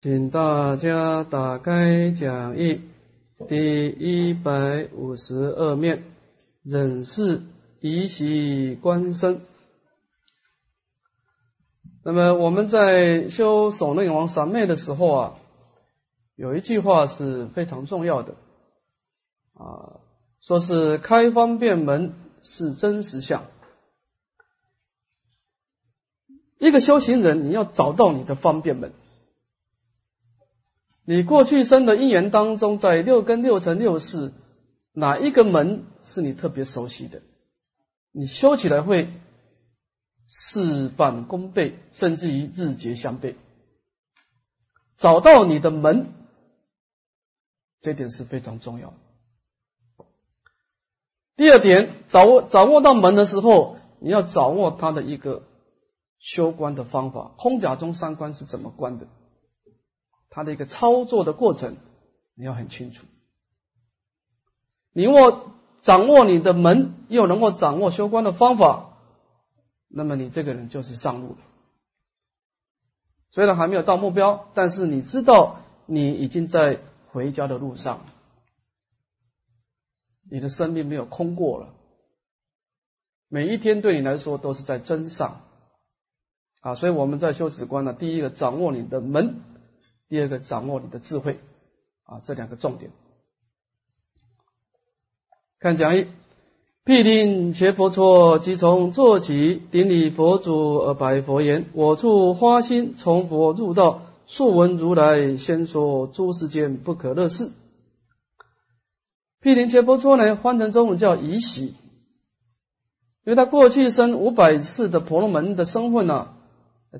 请大家打开讲义第一百五十二面，忍是以喜观身。那么我们在修守内王三昧的时候啊，有一句话是非常重要的啊，说是开方便门是真实相。一个修行人，你要找到你的方便门。你过去生的因缘当中，在六根、六尘、六识，哪一个门是你特别熟悉的？你修起来会事半功倍，甚至于日结相倍。找到你的门，这点是非常重要。第二点，掌握掌握到门的时候，你要掌握它的一个修观的方法。空假中三观是怎么观的？它的一个操作的过程，你要很清楚。你握掌握你的门，又能够掌握修观的方法，那么你这个人就是上路了。虽然还没有到目标，但是你知道你已经在回家的路上，你的生命没有空过了。每一天对你来说都是在真上啊！所以我们在修止观呢，第一个掌握你的门。第二个，掌握你的智慧啊，这两个重点。看讲义，毗陵伽佛错，即从坐起，顶礼佛祖而白佛言：“我处花心，从佛入道，素闻如来先说诸世间不可乐事。”毗陵伽佛错呢，翻成中文叫宜喜，因为他过去生五百世的婆罗门的身份呢，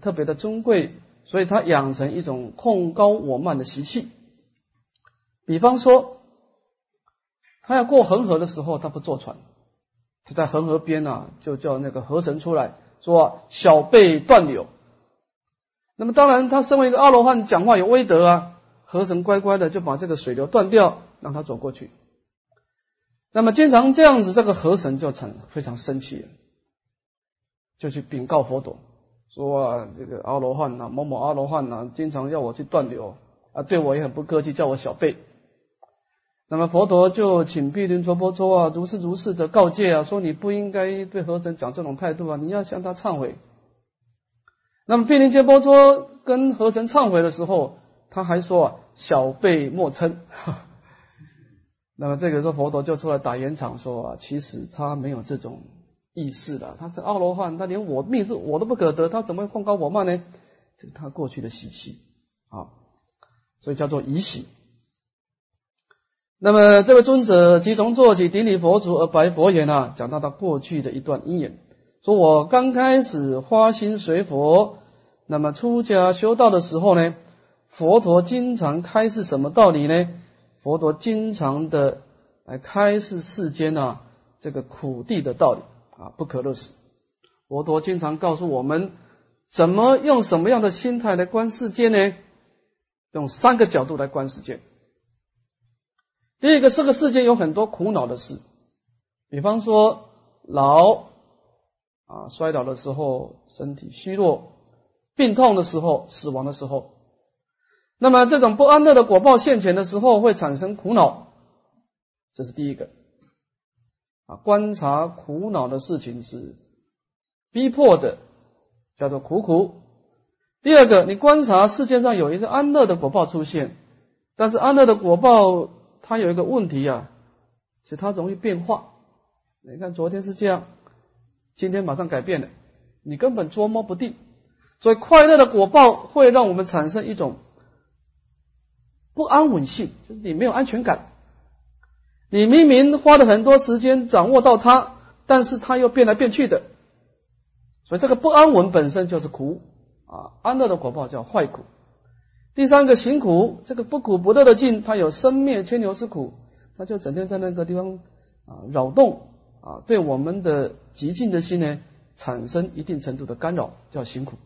特别的尊贵。所以他养成一种控高我慢的习气，比方说，他要过恒河的时候，他不坐船，就在恒河边啊，就叫那个河神出来说：“小辈断流。”那么当然，他身为一个阿罗汉，讲话有威德啊，河神乖乖的就把这个水流断掉，让他走过去。那么经常这样子，这个河神就成非常生气了，就去禀告佛陀。说啊，这个阿罗汉呐，某某阿罗汉呐，经常要我去断流啊，对我也很不客气，叫我小辈。那么佛陀就请毗陵娑婆诃啊，如是如是的告诫啊，说你不应该对和神讲这种态度啊，你要向他忏悔。那么毗陵揭波诃跟和神忏悔的时候，他还说啊，小辈莫嗔。那么这个时候佛陀就出来打圆场说啊，其实他没有这种。意识的，他是阿罗汉，他连我命是我都不可得，他怎么会控高我慢呢？这是他过去的习气啊，所以叫做疑喜。那么这位尊者即从做起顶礼佛祖而白佛言啊，讲到他过去的一段因缘，说我刚开始花心随佛，那么出家修道的时候呢，佛陀经常开示什么道理呢？佛陀经常的来开示世间啊这个苦地的道理。啊，不可乐死。佛陀经常告诉我们，怎么用什么样的心态来观世界呢？用三个角度来观世界。第一个，这个世界有很多苦恼的事，比方说老啊，摔倒的时候，身体虚弱，病痛的时候，死亡的时候，那么这种不安乐的果报现前的时候，会产生苦恼，这是第一个。啊，观察苦恼的事情是逼迫的，叫做苦苦。第二个，你观察世界上有一个安乐的果报出现，但是安乐的果报它有一个问题啊，是它容易变化。你看昨天是这样，今天马上改变了，你根本捉摸不定。所以快乐的果报会让我们产生一种不安稳性，就是你没有安全感。你明明花了很多时间掌握到它，但是它又变来变去的，所以这个不安稳本身就是苦啊。安乐的果报叫坏苦。第三个行苦，这个不苦不乐的境，它有生灭牵牛之苦，它就整天在那个地方啊扰动啊，对我们的极静的心呢产生一定程度的干扰，叫行苦。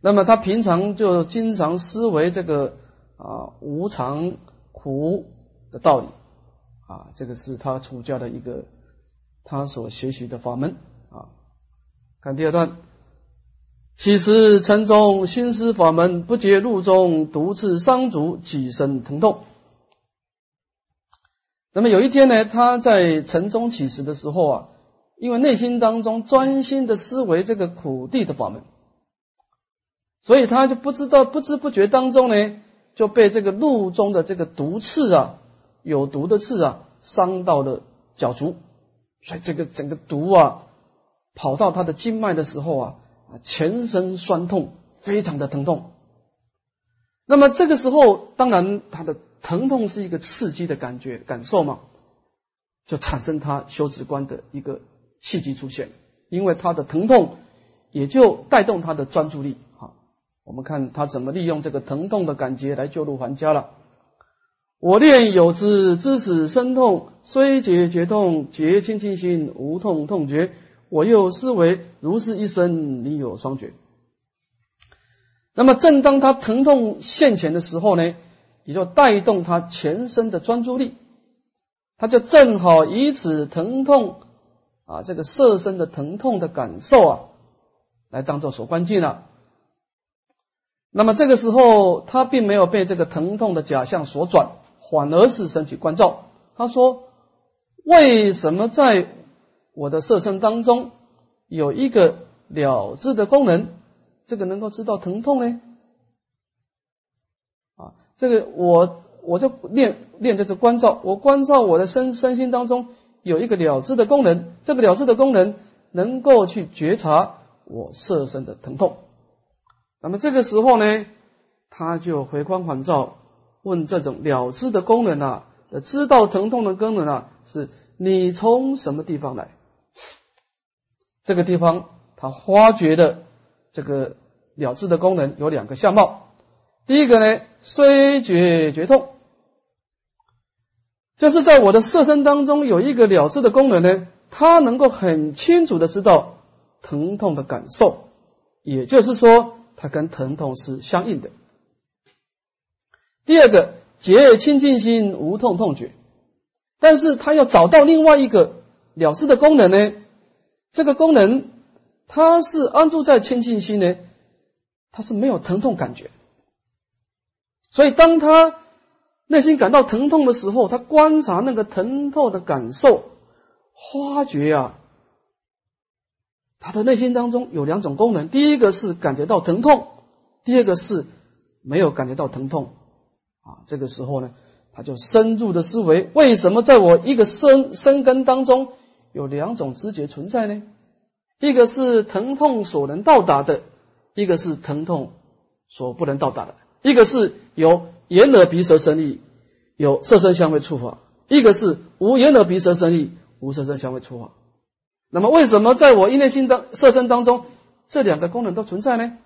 那么他平常就经常思维这个啊无常苦的道理。啊，这个是他出家的一个他所学习的法门啊。看第二段，其实城中心思法门不觉路中毒刺伤足，几身疼痛。那么有一天呢，他在城中起时的时候啊，因为内心当中专心的思维这个苦地的法门，所以他就不知道不知不觉当中呢，就被这个路中的这个毒刺啊，有毒的刺啊，伤到了脚足，所以这个整个毒啊，跑到他的经脉的时候啊。啊，全身酸痛，非常的疼痛。那么这个时候，当然他的疼痛是一个刺激的感觉感受嘛，就产生他修止观的一个契机出现。因为他的疼痛，也就带动他的专注力。好，我们看他怎么利用这个疼痛的感觉来救度还家了。我念有之，知此生痛，虽解觉痛，觉清净心，无痛痛觉。我又思维如是一生，你有双绝。那么，正当他疼痛现前的时候呢，也就带动他全身的专注力，他就正好以此疼痛啊，这个色身的疼痛的感受啊，来当做所关键了。那么这个时候，他并没有被这个疼痛的假象所转，反而是升起关照。他说：“为什么在？”我的色身当中有一个了知的功能，这个能够知道疼痛呢？啊，这个我我就练练就是关照，我关照我的身身心当中有一个了知的功能，这个了知的功能能够去觉察我色身的疼痛。那么这个时候呢，他就回光返照，问这种了知的功能啊，知道疼痛的功能啊，是你从什么地方来？这个地方，他发觉的这个了知的功能有两个相貌。第一个呢，虽觉觉痛，就是在我的色身当中有一个了知的功能呢，它能够很清楚的知道疼痛的感受，也就是说，它跟疼痛是相应的。第二个，结清净心，无痛痛觉，但是他要找到另外一个了事的功能呢？这个功能，它是安住在清净心呢，它是没有疼痛感觉。所以，当他内心感到疼痛的时候，他观察那个疼痛的感受，发觉啊，他的内心当中有两种功能：第一个是感觉到疼痛，第二个是没有感觉到疼痛。啊，这个时候呢，他就深入的思维：为什么在我一个生生根当中？有两种知觉存在呢，一个是疼痛所能到达的，一个是疼痛所不能到达的，一个是有眼耳鼻舌身意，有色身香味触法，一个是无眼耳鼻舌身意，无色身香味触法。那么为什么在我一内心当色身当中，这两个功能都存在呢？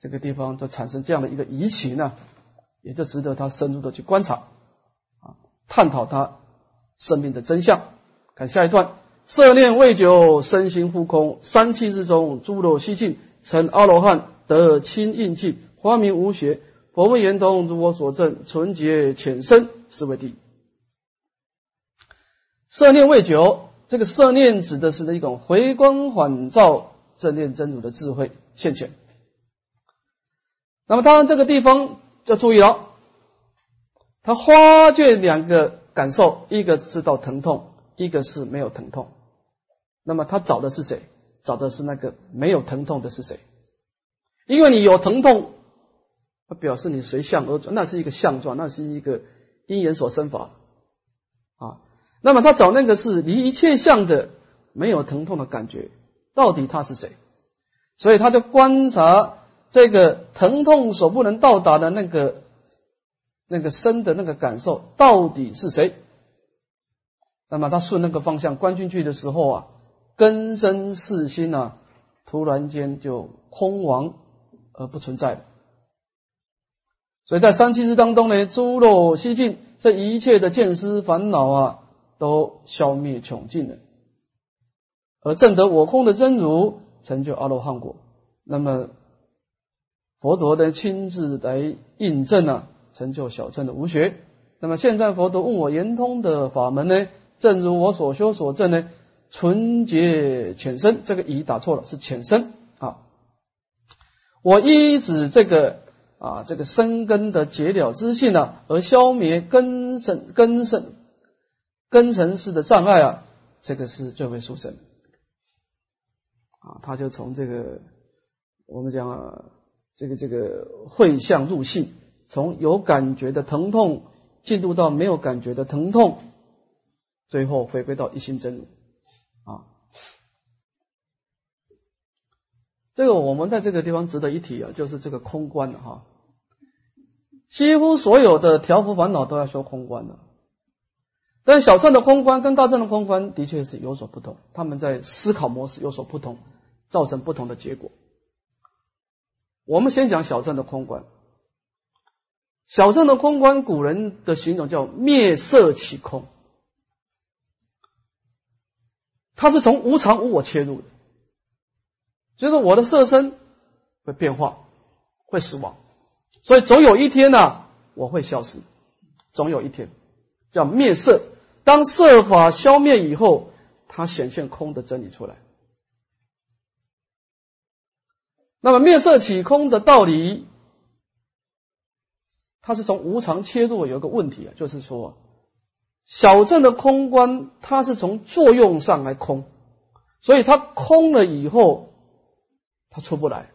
这个地方就产生这样的一个疑情呢，也就值得他深入的去观察啊，探讨他生命的真相。看下一段，色念未久，身心复空，三气之中，诸漏悉尽，成阿罗汉，得清印记，花明无邪。佛问圆通，如我所证，纯洁浅深，是为第一。色念未久，这个色念指的是那一种回光返照、正念真如的智慧现前。那么当然这个地方要注意了，他发觉两个感受，一个知道疼痛。一个是没有疼痛，那么他找的是谁？找的是那个没有疼痛的是谁？因为你有疼痛，它表示你随相而转，那是一个相状，那是一个因缘所生法啊。那么他找那个是离一切相的没有疼痛的感觉，到底他是谁？所以他就观察这个疼痛所不能到达的那个那个生的那个感受，到底是谁？那么他顺那个方向观进去的时候啊，根生四心啊，突然间就空亡而不存在了。所以在三七日当中呢，诸漏悉尽，这一切的见思烦恼啊，都消灭穷尽了，而证得我空的真如，成就阿罗汉果。那么佛陀呢亲自来印证啊，成就小乘的无学。那么现在佛陀问我圆通的法门呢？正如我所修所证呢，纯洁浅深，这个乙打错了，是浅深啊。我依止这个啊这个生根的结了之性呢，而消灭根生根生根尘世的障碍啊，这个是最为殊胜啊。他就从这个我们讲啊，这个这个会相入性，从有感觉的疼痛进入到没有感觉的疼痛，最后回归到一心真如啊。这个我们在这个地方值得一提啊，就是这个空观的哈。几乎所有的调伏烦恼都要修空观的，但小乘的空观跟大乘的空观的确是有所不同，他们在思考模式有所不同，造成不同的结果。我们先讲小乘的空观，小乘的空观，古人的形容叫灭色起空，它是从无常无我切入的。就是我的色身会变化，会死亡，所以总有一天呢，我会消失。总有一天叫灭色，当色法消灭以后，它显现空的真理出来。那么灭色起空的道理，它是从无常切入。有一个问题啊，就是说小镇的空观，它是从作用上来空，所以它空了以后。他出不来。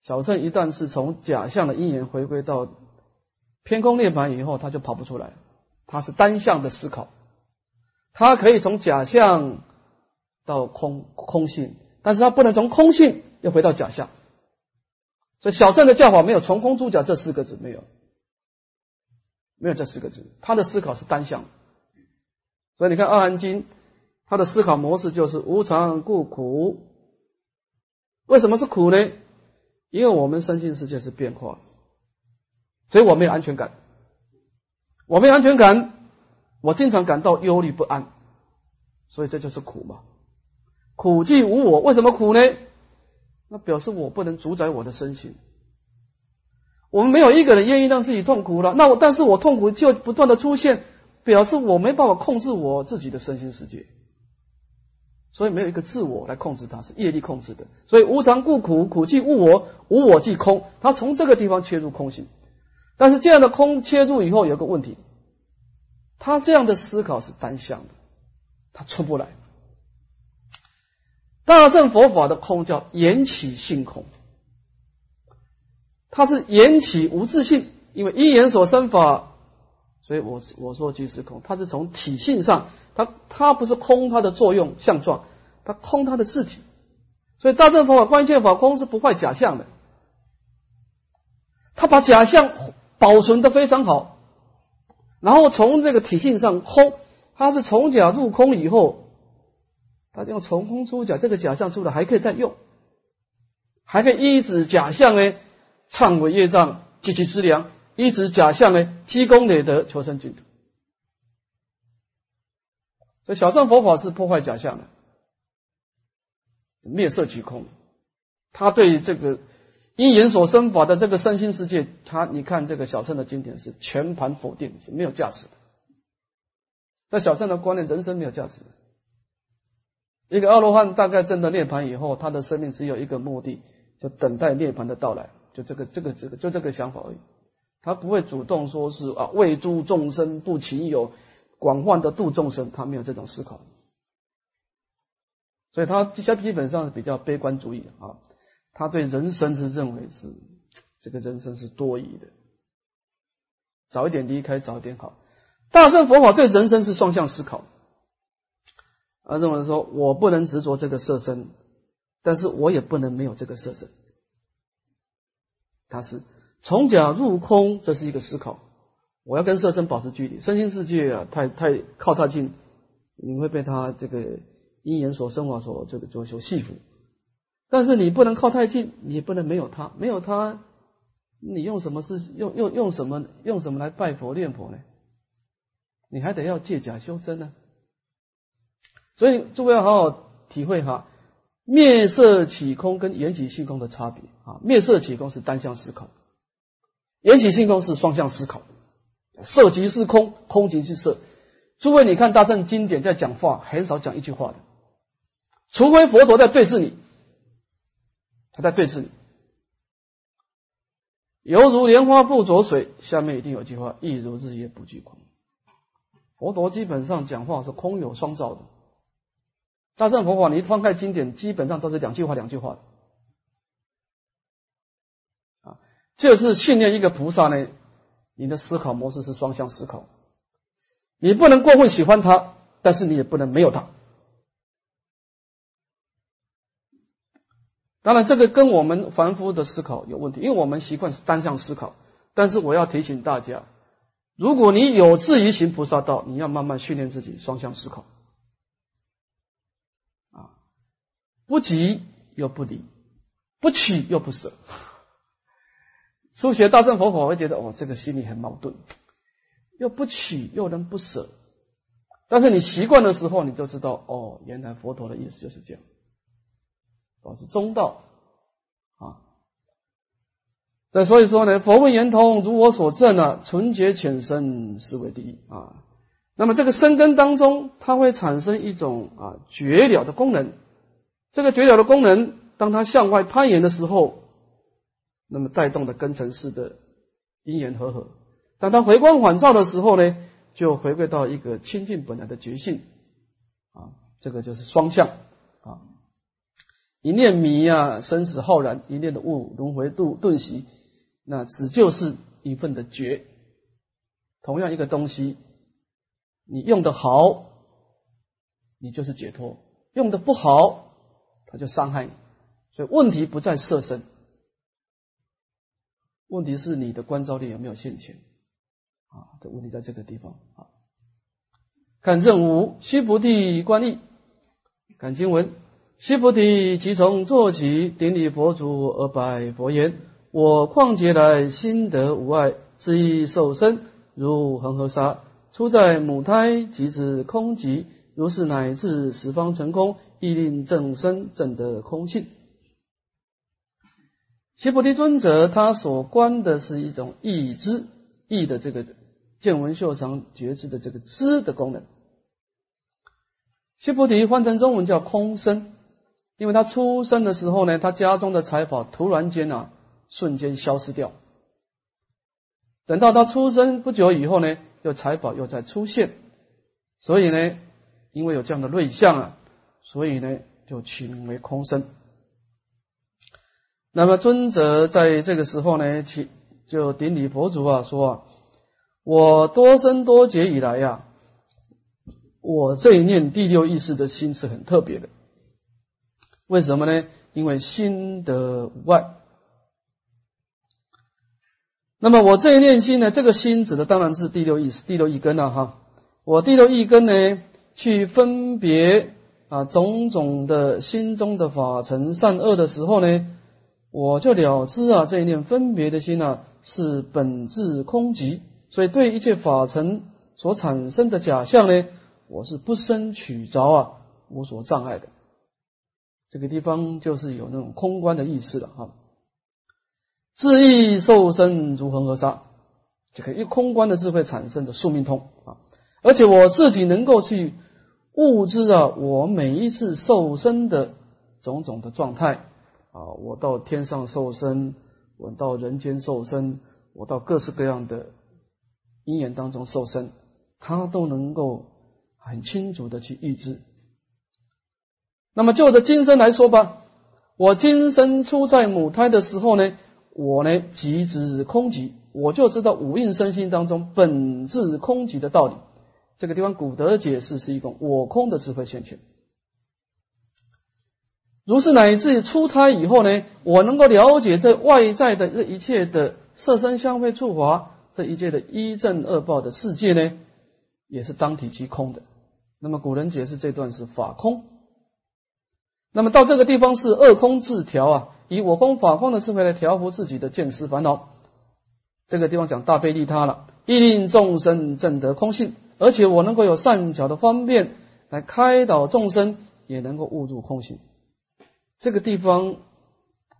小乘一旦是从假象的因缘回归到偏空涅盘以后，他就跑不出来。他是单向的思考，他可以从假象到空空性，但是他不能从空性又回到假象。所以小镇的教法没有从空出假这四个字，没有，没有这四个字。他的思考是单向。所以你看《二含经》，他的思考模式就是无常故苦。为什么是苦呢？因为我们身心世界是变化，所以我没有安全感。我没有安全感，我经常感到忧虑不安，所以这就是苦嘛。苦即无我，为什么苦呢？那表示我不能主宰我的身心。我们没有一个人愿意让自己痛苦了，那我但是我痛苦就不断的出现，表示我没办法控制我自己的身心世界。所以没有一个自我来控制它，是业力控制的。所以无常故苦，苦即无我，无我即空。他从这个地方切入空性，但是这样的空切入以后有个问题，他这样的思考是单向的，他出不来。大乘佛法的空叫缘起性空，它是缘起无自性，因为因缘所生法，所以我我说即是空，它是从体性上。它它不是空它的作用相状，它空它的自体，所以大乘佛法关键法空是不坏假象的，他把假象保存的非常好，然后从这个体性上空，它是从假入空以后，他用从空出假，这个假象出来还可以再用，还可以依止假象呢，忏悔业障积其资粮，依止假象呢，积功累德求生净土。所以小乘佛法是破坏假象的，灭色即空。他对这个因缘所生法的这个身心世界，他你看这个小乘的经典是全盘否定，是没有价值的。在小乘的观念，人生没有价值。一个阿罗汉大概证得涅盘以后，他的生命只有一个目的，就等待涅盘的到来，就这个这个这个就这个想法而已。他不会主动说是啊为诸众生不勤有。广泛的度众生，他没有这种思考，所以他基基本上是比较悲观主义啊。他对人生是认为是这个人生是多疑的，早一点离开早一点好。大圣佛法对人生是双向思考，而认为说我不能执着这个色身，但是我也不能没有这个色身。他是从假入空，这是一个思考。我要跟色身保持距离，身心世界啊，太太靠太近，你会被他这个因缘所生法所这个所所戏服。但是你不能靠太近，你也不能没有他，没有他，你用什么是用用用什么用什么来拜佛念佛呢？你还得要借假修真呢。所以诸位要好好体会哈，灭色起空跟缘起性空的差别啊。灭色起空是单向思考，缘起性空是双向思考。色即是空，空即是色。诸位，你看大乘经典在讲话，很少讲一句话的，除非佛陀在对峙你，他在对峙你。犹如莲花不着水，下面一定有句话：亦如日月不惧空。佛陀基本上讲话是空有双照的。大乘佛法，你翻开经典，基本上都是两句话，两句话。啊，就是训练一个菩萨呢，你的思考模式是双向思考，你不能过分喜欢他，但是你也不能没有他。当然，这个跟我们凡夫的思考有问题，因为我们习惯是单向思考。但是我要提醒大家，如果你有志于行菩萨道，你要慢慢训练自己双向思考。不急又不离，不取又不舍。初学大乘佛法会觉得哦，这个心里很矛盾，又不取又能不舍。但是你习惯的时候，你就知道哦，原来佛陀的意思就是这样，哦是中道啊。那所以说呢，佛问圆通，如我所证啊，纯洁浅深是为第一啊。那么这个生根当中，它会产生一种啊绝了的功能。这个绝了的功能，当它向外攀岩的时候，那么带动的根尘式的因缘和合；当它回光返照的时候呢，就回归到一个清净本来的觉性啊，这个就是双向啊。一念迷啊，生死浩然；一念的悟，轮回度顿息。那只就是一份的觉。同样一个东西，你用的好，你就是解脱；用的不好。他就伤害你，所以问题不在色身，问题是你的观照力有没有现前。啊？的问题在这个地方。啊。看任务，须菩提观意，看经文，须菩提即从坐起，顶礼佛祖而拜佛言：我况劫来心得无碍，自意受身如恒河沙，出在母胎即知空寂，如是乃至十方成空。亦令正身正得空性。须菩提尊者他所观的是一种意知意的这个见闻嗅尝觉知的这个知的功能。须菩提换成中文叫空身，因为他出生的时候呢，他家中的财宝突然间啊瞬间消失掉。等到他出生不久以后呢，又财宝又再出现，所以呢，因为有这样的瑞相啊。所以呢，就取名为空身。那么尊者在这个时候呢，去就顶礼佛祖啊，说：“我多生多劫以来呀，我这一念第六意识的心是很特别的。为什么呢？因为心得无碍。那么我这一念心呢，这个心指的当然是第六意识、第六意根了哈。我第六意根呢，去分别。”啊，种种的心中的法尘善恶的时候呢，我就了知啊，这一念分别的心呢是本质空寂，所以对一切法尘所产生的假象呢，我是不生取着啊，无所障碍的。这个地方就是有那种空观的意思了哈。自意受身如恒河沙，这个一空观的智慧产生的宿命通啊，而且我自己能够去。物质啊，我每一次受身的种种的状态啊，我到天上受身，我到人间受身，我到各式各样的因缘当中受身，他都能够很清楚的去预知。那么就着今生来说吧，我今生出在母胎的时候呢，我呢即知空寂，我就知道五蕴身心当中本质空寂的道理。这个地方，古德解释是一种我空的智慧现前。如是乃至于出胎以后呢，我能够了解这外在的这一切的色身相会触法，这一切的一正恶报的世界呢，也是当体即空的。那么古人解释这段是法空。那么到这个地方是二空自调啊，以我空法空的智慧来调伏自己的见思烦恼。这个地方讲大悲利他了，亦令众生证得空性。而且我能够有善巧的方便来开导众生，也能够悟入空性。这个地方，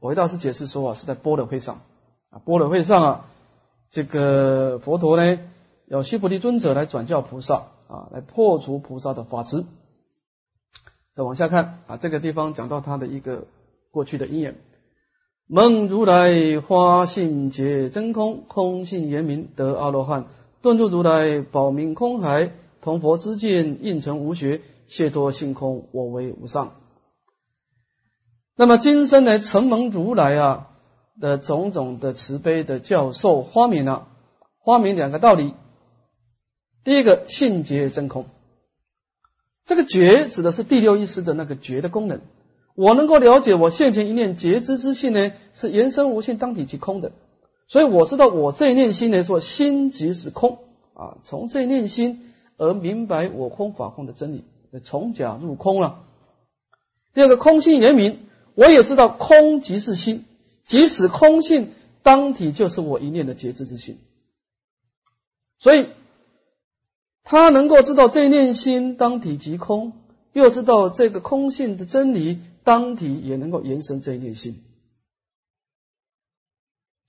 韦大师解释说啊，是在波罗会上啊，波罗会上啊，这个佛陀呢，要须菩提尊者来转教菩萨啊，来破除菩萨的法执。再往下看啊，这个地方讲到他的一个过去的因缘。梦如来花性解真空，空性圆明得阿罗汉，顿住如来宝明空海，同佛之见应成无学，解脱性空，我为无上。那么今生来承蒙如来啊的种种的慈悲的教授，发明了发明两个道理。第一个性觉真空，这个觉指的是第六意识的那个觉的功能。我能够了解我现前一念觉知之性呢，是言生无性当体即空的，所以我知道我这一念心来说，心即是空啊。从这一念心而明白我空法空的真理，从假入空了。第二个空性圆明，我也知道空即是心，即使空性当体就是我一念的觉知之心，所以他能够知道这一念心当体即空，又知道这个空性的真理。当体也能够延伸这一念心，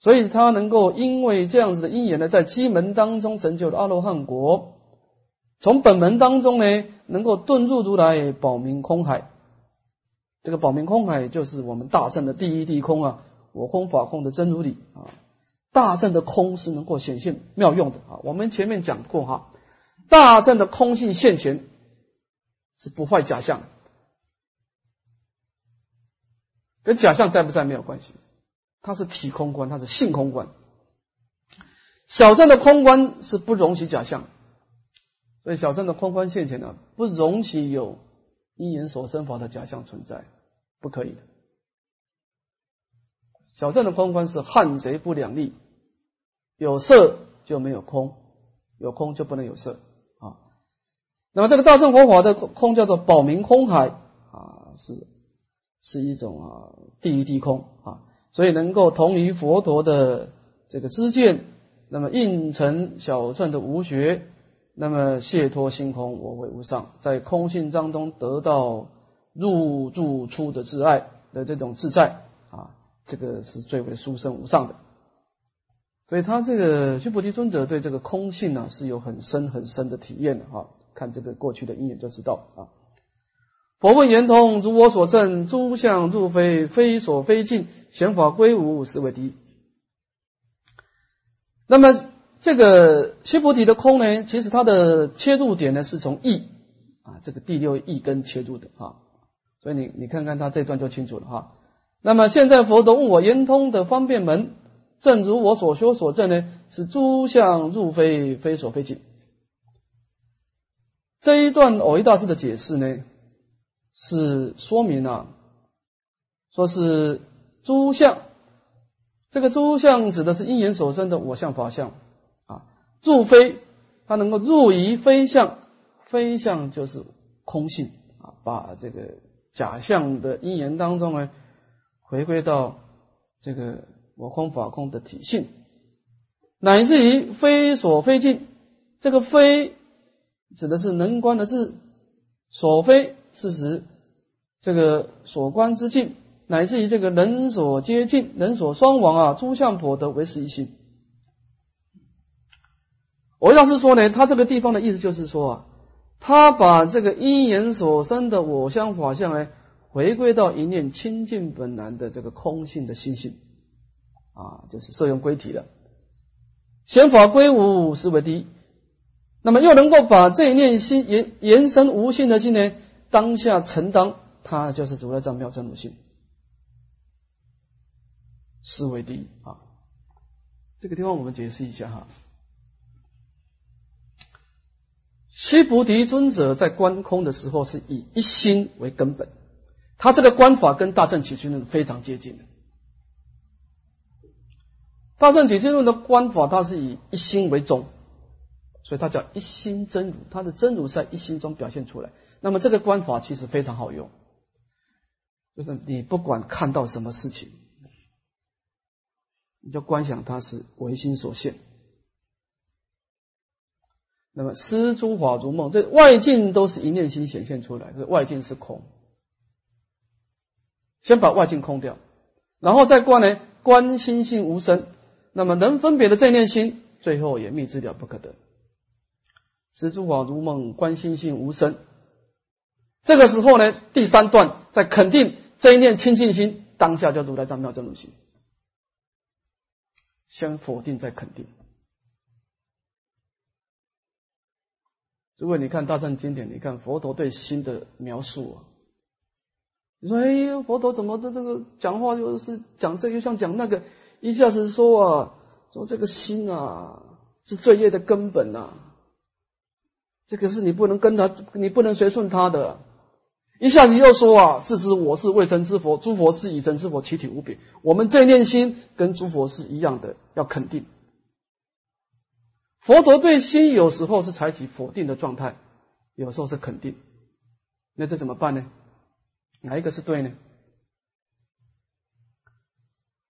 所以他能够因为这样子的因缘呢，在机门当中成就了阿罗汉国。从本门当中呢，能够遁入如来宝明空海。这个宝明空海就是我们大圣的第一地空啊，我空法空的真如理啊。大圣的空是能够显现妙用的啊。我们前面讲过哈，大正的空性现前是不坏假象。跟假象在不在没有关系，它是体空观，它是性空观。小镇的空观是不容许假象，所以小镇的空观现前呢，不容许有因缘所生法的假象存在，不可以的。小镇的空观是汉贼不两立，有色就没有空，有空就不能有色啊。那么这个大乘佛法的空叫做保明空海啊，是。是一种啊，第一地空啊，所以能够同于佛陀的这个知见，那么应成小乘的无学，那么解脱星空，我为无上，在空性当中得到入住出的自爱的这种自在啊，这个是最为殊胜无上的。所以他这个须菩提尊者对这个空性呢是有很深很深的体验的哈，看这个过去的因缘就知道啊。佛问圆通，如我所证，诸相入非，非所非尽，显法归无，是为第一。那么这个须菩提的空呢，其实它的切入点呢，是从意啊，这个第六意根切入的啊。所以你你看看他这段就清楚了哈。那么现在佛陀问我圆通的方便门，正如我所说所证呢，是诸相入非，非所非尽。这一段偶一大师的解释呢？是说明了，说是诸相，这个诸相指的是因缘所生的我相法相啊。入非，它能够入于非相，非相就是空性啊。把这个假象的因缘当中呢，回归到这个我空法空的体性，乃至于非所非尽，这个非指的是能观的字，所非。事实，这个所观之境，乃至于这个人所接近、人所双亡啊，诸相婆得为实一心。我要是说呢，他这个地方的意思就是说啊，他把这个因缘所生的我相法相呢，回归到一念清净本来的这个空性的心性啊，就是摄用归体了。显法归无是为第一，那么又能够把这一念心延延伸无性的心呢？当下承当，他就是主要藏妙真如性，思维第一啊。这个地方我们解释一下哈。须菩提尊者在观空的时候是以一心为根本，他这个观法跟大正起居论非常接近的。大正起居论的观法，它是以一心为宗，所以它叫一心真如，它的真如在一心中表现出来。那么这个观法其实非常好用，就是你不管看到什么事情，你就观想它是唯心所现。那么施诸法如梦，这外境都是一念心显现出来，这外境是空。先把外境空掉，然后再观呢，观心性无声。那么能分别的这念心，最后也密之了不可得。施诸法如梦，观心性无声。这个时候呢，第三段在肯定这一念清净心，当下就如来藏妙真如心，先否定再肯定。如果你看大乘经典，你看佛陀对心的描述啊，你说哎呀，佛陀怎么的这个讲话就是讲这又像讲那个，一下子说啊，说这个心啊是罪业的根本呐，这个是你不能跟他，你不能随顺他的。一下子又说啊，自知我是未成之佛，诸佛是已成之佛，其体无别。我们这念心跟诸佛是一样的，要肯定。佛陀对心有时候是采取否定的状态，有时候是肯定。那这怎么办呢？哪一个是对呢？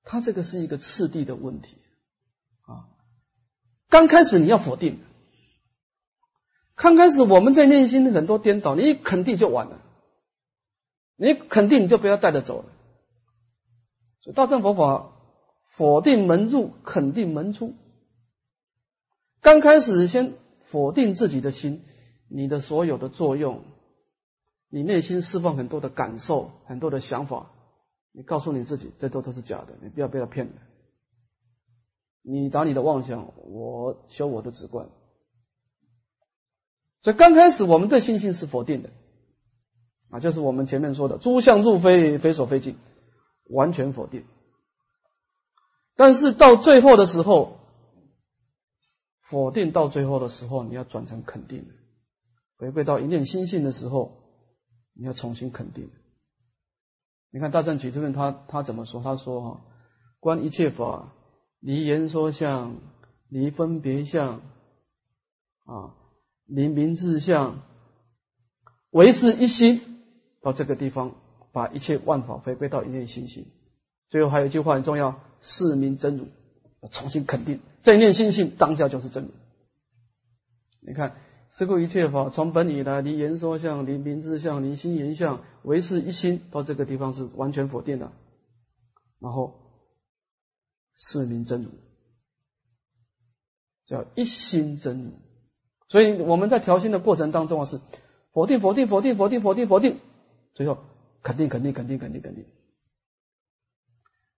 他这个是一个次第的问题啊。刚开始你要否定，刚开始我们在内心很多颠倒，你一肯定就完了。你肯定你就不要带着走了。所以大乘佛法否定门入，肯定门出。刚开始先否定自己的心，你的所有的作用，你内心释放很多的感受，很多的想法，你告诉你自己，这都都是假的，你不要被他骗了。你打你的妄想，我修我的直观。所以刚开始我们对信心是否定的，啊，就是我们前面说的诸相入非，非所非尽，完全否定。但是到最后的时候。否定到最后的时候，你要转成肯定；回归到一念心性的时候，你要重新肯定。你看大正取这论他他怎么说？他说：“哈，观一切法，离言说相，离分别相，啊，离名字相，唯是一心。”到这个地方，把一切万法回归到一念心性。最后还有一句话很重要：“是名真如。”重新肯定，这一念心性当下就是真如。你看，是故一切法从本以来，离言说相，离名字相，离心言相，唯是一心。到这个地方是完全否定的。然后，是名真如，叫一心真如。所以我们在调心的过程当中啊，是否定、否定、否定、否定、否定、否定，最后肯定、肯定、肯定、肯定、肯定。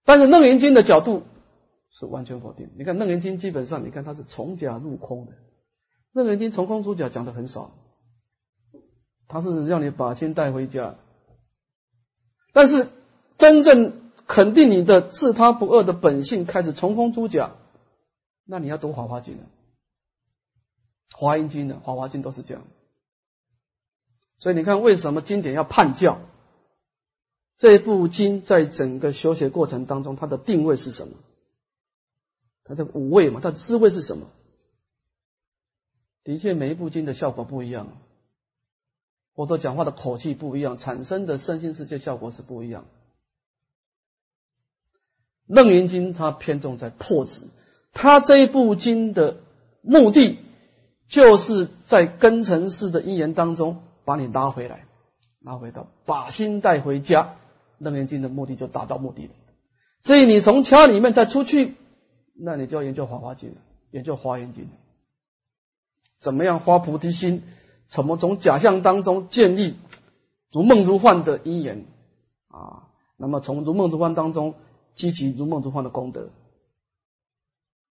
但是楞严经的角度。是完全否定。你看《楞严经》，基本上你看它是从假入空的，《楞严经》从空出假讲的很少，它是让你把心带回家。但是真正肯定你的自他不二的本性，开始从空出假，那你要读《华华经》了，《华严经》的《华华经》都是这样。所以你看，为什么经典要判教？这部经在整个修学过程当中，它的定位是什么？它这五味嘛，它的滋味是什么？的确，每一部经的效果不一样，或者讲话的口气不一样，产生的身心世界效果是不一样。楞严经它偏重在破执，它这一部经的目的，就是在根尘世的因缘当中把你拉回来，拉回到把心带回家。楞严经的目的就达到目的了。所以你从家里面再出去。那你就要研究《华华经》了，研究《华严经》，怎么样发菩提心？怎么从假象当中建立如梦如幻的因缘啊？那么从如梦如幻当中积极如梦如幻的功德，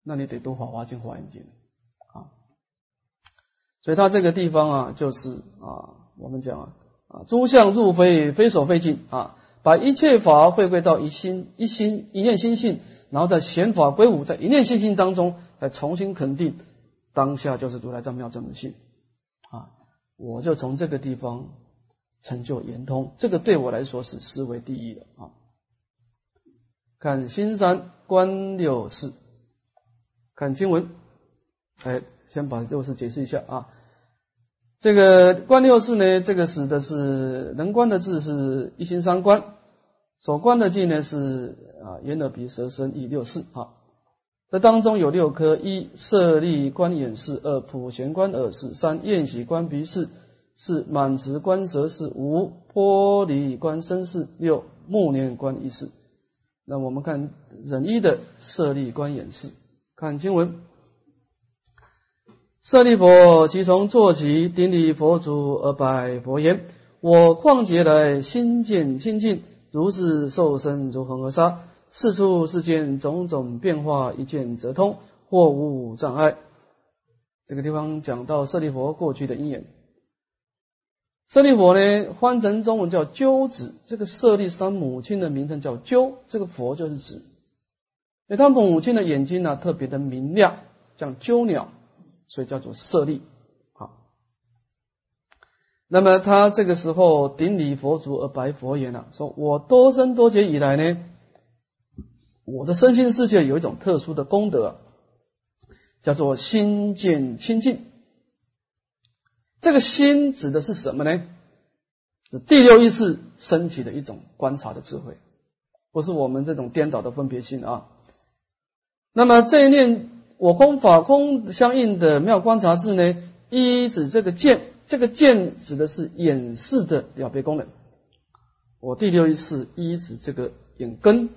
那你得读《华华经》《华严经》啊。所以他这个地方啊，就是啊，我们讲啊，啊，诸相入非，非所非尽啊，把一切法回归到一心、一心、一念心性。然后在显法归五，在一念心性当中，再重新肯定当下就是如来藏妙真如性啊！我就从这个地方成就圆通，这个对我来说是思维第一的啊！看新三观六事，看经文，哎，先把六事解释一下啊！这个观六事呢，这个指的是能观的字是一心三观。所观的境呢是啊眼耳鼻舌身意六识啊，这当中有六科：一设立观眼识，二普贤观耳识，三宴喜观鼻识，四满持观舌识，五波离观身识，六目念观意识。那我们看忍一的设立观眼识，看经文：舍利佛，即从坐起，顶礼佛祖而拜佛言：我旷劫来心见清净。如是受身如恒河沙，世出世间种种变化，一见则通，或无障碍。这个地方讲到舍利佛过去的因缘。舍利佛呢，翻成中文叫鸠子。这个舍利是他母亲的名称，叫鸠。这个佛就是子。因为他母亲的眼睛呢特别的明亮，像鸠鸟，所以叫做舍利。好，那么他这个时候顶礼佛足而白佛言了，说我多生多劫以来呢，我的身心世界有一种特殊的功德，叫做心见清净。这个心指的是什么呢？是第六意识升起的一种观察的智慧，不是我们这种颠倒的分别心啊。那么这一念我空法空相应的妙观察智呢，一指这个见，这个见指的是眼视的了别功能。我第六意识一指这个眼根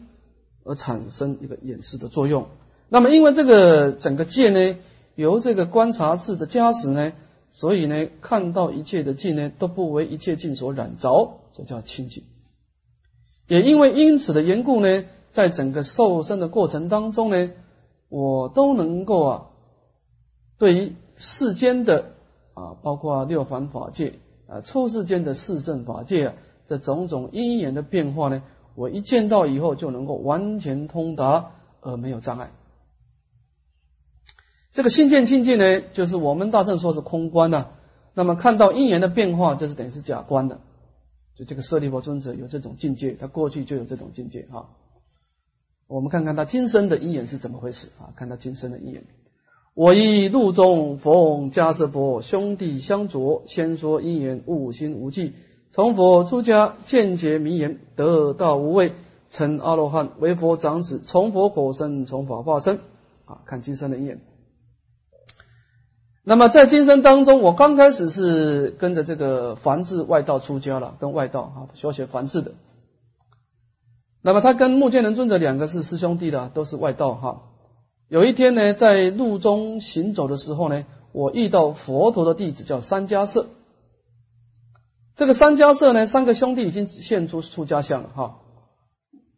而产生一个眼视的作用。那么因为这个整个见呢，由这个观察智的加持呢。所以呢，看到一切的境呢，都不为一切境所染着，这叫清净。也因为因此的缘故呢，在整个受生的过程当中呢，我都能够啊，对于世间的啊，包括六凡法界啊，出世间的四圣法界啊，这种种因缘的变化呢，我一见到以后就能够完全通达而没有障碍。这个心见清净呢，就是我们大圣说是空观的。那么看到因缘的变化，就是等于是假观的。就这个舍利弗尊者有这种境界，他过去就有这种境界哈。我们看看他今生的因缘是怎么回事啊？看他今生的因缘。我以路中逢迦斯佛兄弟相着，先说因缘悟心无忌，从佛出家见解名言，得道无畏，成阿罗汉，为佛长子，从佛果身，从法化身啊。看今生的因缘。那么在今生当中，我刚开始是跟着这个梵志外道出家了，跟外道啊学学梵志的。那么他跟目犍连尊者两个是师兄弟的，都是外道哈。有一天呢，在路中行走的时候呢，我遇到佛陀的弟子叫三迦舍。这个三迦舍呢，三个兄弟已经现出出家相了哈。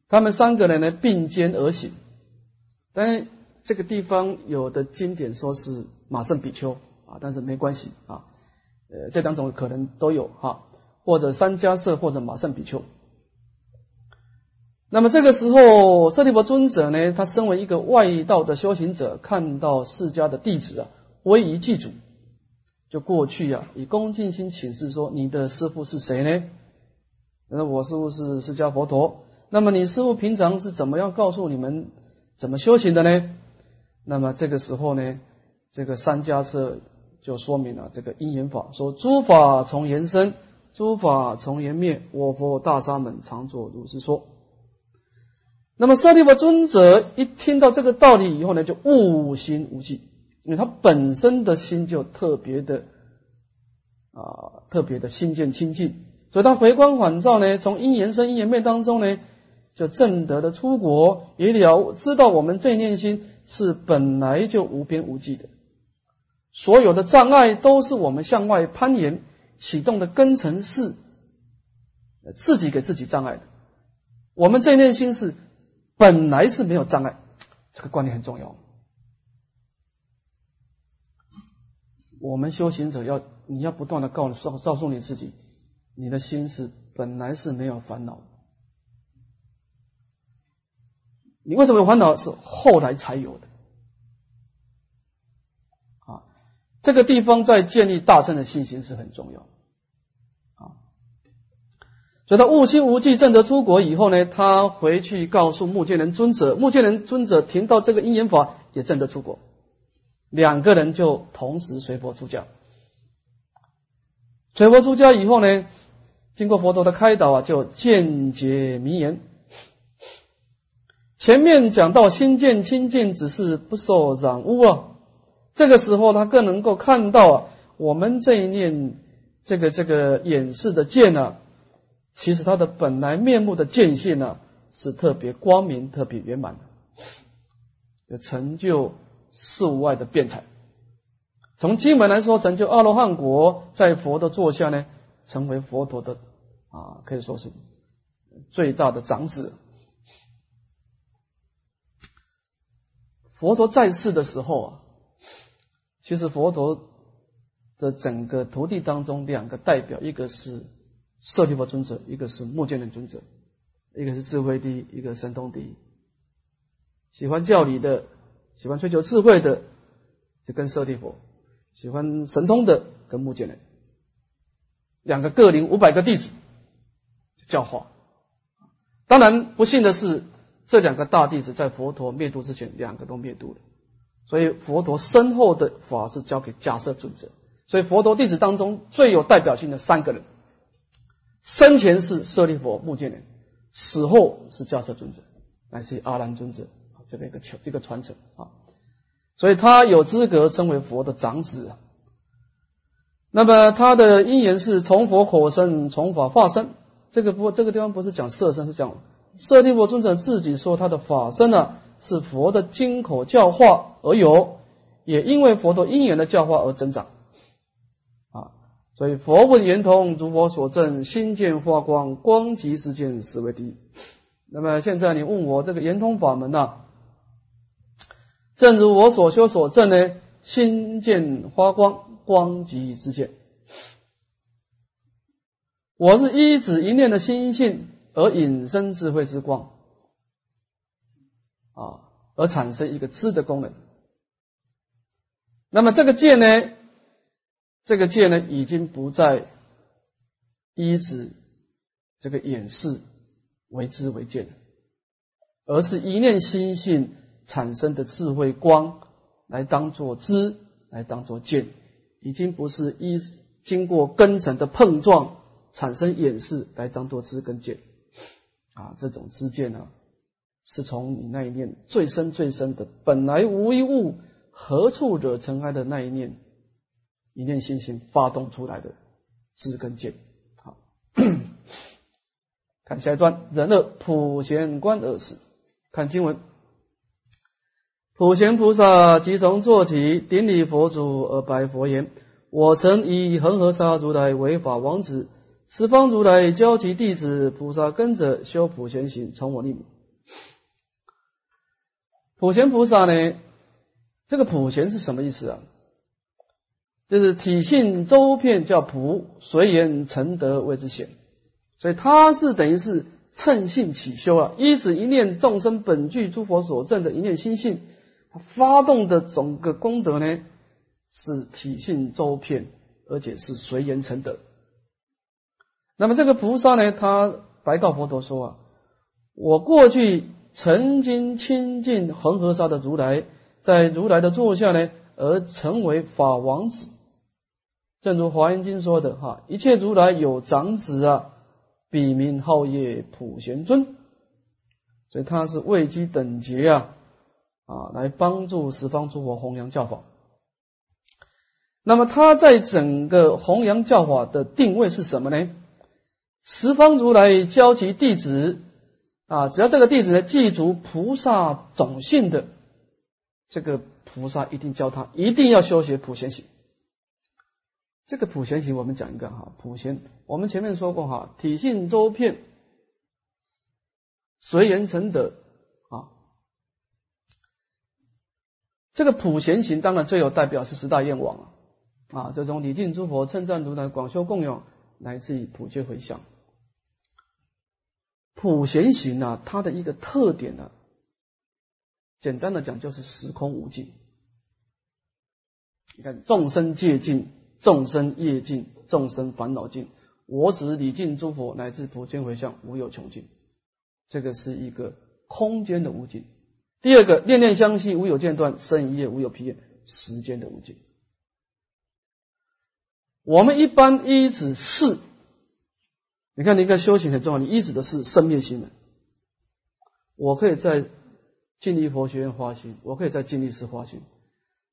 他们三个人呢并肩而行，但这个地方有的经典说是。马胜比丘啊，但是没关系啊，呃，这两种可能都有哈，或者三迦舍或者马胜比丘。那么这个时候，舍利弗尊者呢，他身为一个外道的修行者，看到释迦的弟子啊，威仪祭祖，就过去啊，以恭敬心请示说：“你的师父是谁呢？”那我师父是释迦佛陀。那么你师父平常是怎么样告诉你们怎么修行的呢？那么这个时候呢？这个三家舍就说明了这个因缘法，说诸法从缘生，诸法从缘灭，我佛大沙门常作如是说。那么舍利弗尊者一听到这个道理以后呢，就悟心无忌，因为他本身的心就特别的啊，特别的心见清净，所以他回光返照呢，从因缘生因缘灭当中呢，就正得的出国，也了知道我们这念心是本来就无边无际的。所有的障碍都是我们向外攀岩启动的根尘是自己给自己障碍的。我们这念心是本来是没有障碍，这个观念很重要。我们修行者要你要不断的告诉告诉你自己，你的心是本来是没有烦恼。你为什么有烦恼？是后来才有的。啊这个地方在建立大乘的信心是很重要，所以他悟心无忌证得出国以后呢，他回去告诉目犍连尊者，目犍连尊者听到这个因缘法也证得出国，两个人就同时随佛出家。随佛出家以后呢，经过佛陀的开导啊，就见解名言。前面讲到心见清净，只是不受染污啊。这个时候，他更能够看到啊，我们这一念这个这个演示的见呢，其实它的本来面目的见性呢，是特别光明、特别圆满的，有成就事物外的辩才。从经文来说，成就阿罗汉果，在佛的座下呢，成为佛陀的啊，可以说是最大的长子。佛陀在世的时候啊，其实佛陀的整个徒弟当中，两个代表，一个是舍利弗尊者，一个是目犍连尊者，一个是智慧第一，一个神通第一。喜欢教理的，喜欢追求智慧的，就跟舍利弗；喜欢神通的，跟目犍连。两个各领五百个弟子教化。当然，不幸的是，这两个大弟子在佛陀灭度之前，两个都灭度了。所以，佛陀身后的法是交给迦摄尊者。所以，佛陀弟子当中最有代表性的三个人，生前是舍利佛、目犍连，死后是迦摄尊者，乃至阿难尊者。这个一个传一个传承啊，所以他有资格称为佛的长子。那么他的因缘是从佛火生，从法化身。这个不，这个地方不是讲色身，是讲舍利佛尊者自己说他的法身呢，是佛的经口教化而有，也因为佛陀因缘的教化而增长。所以佛问圆通，如我所证，心见发光，光极之见，实为第一。那么现在你问我这个圆通法门呢？正如我所修所证呢，心见发光，光即之见。我是一指一念的心性而引生智慧之光，啊，而产生一个知的功能。那么这个见呢，这个见呢，已经不再一指这个眼视为知为见，而是一念心性。产生的智慧光来当做知，来当做见，已经不是一经过根尘的碰撞产生演示来当做知跟见啊，这种知见呢，是从你那一念最深最深的本来无一物，何处惹尘埃的那一念一念心性发动出来的知跟见。好，看下一段，人乐普贤观而死，看经文。普贤菩萨即从坐起，顶礼佛祖而白佛言：“我曾以恒河沙如来为法王子，十方如来教其弟子菩萨跟着修普贤行，从我立名。”普贤菩萨呢？这个普贤是什么意思啊？就是体性周遍，叫普；随缘成德谓之显。所以他是等于是趁性起修啊，一是一念众生本具诸佛所证的一念心性。他发动的整个功德呢，是体性周遍，而且是随缘成德。那么这个菩萨呢，他白告佛陀说啊，我过去曾经亲近恒河沙的如来，在如来的座下呢，而成为法王子。正如华严经说的哈，一切如来有长子啊，笔名号业普贤尊，所以他是位居等级啊。啊，来帮助十方诸佛弘扬教法。那么他在整个弘扬教法的定位是什么呢？十方如来教其弟子啊，只要这个弟子呢记住菩萨种性的，这个菩萨一定教他一定要修学普贤行。这个普贤行我们讲一个哈，普贤我们前面说过哈，体性周遍，随缘成德啊。这个普贤行当然最有代表是十大愿望了啊，就从礼敬诸佛、称赞如来、广修供养，来自于普皆回向。普贤行呢，它的一个特点呢，简单的讲就是时空无尽。你看众生界尽，众生业尽，众生烦恼尽，我只礼敬诸佛乃至普皆回向，无有穷尽。这个是一个空间的无尽。第二个，念念相续，无有间断；生一夜，无有疲厌。时间的无尽。我们一般依止是，你看，你看修行很重要。你依止的是生灭心门。我可以在净力佛学院发心，我可以在净力寺发心，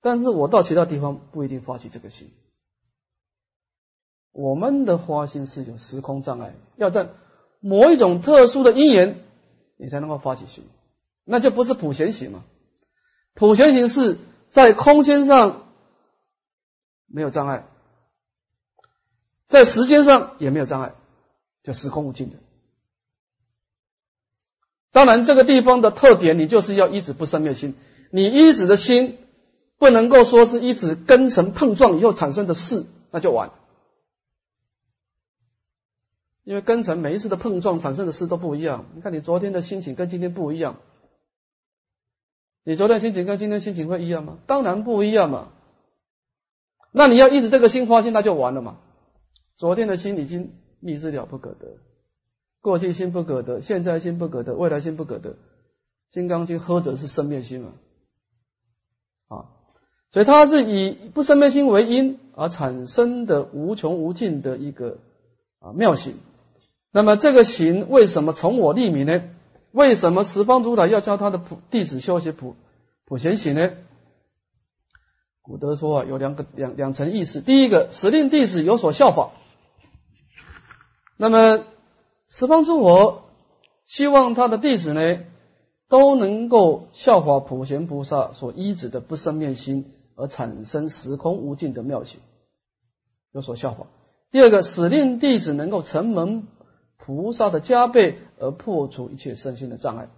但是我到其他地方不一定发起这个心。我们的发心是有时空障碍，要在某一种特殊的因缘，你才能够发起心。那就不是普贤行嘛？普贤行是在空间上没有障碍，在时间上也没有障碍，就时空无尽的。当然，这个地方的特点，你就是要一直不生灭心，你一子的心不能够说是一子根尘碰撞以后产生的事，那就完。因为根尘每一次的碰撞产生的事都不一样。你看你昨天的心情跟今天不一样，你昨天心情跟今天心情会一样吗？当然不一样嘛。那你要一直这个心花心，那就完了嘛。昨天的心已经密之了不可得，过去心不可得，现在心不可得，未来心不可得。金刚经喝者是生灭心嘛，啊，所以它是以不生灭心为因而产生的无穷无尽的一个啊妙行。那么这个行为什么从我立名呢？为什么十方如来要教他的普弟子修习普普贤行呢？古德说啊，有两个两两层意思。第一个，使令弟子有所效法。那么十方诸佛希望他的弟子呢，都能够效法普贤菩萨所依止的不生灭心，而产生时空无尽的妙行，有所效法。第二个，使令弟子能够承蒙。菩萨的加倍而破除一切身心的障碍，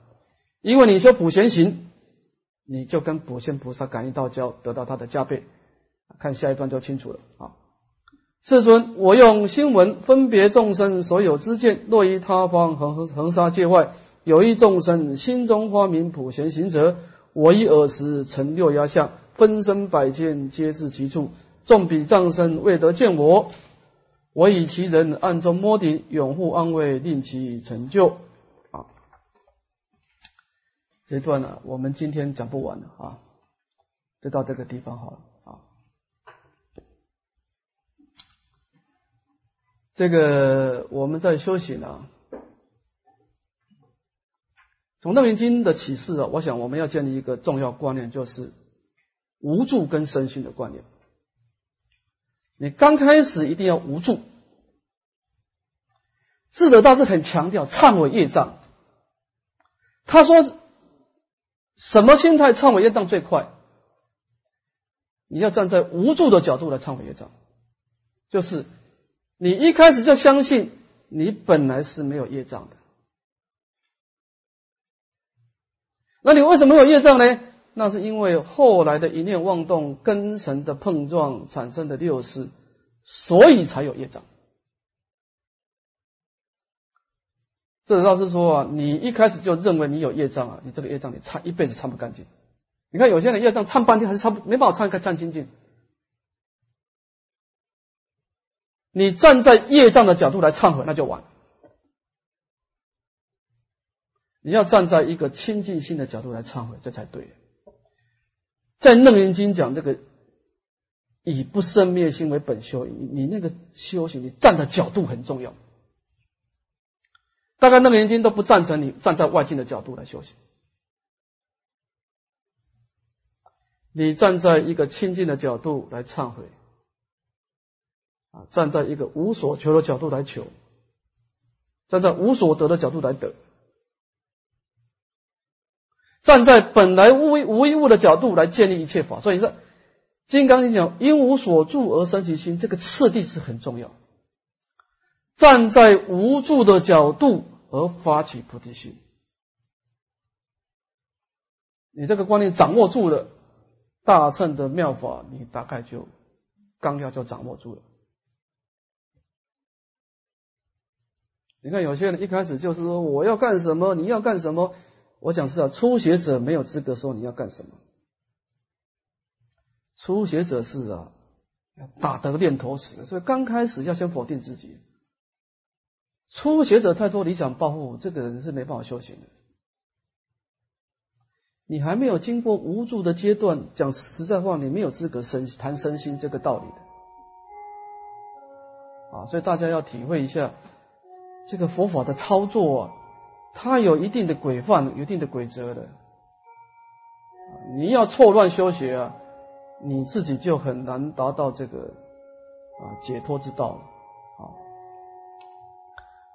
因为你说普贤行，你就跟普贤菩萨感应道交，得到他的加倍。看下一段就清楚了啊！世尊，我用心闻分别众生所有之见，若于他方恒恒沙界外，有一众生心中发明普贤行者，我以尔时成六压相，分身百千皆至其处，众彼障生未得见我。我以其人暗中摸底，永护安慰，令其成就。啊，这段呢，我们今天讲不完了啊，就到这个地方好了啊。这个我们在休息呢，从《楞严经》的启示啊，我想我们要建立一个重要观念，就是无助跟身心的观念。你刚开始一定要无助。智者大师很强调忏悔业障。他说，什么心态忏悔业障最快？你要站在无助的角度来忏悔业障，就是你一开始就相信你本来是没有业障的。那你为什么有业障呢？那是因为后来的一念妄动、根尘的碰撞产生的六识，所以才有业障。这道是说啊，你一开始就认为你有业障啊，你这个业障你擦一辈子擦不干净。你看有些人业障擦半天还是擦不没办法擦开擦清净。你站在业障的角度来忏悔，那就完。你要站在一个清净心的角度来忏悔，这才对。在楞严经讲这个以不生灭心为本修，你你那个修行，你站的角度很重要。大概楞严经都不赞成你站在外境的角度来修行，你站在一个清净的角度来忏悔，啊，站在一个无所求的角度来求，站在无所得的角度来得。站在本来无无一物的角度来建立一切法，所以说《金刚经》讲因无所住而生其心，这个次第是很重要。站在无助的角度而发起菩提心，你这个观念掌握住了，大乘的妙法，你大概就纲要就掌握住了。你看有些人一开始就是说我要干什么，你要干什么。我讲是啊，初学者没有资格说你要干什么。初学者是啊，打得念头死，所以刚开始要先否定自己。初学者太多理想抱负，这个人是没办法修行的。你还没有经过无助的阶段，讲实在话，你没有资格身谈身心这个道理的。啊，所以大家要体会一下这个佛法的操作啊。它有一定的规范、有一定的规则的，你要错乱修学啊，你自己就很难达到这个啊解脱之道了。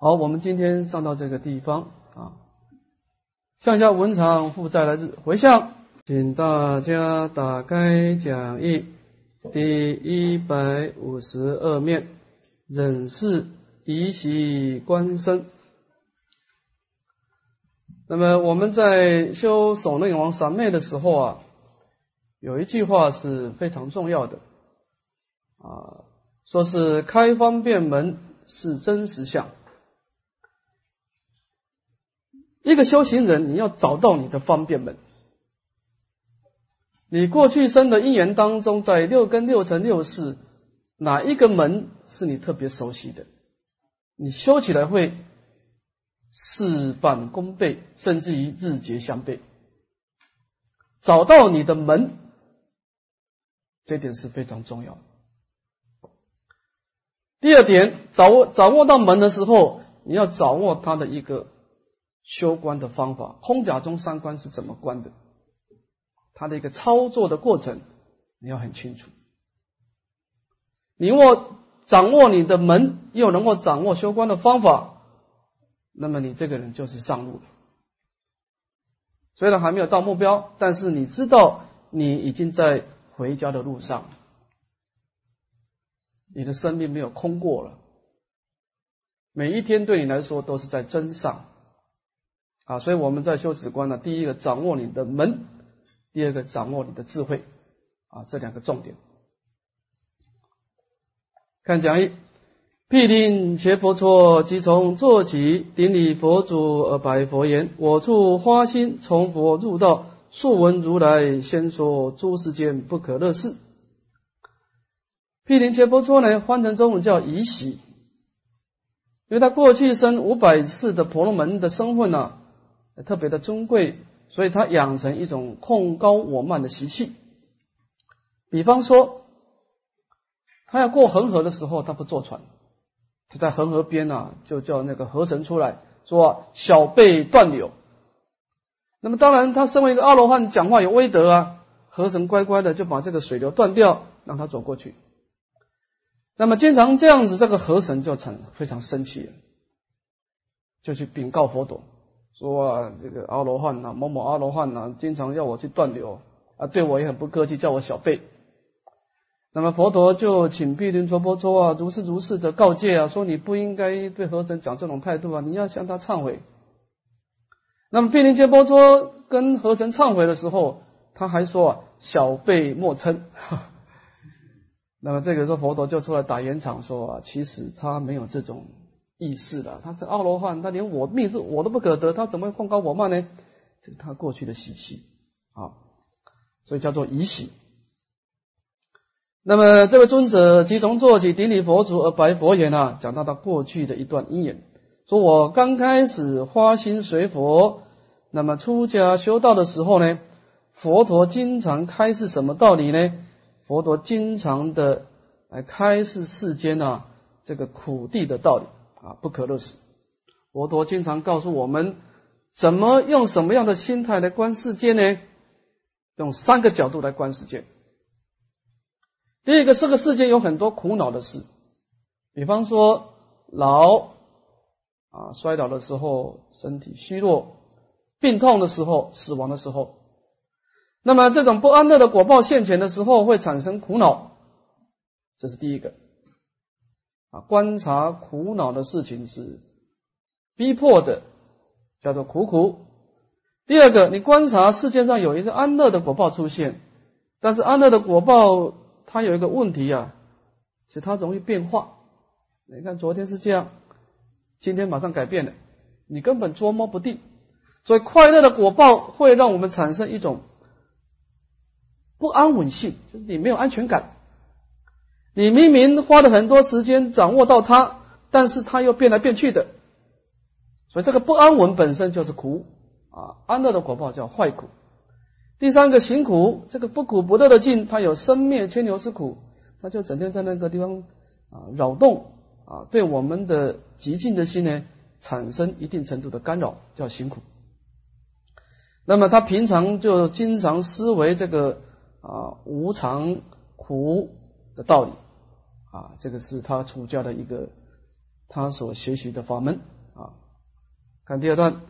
好，我们今天上到这个地方啊，向下文长负债来自回向，请大家打开讲义第一百五十二面，忍是以喜观身。那么我们在修守内王三昧的时候啊。有一句话是非常重要的啊，说是开方便门是真实相。一个修行人，你要找到你的方便门。你过去生的因缘当中，在六根、六尘、六识，哪一个门是你特别熟悉的？你修起来会事半功倍，甚至于日结相倍。找到你的门，这点是非常重要。第二点，掌握掌握到门的时候，你要掌握它的一个。修观的方法，空假中三观是怎么观的？它的一个操作的过程，你要很清楚。你握掌握你的门，又能够掌握修观的方法，那么你这个人就是上路了。虽然还没有到目标，但是你知道你已经在回家的路上，你的生命没有空过了，每一天对你来说都是在真上。啊，所以我们在修止观呢，第一个掌握你的门，第二个掌握你的智慧，啊，这两个重点。看讲义，毗陵伽佛陀即从坐起，顶礼佛祖而白佛言：“我处花心从佛入道，素闻如来先说诸世间不可乐事。”毗陵伽佛陀呢，翻成中文叫宜喜，因为他过去生五百世的婆罗门的身份呢。特别的尊贵，所以他养成一种控高我慢的习气。比方说，他要过恒河的时候，他不坐船，他在恒河边啊，就叫那个河神出来说：“小辈断流。”那么当然，他身为一个阿罗汉，讲话有威德啊。河神乖乖的就把这个水流断掉，让他走过去。那么经常这样子，这个河神就成非常生气了，就去禀告佛陀。说啊，这个阿罗汉呐，某某阿罗汉呐，经常要我去断流啊，对我也很不客气，叫我小辈。那么佛陀就请毗陵娑婆娑啊，如是如是的告诫啊，说你不应该对和神讲这种态度啊，你要向他忏悔。那么毗陵揭波娑跟和神忏悔的时候，他还说啊，小辈莫嗔。那么这个时候佛陀就出来打圆场说啊，其实他没有这种。意识的，他是阿罗汉，他连我命是我都不可得，他怎么会控高我慢呢？这是他过去的习气啊，所以叫做疑喜。那么这位尊者即从做起顶礼佛祖而白佛言啊，讲到他过去的一段因缘，说我刚开始花心随佛，那么出家修道的时候呢，佛陀经常开示什么道理呢？佛陀经常的来开示世间啊这个苦地的道理。啊，不可乐死。佛陀经常告诉我们，怎么用什么样的心态来观世界呢？用三个角度来观世界。第一个，这个世界有很多苦恼的事，比方说老啊，摔倒的时候，身体虚弱，病痛的时候，死亡的时候，那么这种不安乐的果报现前的时候，会产生苦恼，这是第一个。啊，观察苦恼的事情是逼迫的，叫做苦苦。第二个，你观察世界上有一个安乐的果报出现，但是安乐的果报它有一个问题啊，是它容易变化。你看昨天是这样，今天马上改变了，你根本捉摸不定。所以快乐的果报会让我们产生一种不安稳性，就是你没有安全感。你明明花了很多时间掌握到它，但是它又变来变去的，所以这个不安稳本身就是苦啊。安乐的果报叫坏苦。第三个行苦，这个不苦不乐的境，它有生灭牵牛之苦，它就整天在那个地方啊扰动啊，对我们的极静的心呢产生一定程度的干扰，叫行苦。那么他平常就经常思维这个啊无常苦的道理。啊，这个是他出家的一个他所学习的法门啊。看第二段，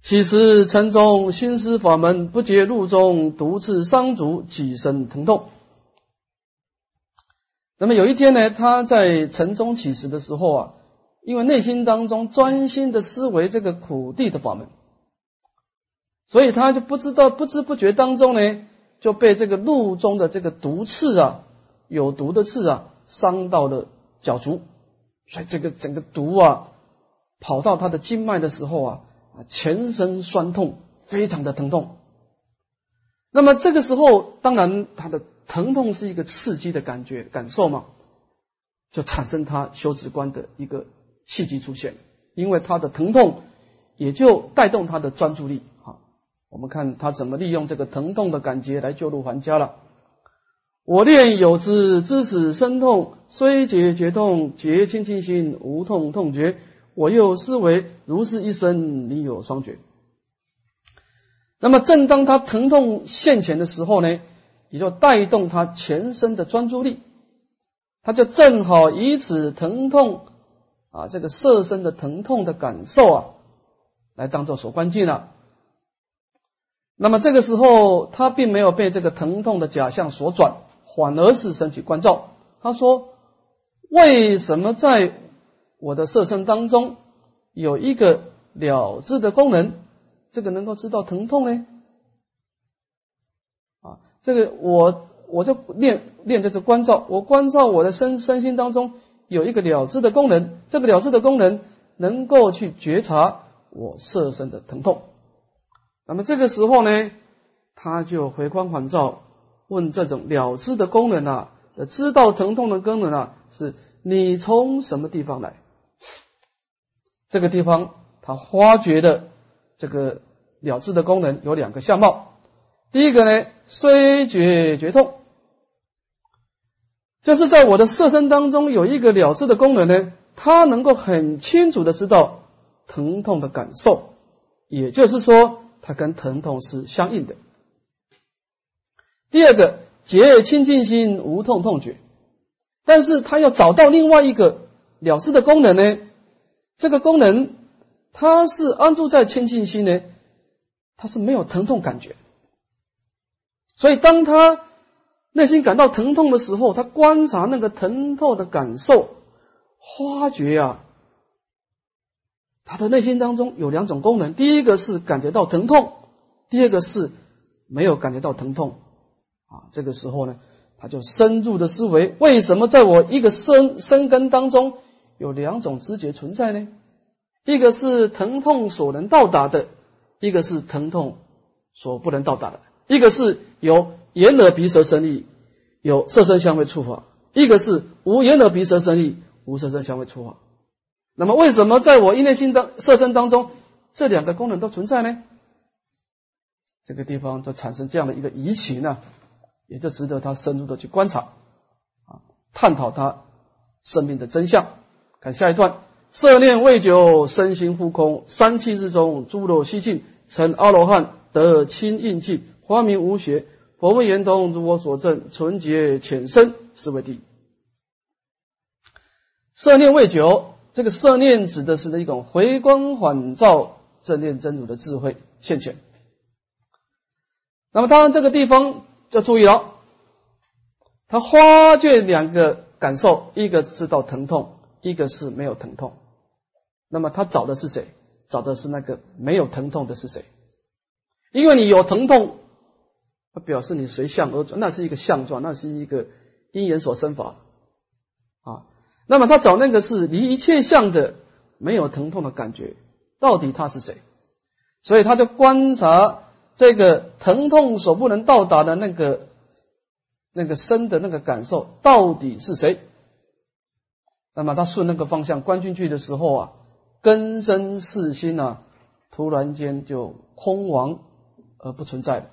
其实城中心思法门不觉路中独自伤足，几身疼痛。那么有一天呢，他在城中起时的时候啊，因为内心当中专心的思维这个苦地的法门，所以他就不知道不知不觉当中呢，就被这个路中的这个毒刺啊，有毒的刺啊，伤到了脚足，所以这个整个毒啊，跑到他的经脉的时候啊，啊，全身酸痛，非常的疼痛。那么这个时候，当然他的疼痛是一个刺激的感觉感受嘛，就产生他修止观的一个契机出现，因为他的疼痛也就带动他的专注力。好，我们看他怎么利用这个疼痛的感觉来救度还家了。我念有之，知使身痛，虽解觉痛，觉清清心，无痛痛觉。我又思维如是一生，你有双觉。那么，正当他疼痛现前的时候呢，也就带动他全身的专注力，他就正好以此疼痛啊，这个色身的疼痛的感受啊，来当做所关键了。那么这个时候，他并没有被这个疼痛的假象所转，反而是升起关照。他说：“为什么在我的色身当中有一个了知的功能？”这个能够知道疼痛呢？啊，这个我我就练练的是关照，我关照我的身身心当中有一个了知的功能，这个了知的功能能够去觉察我色身的疼痛。那么这个时候呢，他就回光返照，问这种了知的功能啊，知道疼痛的功能啊，是你从什么地方来？这个地方他发觉的。这个了知的功能有两个相貌，第一个呢，虽觉觉痛，就是在我的色身当中有一个了知的功能呢，它能够很清楚的知道疼痛的感受，也就是说，它跟疼痛是相应的。第二个，结清净心无痛痛觉，但是他要找到另外一个了事的功能呢，这个功能。他是安住在清净心呢，他是没有疼痛感觉，所以当他内心感到疼痛的时候，他观察那个疼痛的感受，发觉啊，他的内心当中有两种功能，第一个是感觉到疼痛，第二个是没有感觉到疼痛。啊。这个时候呢，他就深入的思维，为什么在我一个生生根当中有两种知觉存在呢？一个是疼痛所能到达的，一个是疼痛所不能到达的。一个是有眼耳鼻舌身意，有色身香味触法；一个是无眼耳鼻舌身意，无色身香味触法。那么，为什么在我一念心当色身当中，这两个功能都存在呢？这个地方就产生这样的一个疑情呢，也就值得他深入的去观察啊，探讨他生命的真相。看下一段。色念未久，身心复空，三气之中，诸漏悉尽，成阿罗汉，得清印记，花明无学。佛问言通，如我所证，纯洁浅深，是为第一。色念未久，这个色念指的是那一种回光返照、正念真如的智慧现前。那么当然这个地方要注意了，他发觉两个感受，一个知道疼痛，一个是没有疼痛。那么他找的是谁？找的是那个没有疼痛的是谁？因为你有疼痛，它表示你随相而转，那是一个相状，那是一个因缘所生法啊。那么他找那个是离一切相的没有疼痛的感觉，到底他是谁？所以他就观察这个疼痛所不能到达的那个那个生的那个感受到底是谁？那么他顺那个方向观进去的时候啊。根生四心呢，突然间就空亡而不存在了。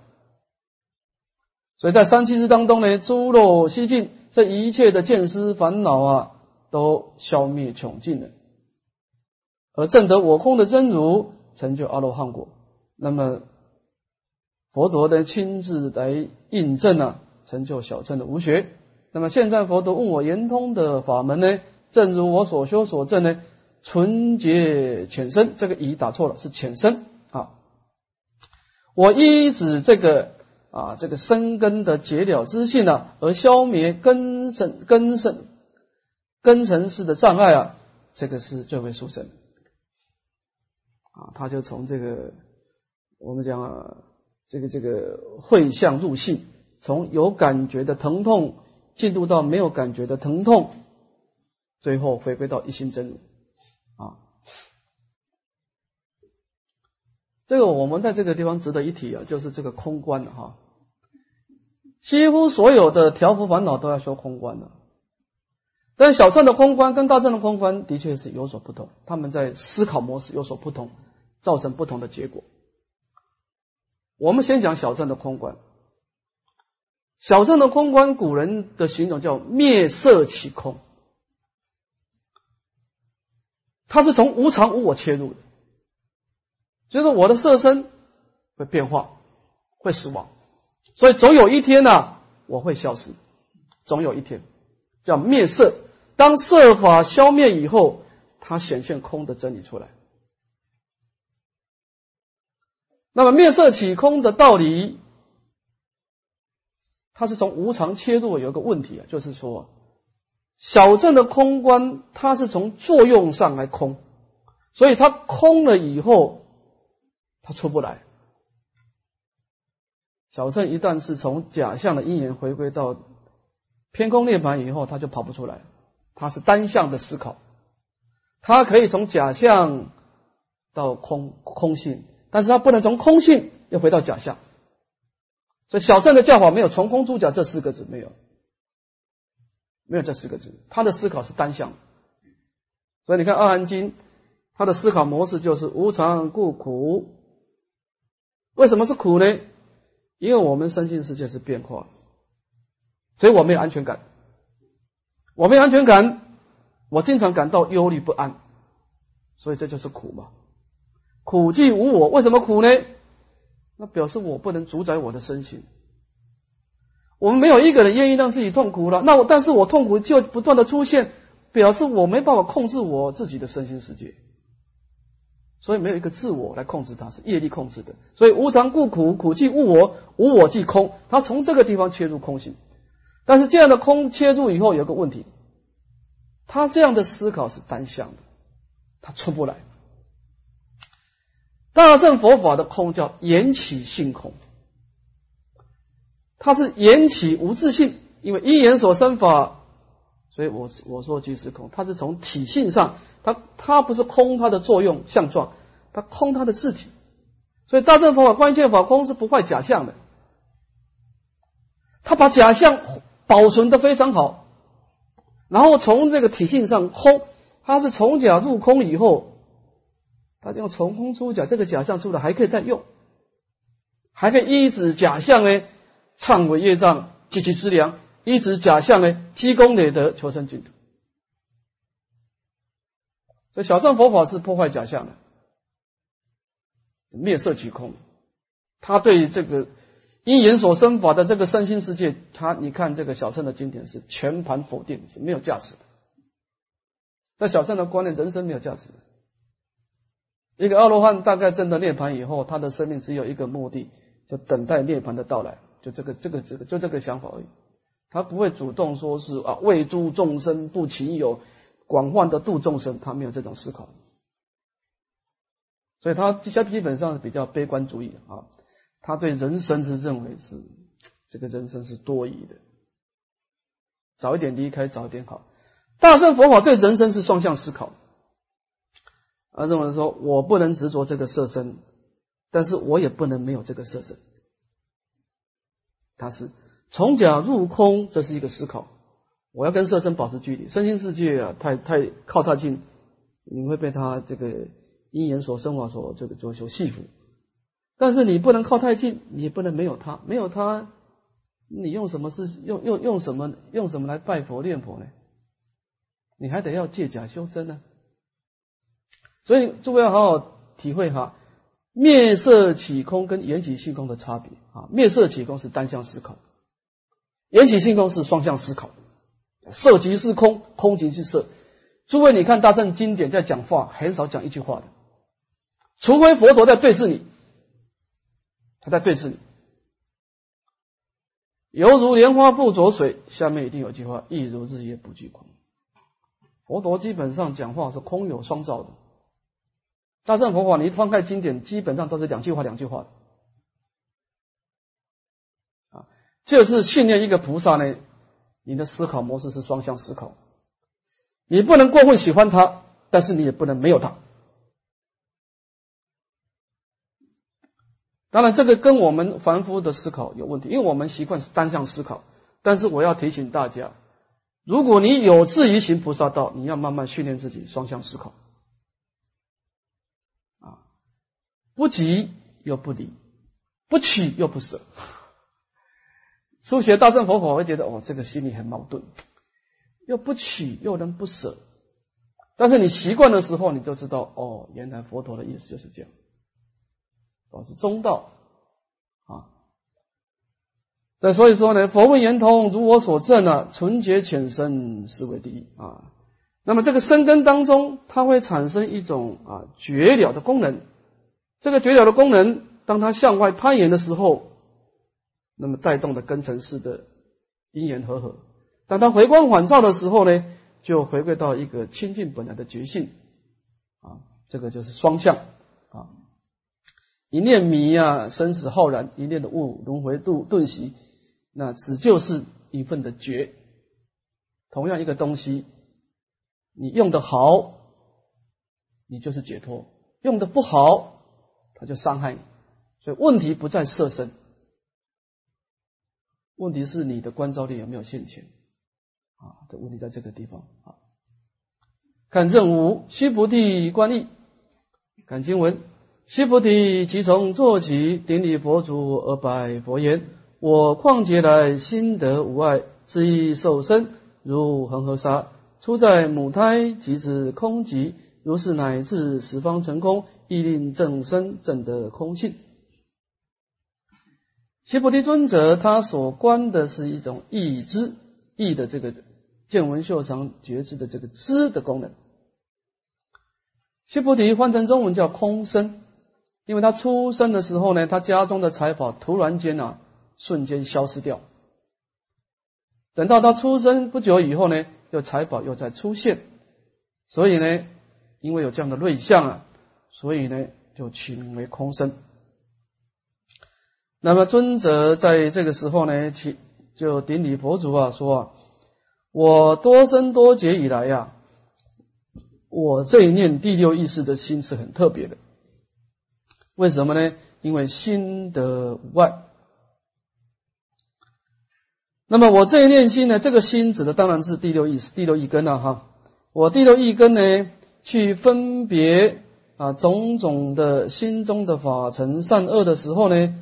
所以在三七日当中呢，诸漏悉尽，这一切的见思烦恼啊，都消灭穷尽了。而证得我空的真如，成就阿罗汉果。那么佛陀呢亲自来印证啊，成就小乘的无学。那么现在佛陀问我圆通的法门呢，正如我所修所证呢。纯洁浅深，这个乙打错了，是浅深啊。我依止这个啊，这个生根的结了之性呢，而消灭根生根生根尘世的障碍啊，这个是最为殊胜啊。他就从这个我们讲啊，这个这个会相入性，从有感觉的疼痛进入到没有感觉的疼痛，最后回归到一心真如啊。这个我们在这个地方值得一提啊，就是这个空观的哈。几乎所有的调伏烦恼都要说空观的，但小乘的空观跟大乘的空观的确是有所不同，他们在思考模式有所不同，造成不同的结果。我们先讲小乘的空观。小乘的空观，古人的形容叫灭色起空，它是从无常无我切入的，就是我的色身会变化，会死亡。所以总有一天呢，我会消失。总有一天，叫灭色。当色法消灭以后，它显现空的真理出来。那么灭色起空的道理，它是从无常切入。有一个问题啊，就是说，小镇的空观，它是从作用上来空，所以它空了以后，它出不来。小乘一旦是从假象的因缘回归到偏空涅盘以后，他就跑不出来。他是单向的思考，他可以从假象到空空性，但是他不能从空性又回到假象。所以小镇的教法没有从空出假这四个字，没有，没有这四个字。他的思考是单向。所以你看《二含经》，他的思考模式就是无常故苦。为什么是苦呢？因为我们身心世界是变化，所以我没有安全感。我没有安全感，我经常感到忧虑不安，所以这就是苦嘛。苦即无我，为什么苦呢？那表示我不能主宰我的身心。我们没有一个人愿意让自己痛苦了，那我但是我痛苦就不断的出现，表示我没办法控制我自己的身心世界。所以没有一个自我来控制它，是业力控制的。所以无常故苦，苦即无我，无我即空。他从这个地方切入空性，但是这样的空切入以后有个问题，他这样的思考是单向的，他出不来。大乘佛法的空叫缘起性空，它是缘起无自性，因为因缘所生法，所以我我说即是空，它是从体性上。它它不是空它的作用相状，它空它的自体，所以大乘佛法关键法空是不坏假象的，他把假象保存的非常好，然后从这个体性上空，它是从假入空以后，他用从空出假，这个假象出来还可以再用，还可以依止假象呢，忏悔业障积其资粮，依止假象呢，积功累德求生净土。所以小乘佛法是破坏假象的，灭色即空。他对这个因缘所生法的这个身心世界，他你看这个小乘的经典是全盘否定，是没有价值的。在小乘的观念，人生没有价值。一个阿罗汉大概证得涅盘以后，他的生命只有一个目的，就等待涅盘的到来，就这个这个这个就这个想法而已。他不会主动说是啊为诸众生不勤有。广泛的度众生，他没有这种思考，所以他基基本上是比较悲观主义啊。他对人生是认为是这个人生是多疑的，早一点离开早一点好。大乘佛法对人生是双向思考，啊，认为说我不能执着这个色身，但是我也不能没有这个色身。他是从假入空，这是一个思考。我要跟色身保持距离，身心世界啊，太太靠太近，你会被他这个因缘所生法所这个所所系缚。但是你不能靠太近，你也不能没有他，没有他，你用什么是用用用什么用什么来拜佛念佛呢？你还得要借假修真呢。所以诸位要好好体会哈，灭色起空跟缘起性空的差别啊。灭色起空是单向思考，缘起性空是双向思考。色即是空，空即是色。诸位，你看大乘经典在讲话，很少讲一句话的，除非佛陀在对峙你，他在对峙你。犹如莲花不着水，下面一定有句话：亦如日月不惧空。佛陀基本上讲话是空有双照的。大乘佛法，你翻开经典，基本上都是两句话，两句话的。啊，就是训练一个菩萨呢，你的思考模式是双向思考，你不能过分喜欢他，但是你也不能没有他。当然，这个跟我们凡夫的思考有问题，因为我们习惯是单向思考。但是我要提醒大家，如果你有志于行菩萨道，你要慢慢训练自己双向思考，啊，不急又不离，不取又不舍。初学大乘佛法，会觉得哦，这个心里很矛盾，又不取又能不舍。但是你习惯的时候，你就知道哦，原来佛陀的意思就是这样。保持中道啊，那所以说呢，佛问圆通，如我所证啊，纯洁浅深是为第一啊。那么这个生根当中，它会产生一种啊绝了的功能。这个绝了的功能，当它向外攀岩的时候，那么带动的根尘式的因缘和合；当它回光返照的时候呢，就回归到一个清净本来的觉性啊。这个就是双向啊。一念迷啊，生死浩然；一念的悟，轮回度顿息。那只就是一份的觉。同样一个东西，你用的好，你就是解脱；用的不好，他就伤害你。所以问题不在色身，问题是你的观照力有没有现前啊？的问题在这个地方啊。看正五，须菩提观义，看经文。须菩提，即从坐起，顶礼佛祖而拜佛言：“我旷劫来心得无碍，自意受身如恒河沙，出在母胎即知空寂，如是乃至十方成空，亦令正身正得空性。”须菩提尊者他所观的是一种意知，意的这个见闻嗅尝觉知的这个知的功能。须菩提换成中文叫空身。因为他出生的时候呢，他家中的财宝突然间啊，瞬间消失掉。等到他出生不久以后呢，又财宝又再出现，所以呢，因为有这样的瑞相啊，所以呢，就取名为空生。那么尊者在这个时候呢，去就顶礼佛祖啊，说啊，我多生多劫以来呀，我这一念第六意识的心是很特别的。为什么呢？因为心得无碍。那么我这一念心呢？这个心指的当然是第六意识、第六意根了哈。我第六意根呢，去分别啊种种的心中的法尘善恶的时候呢，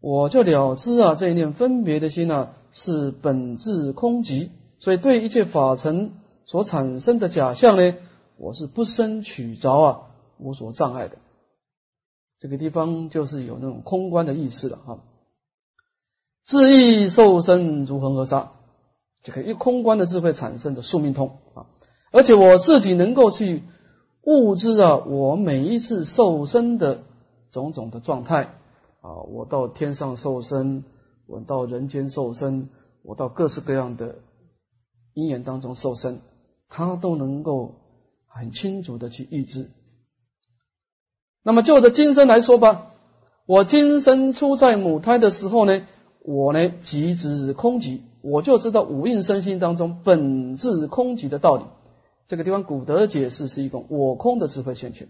我就了知啊这一念分别的心呢是本质空寂，所以对一切法尘所产生的假象呢，我是不生取着啊，无所障碍的。这个地方就是有那种空观的意思了哈，自意受身如恒河沙，这个一空观的智慧产生的宿命通啊，而且我自己能够去悟知啊，我每一次受身的种种的状态啊，我到天上受身，我到人间受身，我到各式各样的因缘当中受身，他都能够很清楚的去预知。那么就着今生来说吧，我今生出在母胎的时候呢，我呢即知空寂，我就知道五蕴身心当中本质空寂的道理。这个地方古德解释是一种我空的智慧现前。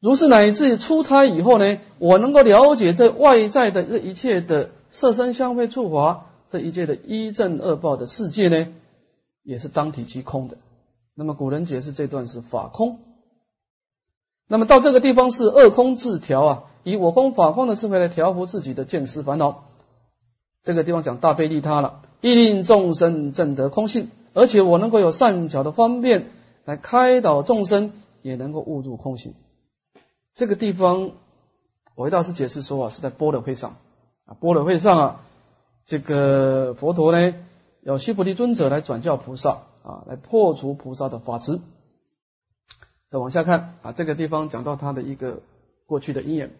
如是乃至出胎以后呢，我能够了解这外在的这一切的色身香味触法，这一切的一正二报的世界呢，也是当体即空的。那么古人解释这段是法空。那么到这个地方是二空自调啊，以我空法空的智慧来调伏自己的见思烦恼。这个地方讲大悲利他了，亦令众生证得空性，而且我能够有善巧的方便来开导众生，也能够悟入空性。这个地方，韦大师解释说啊，是在般若会上啊，般若会上啊，这个佛陀呢，要须菩提尊者来转教菩萨啊，来破除菩萨的法执。再往下看啊，这个地方讲到他的一个过去的因缘。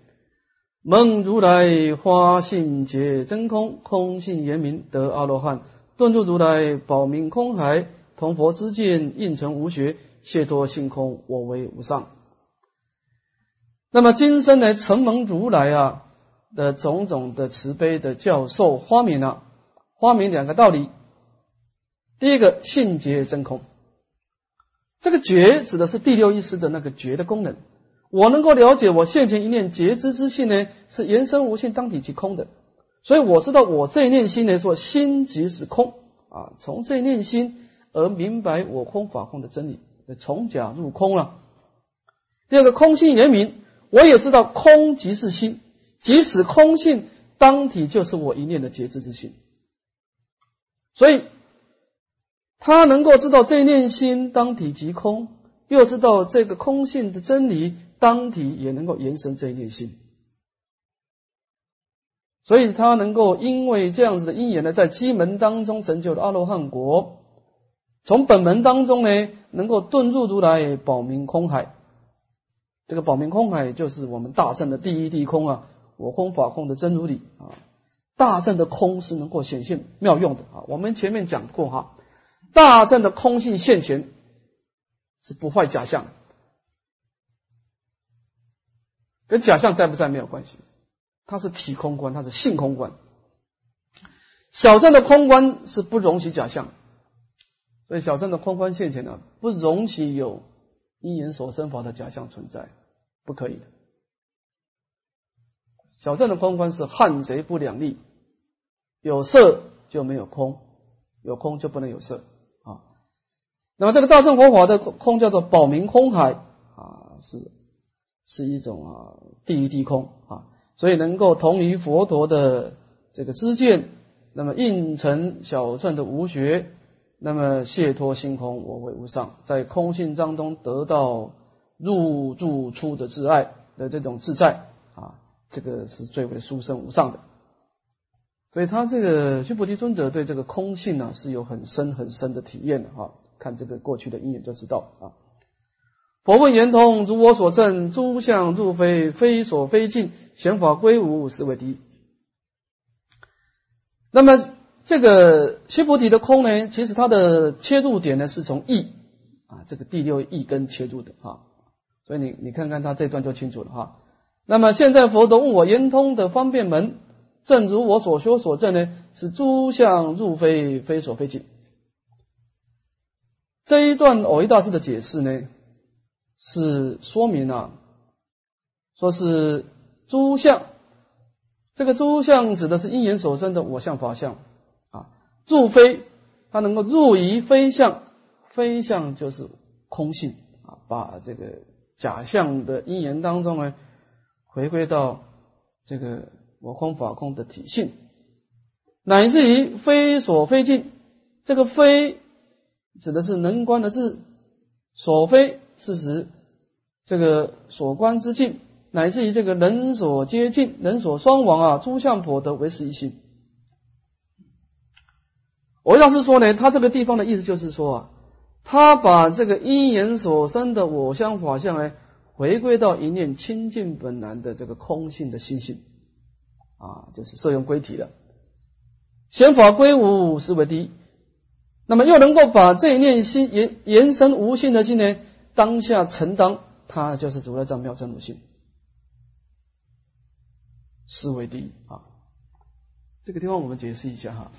梦如来花性解真空，空性圆明得阿罗汉，顿住如来宝明空海，同佛之见应成无学，解脱性空，我为无上。那么今生来承蒙如来啊，的种种的慈悲的教授发明了发明两个道理。第一个性觉真空，这个觉指的是第六意识的那个觉的功能。我能够了解我现前一念觉知之性呢，是言生无限当体即空的，所以我知道我这一念心来，说心即是空啊，从这一念心而明白我空法空的真理，从假入空了。第二个空性言明，我也知道空即是心，即使空性当体就是我一念的觉知之性，所以。他能够知道这一念心当体即空，又知道这个空性的真理当体也能够延伸这一念心，所以他能够因为这样子的因缘呢，在机门当中成就了阿罗汉国，从本门当中呢，能够遁入如来保明空海。这个保明空海就是我们大圣的第一地空啊，我空法空的真如理啊，大圣的空是能够显现妙用的啊，我们前面讲过哈。大正的空性现前是不坏假象，跟假象在不在没有关系，它是体空观，它是性空观。小镇的空观是不容许假象，所以小镇的空观现前呢，不容许有因缘所生法的假象存在，不可以的。小镇的空观是汉贼不两立，有色就没有空，有空就不能有色啊。那么这个大乘佛法的空叫做保明空海啊，是是一种啊第一地空啊，所以能够同于佛陀的这个知见，那么应成小乘的无学，那么解脱心空我为无上，在空性当中得到入住出的自爱的这种自在啊，这个是最为殊胜无上的。所以他这个须菩提尊者对这个空性呢是有很深很深的体验的哈。看这个过去的因缘就知道啊。佛问圆通，如我所证，诸相入非，非所非尽，显法归无，是为第一。那么这个须菩提的空呢，其实它的切入点呢是从意啊，这个第六意根切入的啊。所以你你看看他这段就清楚了哈。那么现在佛陀问我圆通的方便门，正如我所说所证呢，是诸相入非，非所非尽。这一段偶一大师的解释呢，是说明了，说是诸相，这个诸相指的是因缘所生的我相法相啊，入非，它能够入于非相，非相就是空性啊，把这个假象的因缘当中呢，回归到这个我空法空的体性，乃至于非所非尽，这个非。指的是能观的智，所非事实，这个所观之境，乃至于这个人所接近，人所双亡啊，诸相婆得为实一心。我要是说呢，他这个地方的意思就是说啊，他把这个因缘所生的我相法相呢，回归到一念清净本来的这个空性的心性啊，就是摄用归体的，显法归无是为第一。那么又能够把这一念心延延伸无性的心呢，当下承当，它就是主要藏妙真如性，思维第一啊。这个地方我们解释一下哈。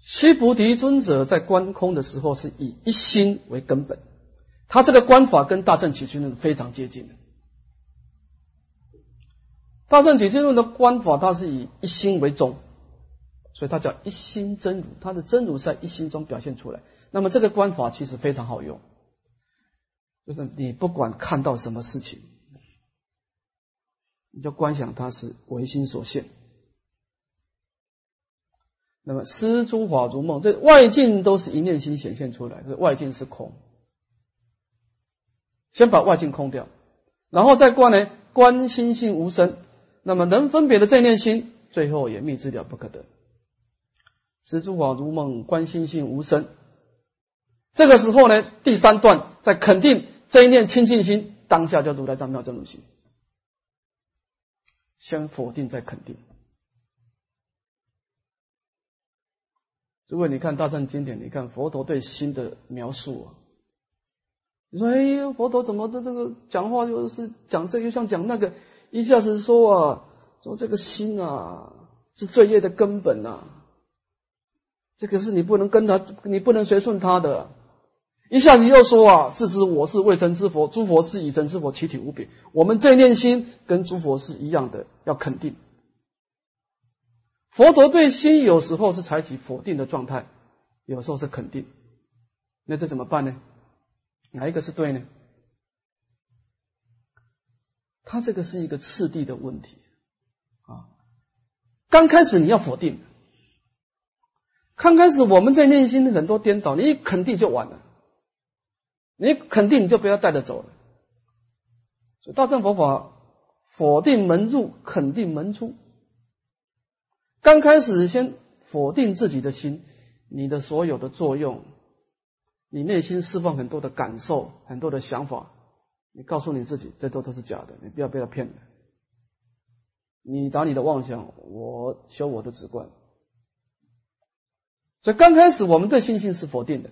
须菩提尊者在观空的时候是以一心为根本，他这个观法跟大正起居论非常接近的。大正起居论的观法，它是以一心为宗。所以它叫一心真如，它的真如在一心中表现出来。那么这个观法其实非常好用，就是你不管看到什么事情，你就观想它是唯心所现。那么施诸法如梦，这外境都是一念心显现出来，这外境是空。先把外境空掉，然后再观呢，观心性无声。那么能分别的这念心，最后也密之了不可得。十诸法如梦，观心性无声。这个时候呢，第三段在肯定这一念清净心，当下叫如来藏妙真如心。先否定再肯定。如果你看大乘经典，你看佛陀对心的描述啊，你说，哎呀，佛陀怎么的这个讲话就是讲这个，又像讲那个，一下子说啊，说这个心啊是罪业的根本啊，这个是你不能跟他，你不能随顺他的。一下子又说啊，自知我是未成之佛，诸佛是已成之佛，其体无别。我们这念心跟诸佛是一样的，要肯定。佛陀对心有时候是采取否定的状态，有时候是肯定。那这怎么办呢？哪一个是对呢？他这个是一个次第的问题啊。刚开始你要否定，刚开始我们在内心很多颠倒，你一肯定就完了。你肯定你就不要带着走了。所以大乘佛法否定门入，肯定门出。刚开始先否定自己的心，你的所有的作用。你内心释放很多的感受，很多的想法，你告诉你自己，这都都是假的，你不要被他骗了。你打你的妄想，我修我的直观。所以刚开始我们对信心是否定的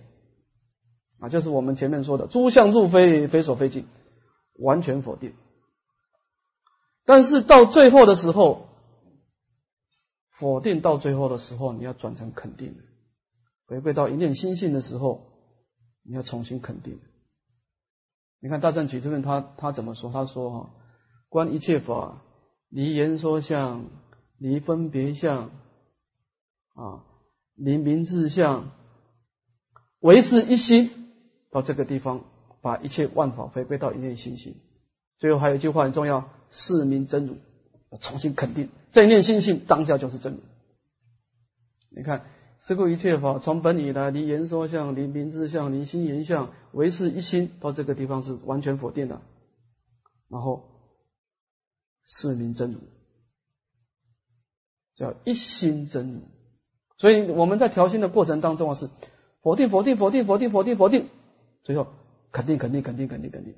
啊，就是我们前面说的“诸相入非，非所非尽”，完全否定。但是到最后的时候，否定到最后的时候，你要转成肯定，回归到一念心性的时候。你要重新肯定。你看大正举这边他他怎么说？他说：“哈，观一切法，离言说相，离分别相，啊，离名字相，唯是一心。”到这个地方，把一切万法回归到一念心性。最后还有一句话很重要：“是名真如。”重新肯定这一念心性当下就是真如。你看。是故一切法从本以来，离言说相，离名字相，离心言相，唯是一心。到这个地方是完全否定的。然后是名真如，叫一心真如。所以我们在调心的过程当中啊，是否定、否定、否定、否定、否定、否定，最后肯定、肯定、肯定、肯定、肯定。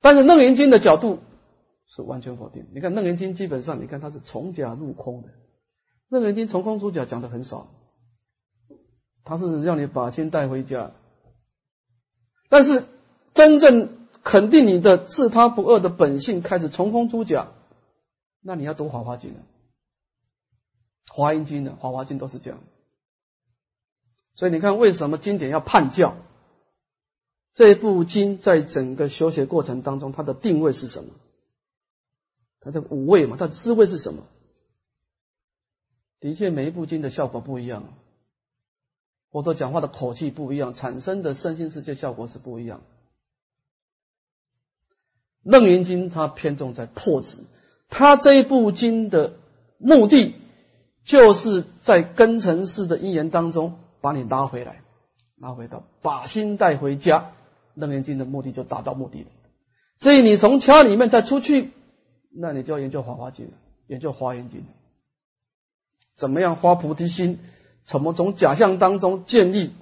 但是楞严经的角度是完全否定。你看楞严经基本上，你看它是从假入空的。楞严经从空出假讲的很少，他是让你把心带回家，但是真正肯定你的自他不二的本性，开始从空出假，那你要读华华经了，华严经的华华经都是这样，所以你看为什么经典要判教？这部经在整个修学过程当中，它的定位是什么？它的五味嘛，它的滋味是什么？的确，每一部经的效果不一样，或者讲话的口气不一样，产生的身心世界效果是不一样。楞严经它偏重在破执，它这一部经的目的就是在根尘世的因缘当中把你拉回来，拉回到把心带回家。楞严经的目的就达到目的了。所以你从家里面再出去，那你就要研究华华经了，研究华严经。怎么样发菩提心？怎么从假象当中建立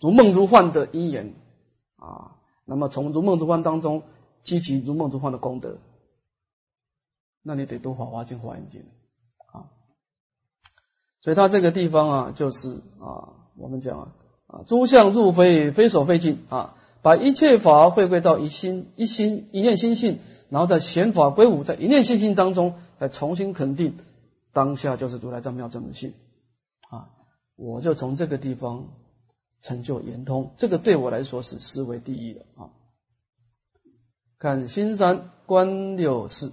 如梦如幻的因缘啊？那么从如梦如幻当中积极如梦如幻的功德，那你得读《法华经》《华严经》啊。所以他这个地方啊，就是啊，我们讲啊，啊，诸相入非，非所非尽啊，把一切法回归到一心、一心、一念心性，然后在显法归五，在一念心性当中再重新肯定。当下就是如来藏妙正性啊！我就从这个地方成就圆通，这个对我来说是思维第一的啊。看新山观六事，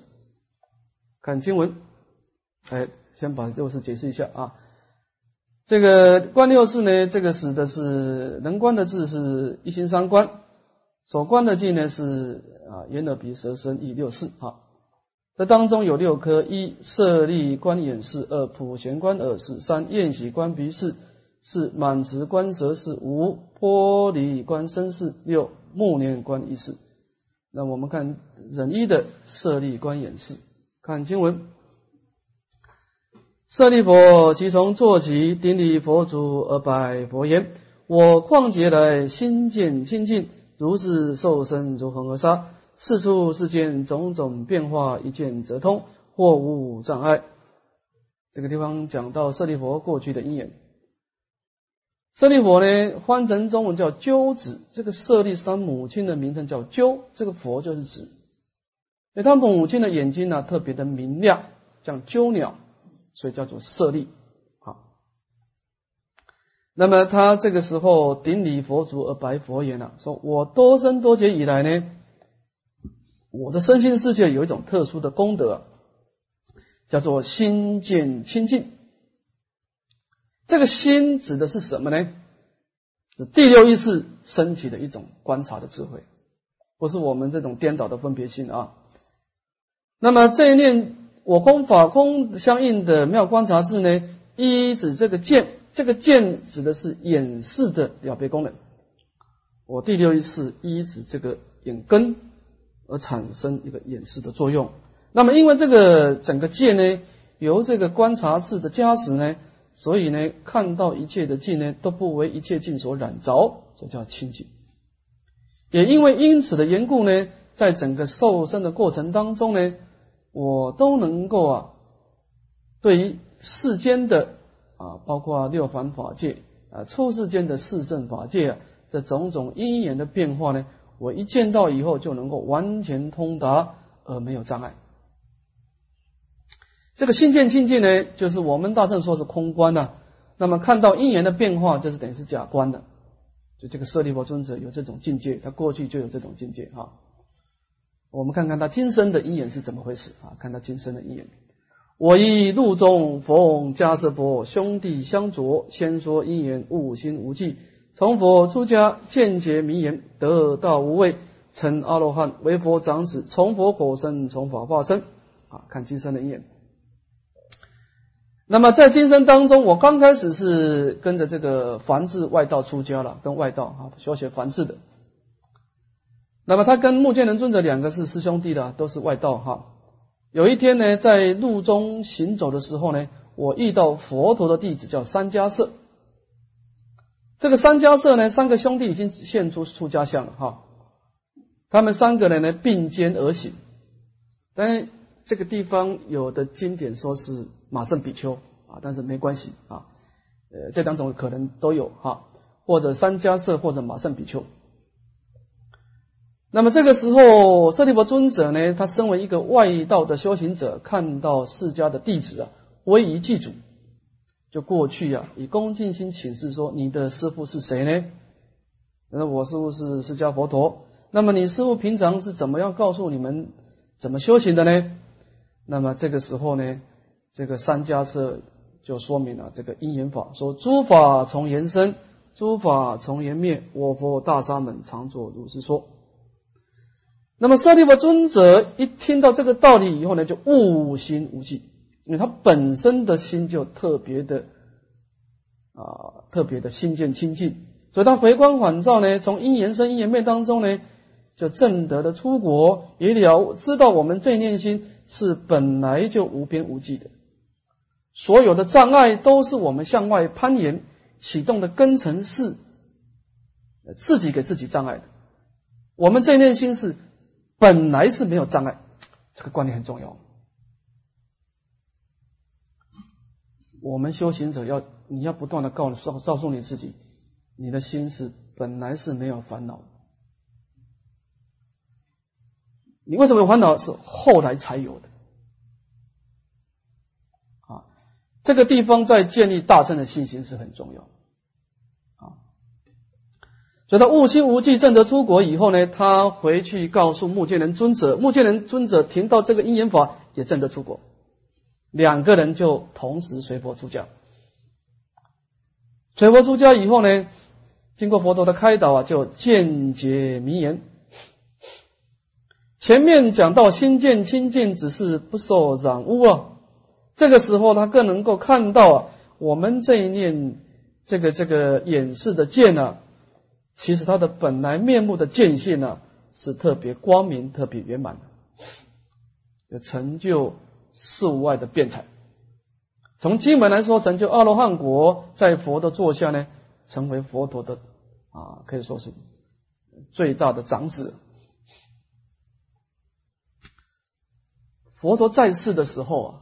看经文，哎，先把六事解释一下啊。这个观六事呢，这个指的是能观的字是一心三观，所观的境呢是啊眼耳鼻舌身意六事啊。这当中有六科：一设立观眼视；二普贤观耳视；三宴喜观鼻视；四满持观舌视；五波离观身视；六目念观意识。那我们看忍一的设立观眼视，看经文：舍利佛，即从坐起，顶礼佛祖而拜佛言：“我旷劫来心见清净，如是受身如恒河沙。”四处世间种种变化，一见则通，或无障碍。这个地方讲到舍利佛过去的因缘。舍利佛呢，翻成中文叫鸠子，这个舍利是他母亲的名称，叫鸠，这个佛就是子。那他母亲的眼睛呢，特别的明亮，像鸠鸟，所以叫做舍利。好，那么他这个时候顶礼佛足而白佛言了，说我多生多劫以来呢，我的身心世界有一种特殊的功德，叫做心见清净。这个心指的是什么呢？是第六意识升起的一种观察的智慧，不是我们这种颠倒的分别心啊。那么这一念我空法空相应的妙观察智呢，一指这个见，这个见指的是眼视的了别功能。我第六意识一指这个眼根而产生一个眼视的作用。那么因为这个整个见呢，由这个观察智的加持呢，所以呢看到一切的境呢都不为一切境所染着，这叫清净。也因为因此的缘故呢，在整个受身的过程当中呢。我都能够啊，对于世间的啊，包括六凡法界啊，出世间的四圣法界啊，这种种因缘的变化呢，我一见到以后就能够完全通达而没有障碍。这个心见清净呢，就是我们大圣说是空观呐。那么看到因缘的变化，就是等于是假观的。就这个舍利弗尊者有这种境界，他过去就有这种境界哈。我们看看他今生的因缘是怎么回事啊？看他今生的因缘。我以路中逢迦斯佛兄弟相着，先说因缘悟心无忌，从佛出家见解名言，得道无畏，成阿罗汉，为佛长子，从佛果身，从法化身。啊，看今生的因缘。那么在今生当中，我刚开始是跟着这个梵志外道出家了，跟外道啊学学梵志的。那么他跟目犍连尊者两个是师兄弟的，都是外道哈。有一天呢，在路中行走的时候呢，我遇到佛陀的弟子叫三迦舍。这个三迦舍呢，三个兄弟已经现出出家相了哈。他们三个人呢并肩而行，但这个地方有的经典说是马胜比丘啊，但是没关系啊。呃，这两种可能都有哈，或者三迦舍或者马胜比丘。那么这个时候，舍利弗尊者呢，他身为一个外道的修行者，看到释迦的弟子啊，威仪祭祖，就过去啊，以恭敬心请示说：“你的师父是谁呢？”那我师父是释迦佛陀。那么你师父平常是怎么样告诉你们怎么修行的呢？那么这个时候呢，这个三迦舍就说明了这个因缘法，说：“诸法从缘生，诸法从缘灭，我佛大沙门常作如是说。”那么舍利弗尊者一听到这个道理以后呢，就悟心无忌，因为他本身的心就特别的啊，特别的心见清净，所以他回光返照呢，从因缘生因缘灭当中呢，就正得的出国，也了知道我们这念心是本来就无边无际的，所有的障碍都是我们向外攀岩启动的根尘事，自己给自己障碍的，我们这念心是。本来是没有障碍，这个观念很重要。我们修行者要，你要不断的告诉、告诉你自己，你的心是本来是没有烦恼。你为什么有烦恼？是后来才有的。啊，这个地方在建立大乘的信心是很重要。所以他悟心无忌证得出国以后呢，他回去告诉目犍连尊者，目犍连尊者听到这个因缘法也证得出国，两个人就同时随佛出家。随佛出家以后呢，经过佛陀的开导啊，就见解名言。前面讲到心见清净，只是不受染污啊。这个时候他更能够看到啊，我们这一念这个这个演示的见呢。其实他的本来面目的见性呢，是特别光明、特别圆满的，有成就事物外的辩才。从经文来说，成就阿罗汉果，在佛的座下呢，成为佛陀的啊，可以说是最大的长子。佛陀在世的时候啊，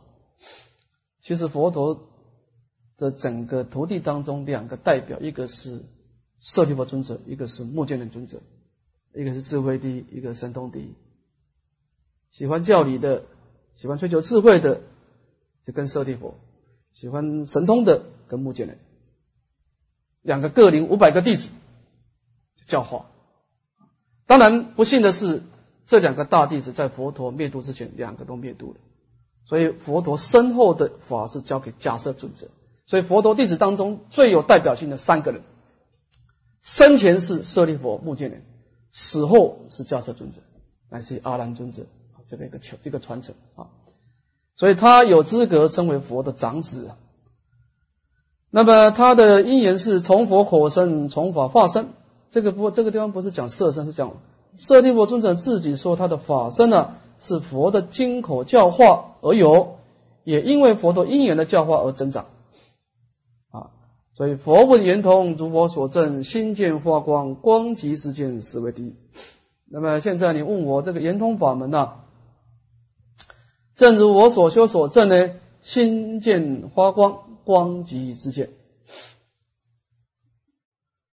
其实佛陀的整个徒弟当中两个代表，一个是舍利佛尊者，一个是目犍连尊者，一个是智慧第一，一个神通第一。喜欢教理的，喜欢追求智慧的，就跟舍利佛；喜欢神通的，跟目犍连。两个各领五百个弟子教化。当然不幸的是，这两个大弟子在佛陀灭度之前，两个都灭度了。所以佛陀身后的法是交给迦摄尊者。所以佛陀弟子当中最有代表性的三个人，生前是舍利佛、目犍连，死后是迦摄尊者，乃至于阿难尊者，这个一个一个传承啊。所以他有资格称为佛的长子。那么他的因缘是从佛火生，从法化身。这个不，这个地方不是讲色身，是讲舍利佛尊者自己说他的法身呢，是佛的经口教化而有，也因为佛陀因缘的教化而增长。所以佛问圆通，如我所证，心见发光，光极之见，实为第一。那么现在你问我这个圆通法门呢？正如我所修所证呢，心见发光。光极之见，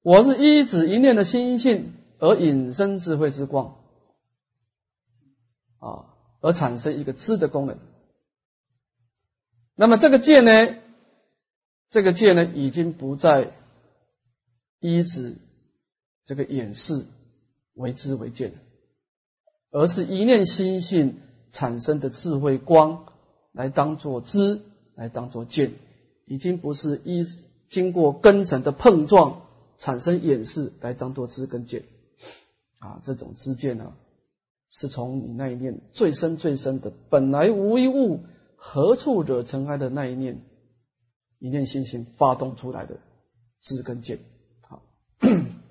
我是一指一念的心性而引生智慧之光啊，而产生一个知的功能。那么这个见呢，这个见呢，已经不再一指这个演示为知为见，而是一念心性产生的智慧光来当做知，来当做见。已经不是一经过根尘的碰撞产生演示来当做知跟见啊，这种知见呢，是从你那一念最深最深的本来无一物，何处惹尘埃的那一念一念心性发动出来的知根见。好，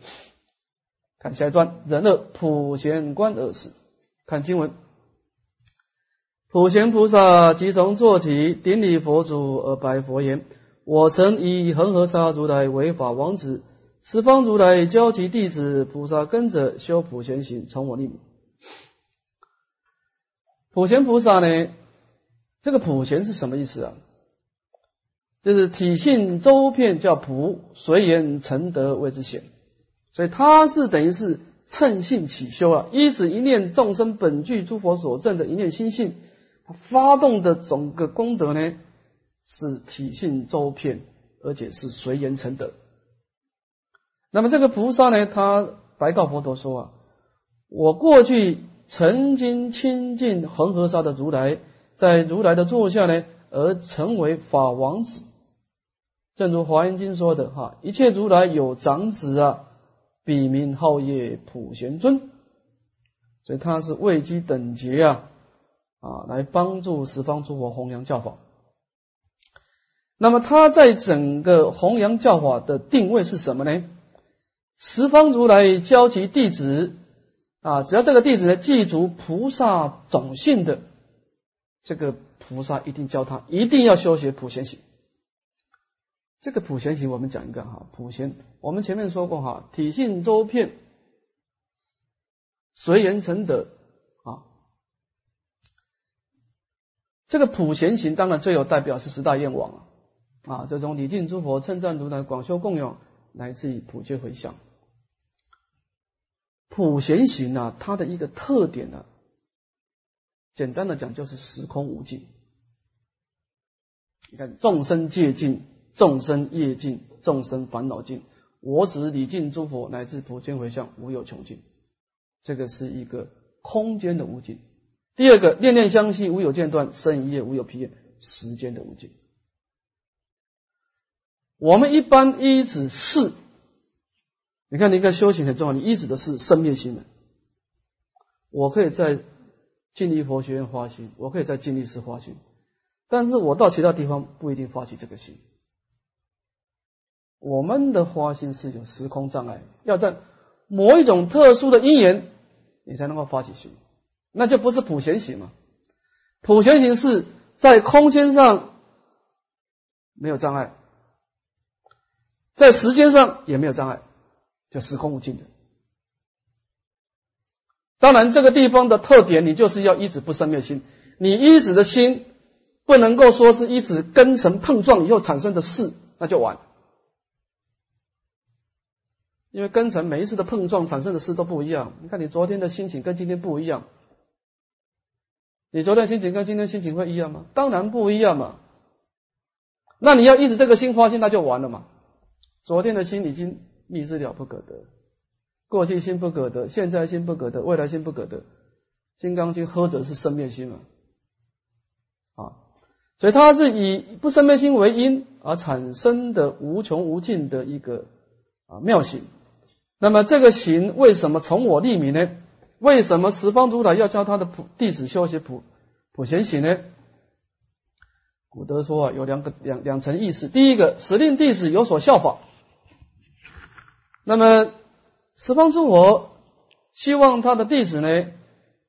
看下一段，人恶普贤观而死。看经文。普贤菩萨即从坐起，顶礼佛祖而白佛言：“我曾以恒河沙如来为法王子，十方如来教其弟子菩萨跟着修普贤行，从我立名。”普贤菩萨呢？这个普贤是什么意思啊？就是体性周遍，叫普；随缘成德谓之显。所以他是等于是乘性起修啊，一是一念众生本具诸佛所证的一念心性。他发动的整个功德呢，是体性周遍，而且是随缘成德。那么这个菩萨呢，他白告佛陀说啊，我过去曾经亲近恒河沙的如来，在如来的座下呢，而成为法王子。正如华严经说的哈，一切如来有长子啊，笔名号业普贤尊，所以他是位居等觉啊。啊，来帮助十方诸佛弘扬教法。那么他在整个弘扬教法的定位是什么呢？十方如来教其弟子啊，只要这个弟子呢记住菩萨种性的，这个菩萨一定教他，一定要修学普贤行。这个普贤行，我们讲一个哈，普贤，我们前面说过哈，体性周遍，随缘成德啊。这个普贤行当然最有代表是十大愿望啊，啊，这种礼敬诸佛、称赞如来、广修供养，来自于普皆回向。普贤行呢，它的一个特点呢，简单的讲就是时空无尽。你看众生界尽，众生业尽，众生烦恼尽，我只礼敬诸佛乃至普皆回向，无有穷尽。这个是一个空间的无尽。第二个，念念相续，无有间断；生一夜，无有疲厌。时间的无尽。我们一般依止是，你看，你看修行很重要。你依止的是生灭心门。我可以在净力佛学院发心，我可以在净力寺发心，但是我到其他地方不一定发起这个心。我们的发心是有时空障碍，要在某一种特殊的因缘，你才能够发起心。那就不是普贤行嘛？普贤行是在空间上没有障碍，在时间上也没有障碍，就时空无尽的。当然，这个地方的特点，你就是要一直不生灭心。你一直的心不能够说是一直根尘碰撞以后产生的事，那就晚。因为根尘每一次的碰撞产生的事都不一样。你看你昨天的心情跟今天不一样，你昨天心情跟今天心情会一样吗？当然不一样嘛。那你要一直这个心花心，那就完了嘛。昨天的心已经密之了不可得，过去心不可得，现在心不可得，未来心不可得。金刚经喝着是生灭心嘛，啊，所以它是以不生灭心为因而产生的无穷无尽的一个啊妙性。那么这个行为什么从我立名呢？为什么十方如来要教他的普弟子修习普普贤行呢？古德说啊，有两个两两层意思。第一个，使令弟子有所效法。那么十方诸佛希望他的弟子呢？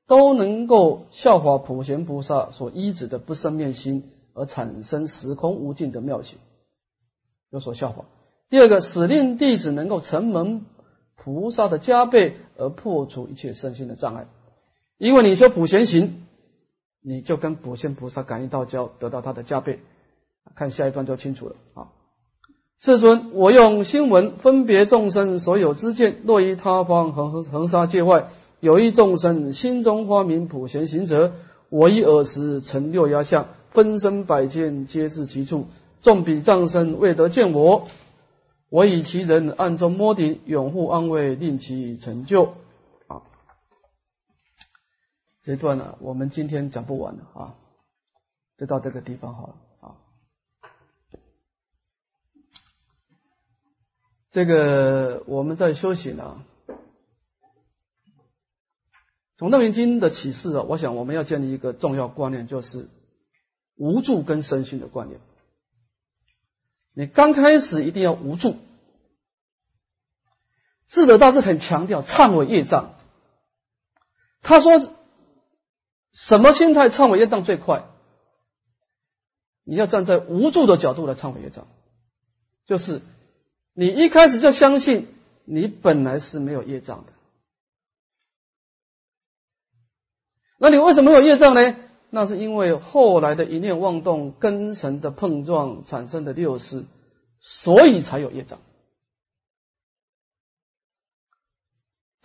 都能够效法普贤菩萨所依止的不生灭心，而产生时空无尽的妙行，有所效法。第二个，使令弟子能够承蒙菩萨的加倍，而破除一切身心的障碍。因为你说普贤行，你就跟普贤菩萨感应道交，得到他的加倍。看下一段就清楚了啊！世尊，我用心闻分别众生所有之见，若于他方恒恒沙界外。有一众生心中发明普贤行者，我以尔时成六压相，分身百千皆至其处。众比障生未得见我，我以其人暗中摸顶，永护安慰，令其成就。啊，这段呢，我们今天讲不完了啊，就到这个地方好了啊。这个我们在休息呢。从《楞严经》的启示啊，我想我们要建立一个重要观念，就是无助跟身心的观念。你刚开始一定要无助。智者大师很强调忏悔业障。他说，什么心态忏悔业障最快？你要站在无助的角度来忏悔业障，就是你一开始就相信你本来是没有业障的。那你为什么有业障呢？那是因为后来的一念妄动、根神的碰撞产生的六识，所以才有业障。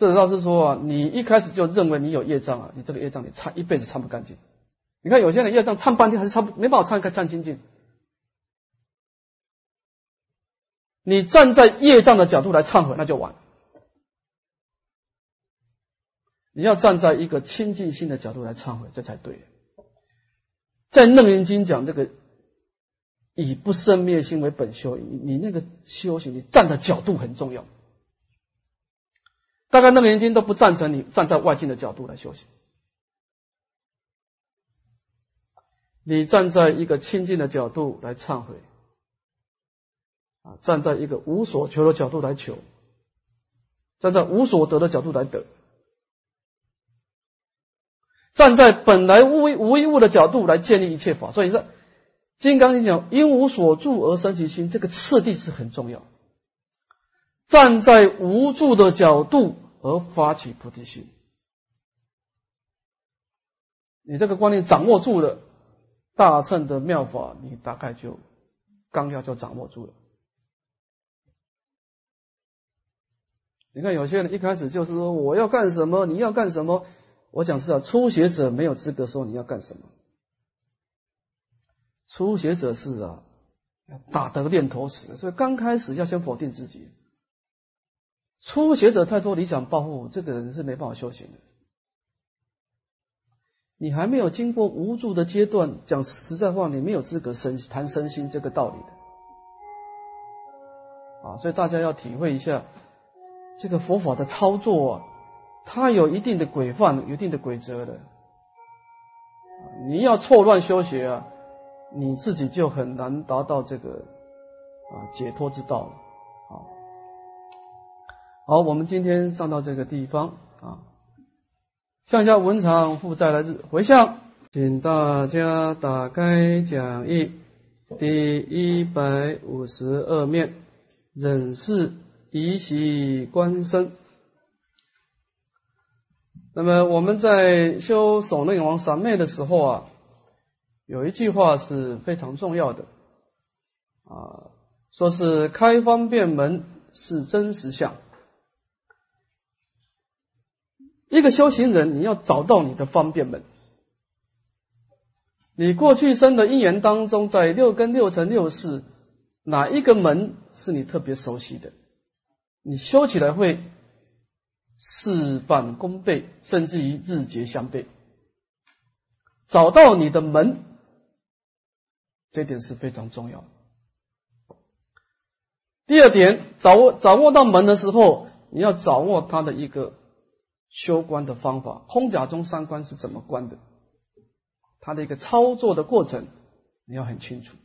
这倒是说啊，你一开始就认为你有业障啊，你这个业障你擦一辈子擦不干净。你看有些人业障擦半天还是擦不没办法擦开擦清净。你站在业障的角度来忏悔，那就完。你要站在一个清净心的角度来忏悔，这才对。在楞严经讲这个以不生灭心为本修，你那个修行，你站的角度很重要。大概楞严经都不赞成你站在外境的角度来修行，你站在一个清净的角度来忏悔，啊，站在一个无所求的角度来求，站在无所得的角度来得。站在本来无无一物的角度来建立一切法，所以说《金刚经》讲“因无所住而生其心”，这个次第是很重要。站在无助的角度而发起菩提心，你这个观念掌握住了，大乘的妙法，你大概就纲要就掌握住了。你看有些人一开始就是说我要干什么，你要干什么。我讲是啊，初学者没有资格说你要干什么。初学者是啊，打得念头死，所以刚开始要先否定自己。初学者太多理想抱负，这个人是没办法修行的。你还没有经过无助的阶段，讲实在话，你没有资格身谈身心这个道理的。啊，所以大家要体会一下这个佛法的操作啊。它有一定的规范、一定的规则的，你要错乱修学啊，你自己就很难达到这个啊解脱之道了。好，我们今天上到这个地方啊，向下文长负债来自回向，请大家打开讲义第一百五十二面，忍是以喜观身。那么我们在修守内王三昧的时候啊，有一句话是非常重要的啊，说是开方便门是真实相。一个修行人，你要找到你的方便门。你过去生的因缘当中，在六根、六尘、六识，哪一个门是你特别熟悉的？你修起来会事半功倍，甚至于日结相倍。找到你的门，这点是非常重要。第二点，掌握掌握到门的时候，你要掌握它的一个修观的方法。空假中三观是怎么观的？它的一个操作的过程，你要很清楚。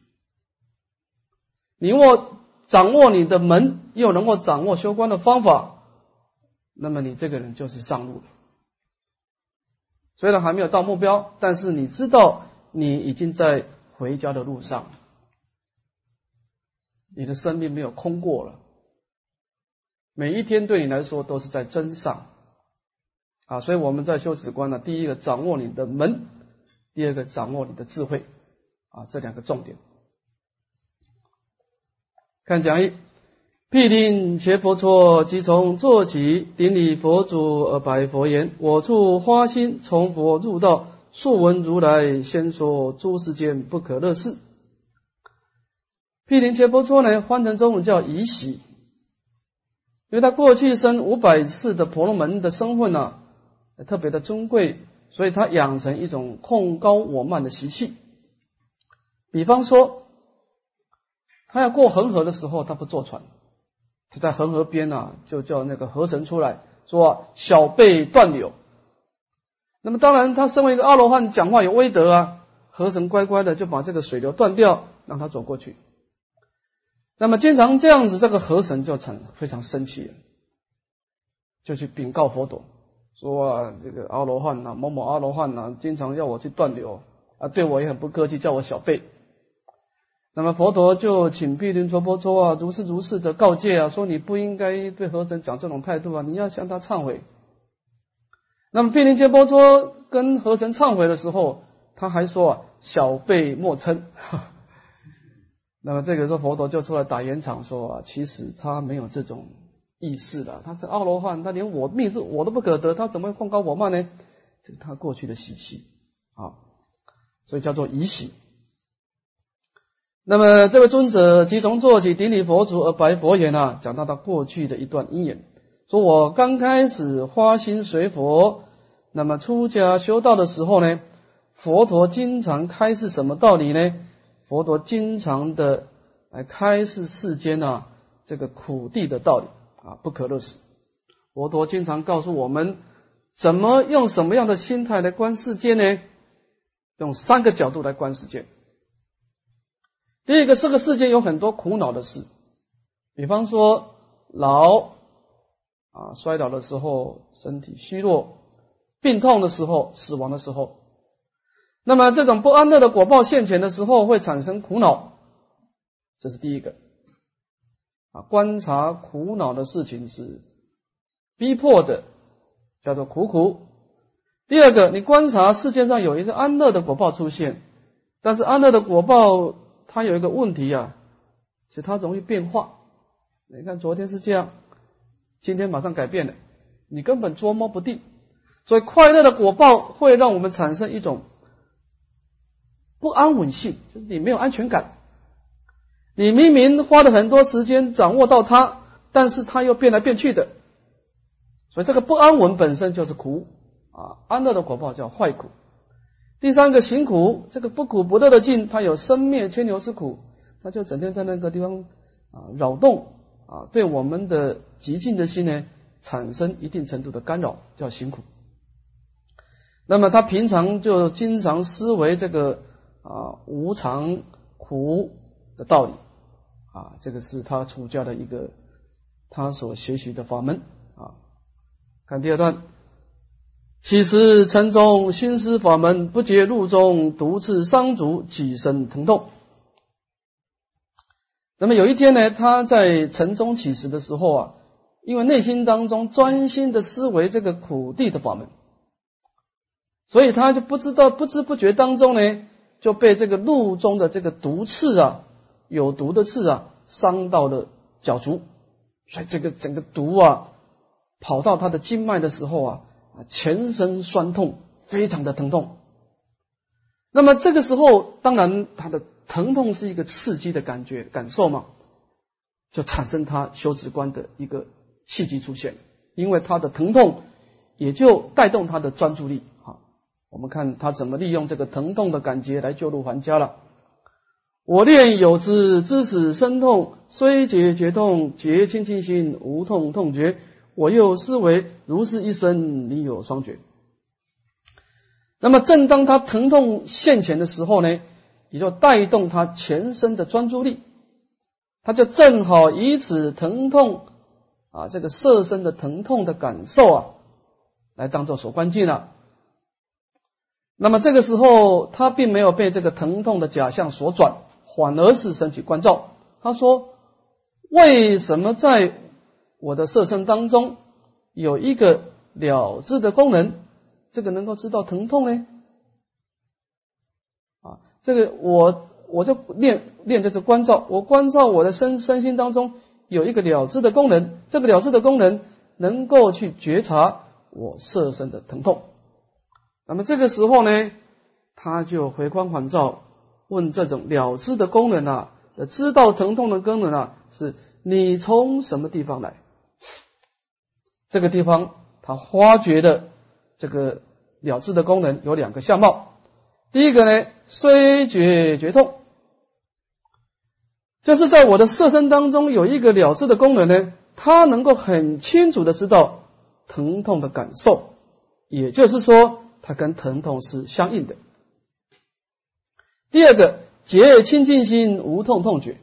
你握掌握你的门，又能够掌握修观的方法，那么你这个人就是上路了。虽然还没有到目标，但是你知道你已经在回家的路上，你的生命没有空过了，每一天对你来说都是在真上啊！所以我们在修止观呢，第一个掌握你的门，第二个掌握你的智慧啊，这两个重点。看讲义。必令切佛错，即从坐起，顶礼佛祖而白佛言：“我处花心，从佛入道，素闻如来先说诸世间不可乐事。”毗陵切佛错呢，翻成中文叫宜喜，因为他过去生五百世的婆罗门的身份呢，特别的尊贵，所以他养成一种控高我慢的习气。比方说，他要过恒河的时候，他不坐船。就在恒河边啊，就叫那个河神出来说：“小辈断柳。”那么当然，他身为一个阿罗汉，讲话有威德啊。河神乖乖的就把这个水流断掉，让他走过去。那么经常这样子，这个河神就成非常生气了，就去禀告佛陀说：“啊，这个阿罗汉呐，某某阿罗汉呐，经常要我去断流啊，对我也很不客气，叫我小辈。”那么佛陀就请毗陵卓波卓啊，如是如是的告诫啊，说你不应该对和神讲这种态度啊，你要向他忏悔。那么毗陵揭波卓跟和神忏悔的时候，他还说啊，小辈莫嗔。那么这个时候佛陀就出来打圆场说啊，其实他没有这种意识的，他是阿罗汉，他连我命是我都不可得，他怎么会控高我慢呢？这是他过去的习气啊，所以叫做疑喜。那么这位尊者即从做起顶礼佛祖而白佛言啊，讲到他过去的一段因缘，说我刚开始花心随佛，那么出家修道的时候呢，佛陀经常开示什么道理呢？佛陀经常的来开示世间啊这个苦地的道理啊不可乐死。佛陀经常告诉我们，怎么用什么样的心态来观世界呢？用三个角度来观世界。第一个，这个世界有很多苦恼的事，比方说老啊，摔倒的时候，身体虚弱，病痛的时候，死亡的时候，那么这种不安乐的果报现前的时候，会产生苦恼，这是第一个啊。观察苦恼的事情是逼迫的，叫做苦苦。第二个，你观察世界上有一个安乐的果报出现，但是安乐的果报。它有一个问题啊，其实它容易变化。你看昨天是这样，今天马上改变了，你根本捉摸不定。所以快乐的果报会让我们产生一种不安稳性，就是你没有安全感。你明明花了很多时间掌握到它，但是它又变来变去的，所以这个不安稳本身就是苦啊。安乐的果报叫坏苦。第三个行苦，这个不苦不乐的境，它有生灭牵牛之苦，它就整天在那个地方啊扰动啊，对我们的极静的心呢产生一定程度的干扰，叫行苦。那么他平常就经常思维这个啊无常苦的道理啊，这个是他出家的一个他所学习的法门啊。看第二段。其实城中心思法门不觉路中毒刺伤足，几身疼痛。那么有一天呢，他在城中起时的时候啊，因为内心当中专心的思维这个苦地的法门，所以他就不知道不知不觉当中呢，就被这个路中的这个毒刺啊，有毒的刺啊伤到了脚足，所以这个整个毒啊跑到他的经脉的时候啊啊全身酸痛，非常的疼痛。那么这个时候，当然他的疼痛是一个刺激的感觉感受嘛，就产生他修止观的一个契机出现，因为他的疼痛也就带动他的专注力。啊，我们看他怎么利用这个疼痛的感觉来救度还家了。我念有之，知此生痛，虽解觉痛，觉清清心，无痛痛觉。我又思维如是一生，你有双觉。那么，正当他疼痛现前的时候呢，也就带动他全身的专注力，他就正好以此疼痛啊，这个色身的疼痛的感受啊，来当做所关键了。那么这个时候，他并没有被这个疼痛的假象所转。反而是升起关照。他说：“为什么在我的色身当中有一个了知的功能？这个能够知道疼痛呢？啊，这个我我就练练的是关照。我关照我的身身心当中有一个了知的功能，这个了知的功能能够去觉察我色身的疼痛。那么这个时候呢，他就回光返照。”问这种了知的功能啊，知道疼痛的功能啊，是你从什么地方来？这个地方他发觉的这个了知的功能有两个相貌。第一个呢，虽觉觉痛，就是在我的色身当中有一个了知的功能呢，它能够很清楚的知道疼痛的感受，也就是说，它跟疼痛是相应的。第二个，结清净心无痛痛觉，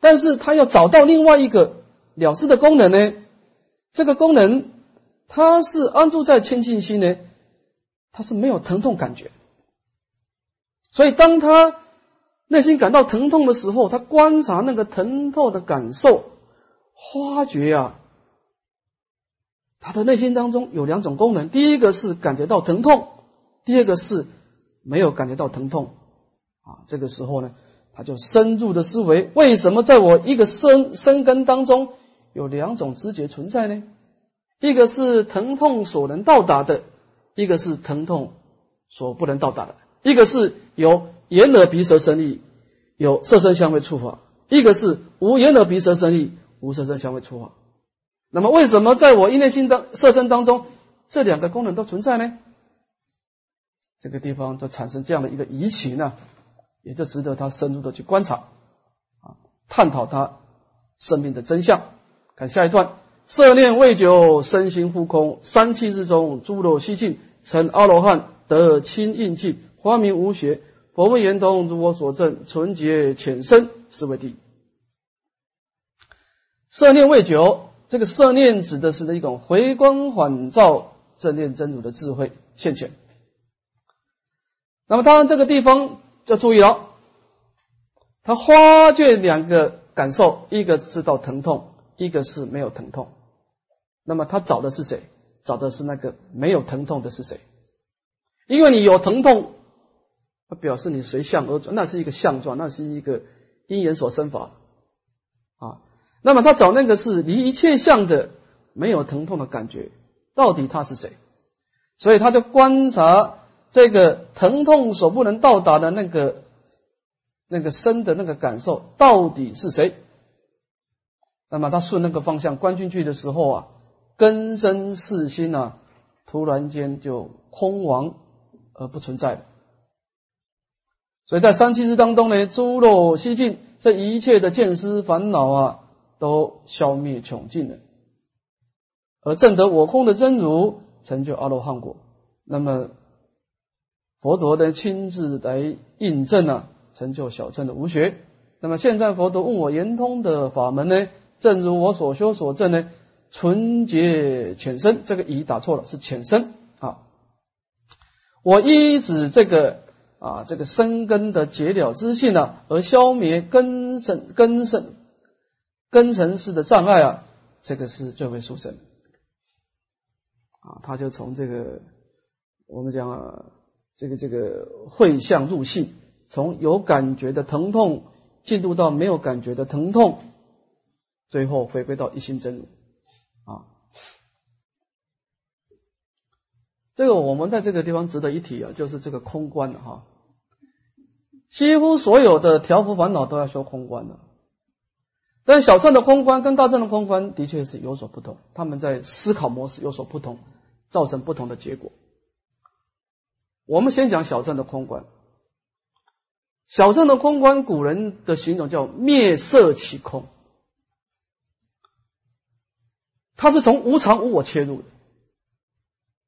但是他要找到另外一个了事的功能呢？这个功能它是安住在清净心呢，它是没有疼痛感觉。所以当他内心感到疼痛的时候，他观察那个疼痛的感受，发觉啊，他的内心当中有两种功能：第一个是感觉到疼痛，第二个是没有感觉到疼痛。这个时候呢，他就深入的思维，为什么在我一个生生根当中有两种知觉存在呢？一个是疼痛所能到达的，一个是疼痛所不能到达的。一个是有眼耳鼻舌身意，有色身香味触法；一个是无眼耳鼻舌身意，无色身香味触法。那么，为什么在我一内心当色身当中，这两个功能都存在呢？这个地方就产生这样的一个疑情呢？也就值得他深入的去观察啊，探讨他生命的真相。看下一段：色念未久，身心复空，三气之中，诸漏悉尽，成阿罗汉，得清印记，花明无学。佛问圆通，如我所证，纯洁浅深，是为第一。色念未久，这个色念指的是那一种回光返照、正念真如的智慧现前。那么当然这个地方。要注意了，他发觉两个感受，一个知道疼痛，一个是没有疼痛。那么他找的是谁？找的是那个没有疼痛的是谁？因为你有疼痛，表示你随相而转，那是一个相状，那是一个因缘所生法啊。那么他找那个是离一切相的没有疼痛的感觉，到底他是谁？所以他就观察。这个疼痛所不能到达的那个那个生的那个感受到底是谁？那么他顺那个方向观进去的时候啊，根生四心啊，突然间就空亡而不存在了。所以在三七日当中呢，诸漏悉尽，这一切的见思烦恼啊，都消灭穷尽了，而证得我空的真如，成就阿罗汉果。那么。佛陀呢亲自来印证啊，成就小乘的无学。那么现在佛陀问我圆通的法门呢？正如我所修所证呢，纯洁浅深。这个已打错了，是浅深啊。我依止这个啊，这个生根的结了之性呢，而消灭根生根生根尘世的障碍啊，这个是最为殊胜啊。他就从这个我们讲。啊这个这个会相入性，从有感觉的疼痛进入到没有感觉的疼痛，最后回归到一心真如啊。这个我们在这个地方值得一提啊，就是这个空观哈。几乎所有的调伏烦恼都要修空观的，但小乘的空观跟大乘的空观的确是有所不同，他们在思考模式有所不同，造成不同的结果。我们先讲小镇的空观，小镇的空观，古人的形容叫灭色起空，它是从无常无我切入的，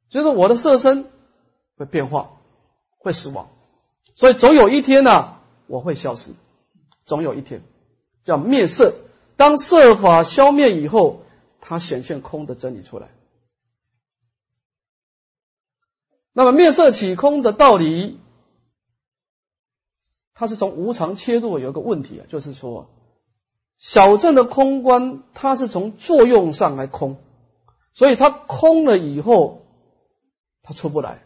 就是我的色身会变化，会死亡。所以总有一天呢，我会消失。总有一天，叫灭色。当色法消灭以后，它显现空的真理出来。那么灭色起空的道理，它是从无常切入。有一个问题啊，就是说，小镇的空观，它是从作用上来空，所以它空了以后，它出不来。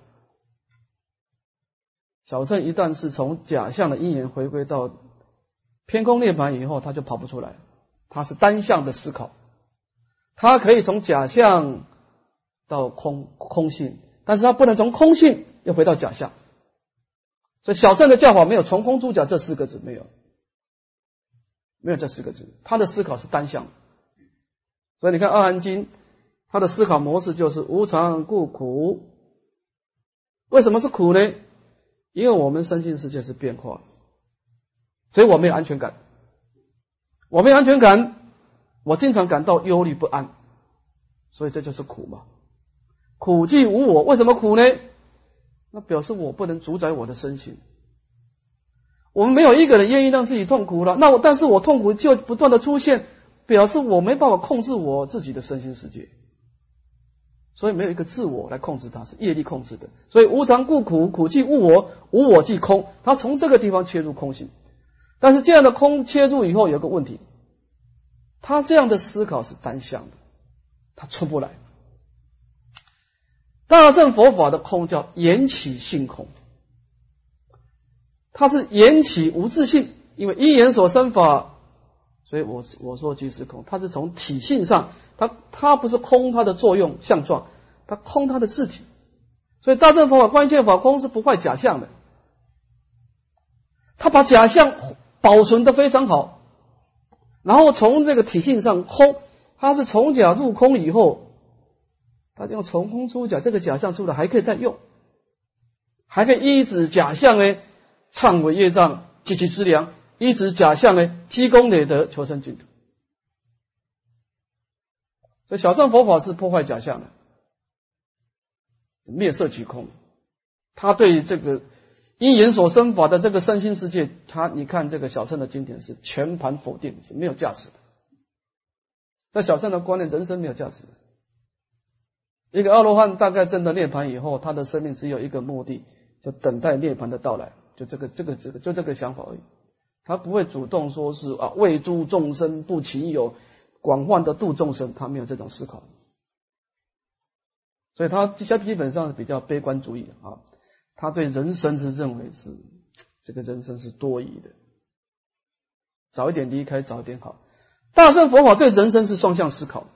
小乘一旦是从假象的因缘回归到偏空涅盘以后，他就跑不出来。他是单向的思考，他可以从假象到空空性，但是他不能从空性又回到假象。所以小乘的教法没有从空出假这四个字，没有，没有这四个字。他的思考是单向。所以你看《二含经》，他的思考模式就是无常故苦。为什么是苦呢？因为我们身心世界是变化，所以我没有安全感。我没有安全感，我经常感到忧虑不安，所以这就是苦嘛。苦即无我，为什么苦呢？那表示我不能主宰我的身心。我们没有一个人愿意让自己痛苦了，那我但是我痛苦就不断的出现，表示我没办法控制我自己的身心世界。所以没有一个自我来控制它，是业力控制的。所以无常故苦，苦即无我，无我即空。他从这个地方切入空性，但是这样的空切入以后有个问题，他这样的思考是单向的，他出不来。大乘佛法的空叫缘起性空，它是缘起无自性，因为因缘所生法，所以我我说即是空，它是从体性上。它它不是空它的作用相状，它空它的自体，所以大乘佛法关键法空是不坏假象的，他把假象保存的非常好，然后从这个体性上空，它是从假入空以后，他用从空出假，这个假象出来还可以再用，还可以依止假象呢，忏悔业障积其资粮，依止假象呢，积功累德求生净土。所以小乘佛法是破坏假象的，灭色即空。他对这个因缘所生法的这个身心世界，他你看这个小乘的经典是全盘否定，是没有价值的。在小乘的观念，人生没有价值。一个阿罗汉大概证得涅盘以后，他的生命只有一个目的，就等待涅盘的到来，就这个这个这个就这个想法而已。他不会主动说是啊为诸众生不勤有。广泛的度众生，他没有这种思考，所以他基基本上是比较悲观主义啊。他对人生是认为是这个人生是多疑的，早一点离开早一点好。大圣佛法对人生是双向思考，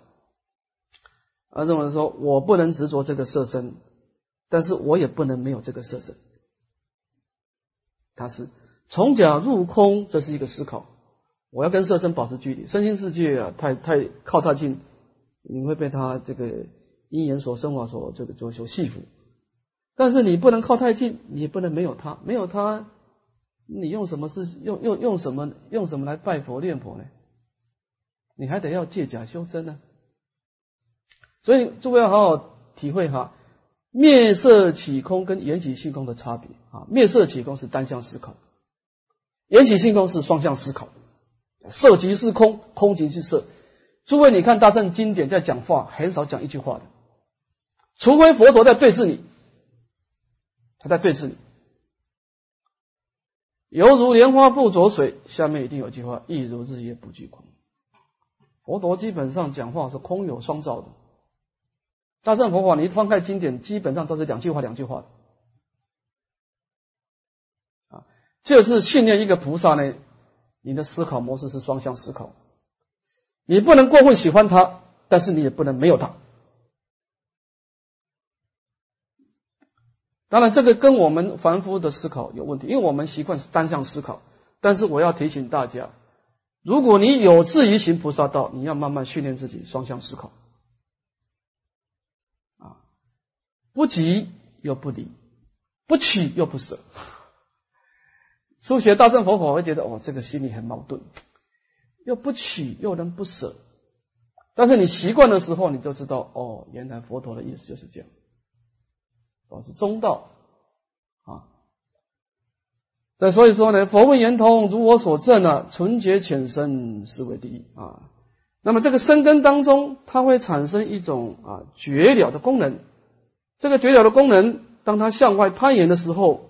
而，认为说我不能执着这个色身，但是我也不能没有这个色身。他是从假入空，这是一个思考。我要跟色身保持距离，身心世界啊，太太靠太近，你会被他这个因缘所生法所这个所所系缚。但是你不能靠太近，你也不能没有他，没有他，你用什么是用用用什么用什么来拜佛念佛呢？你还得要借假修真呢。所以诸位要好好体会哈，灭色起空跟缘起性空的差别啊。灭色起空是单向思考，缘起性空是双向思考。色即是空，空即是色。诸位，你看大乘经典在讲话，很少讲一句话的，除非佛陀在对峙你，他在对峙你。犹如莲花不着水，下面一定有句话：亦如日月不惧空。佛陀基本上讲话是空有双照的。大乘佛法，你翻开经典，基本上都是两句话，两句话的。啊，这是训练一个菩萨呢。你的思考模式是双向思考，你不能过分喜欢他，但是你也不能没有他。当然，这个跟我们凡夫的思考有问题，因为我们习惯是单向思考。但是我要提醒大家，如果你有志于行菩萨道，你要慢慢训练自己双向思考，啊，不急又不离，不取又不舍。初学大乘佛法，会觉得哦，这个心里很矛盾，又不取又能不舍。但是你习惯的时候，你就知道哦，原来佛陀的意思就是这样。哦，是中道啊。那所以说呢，佛问圆通，如我所证啊，纯洁浅深，是为第一啊。那么这个生根当中，它会产生一种啊绝了的功能。这个绝了的功能，当它向外攀岩的时候，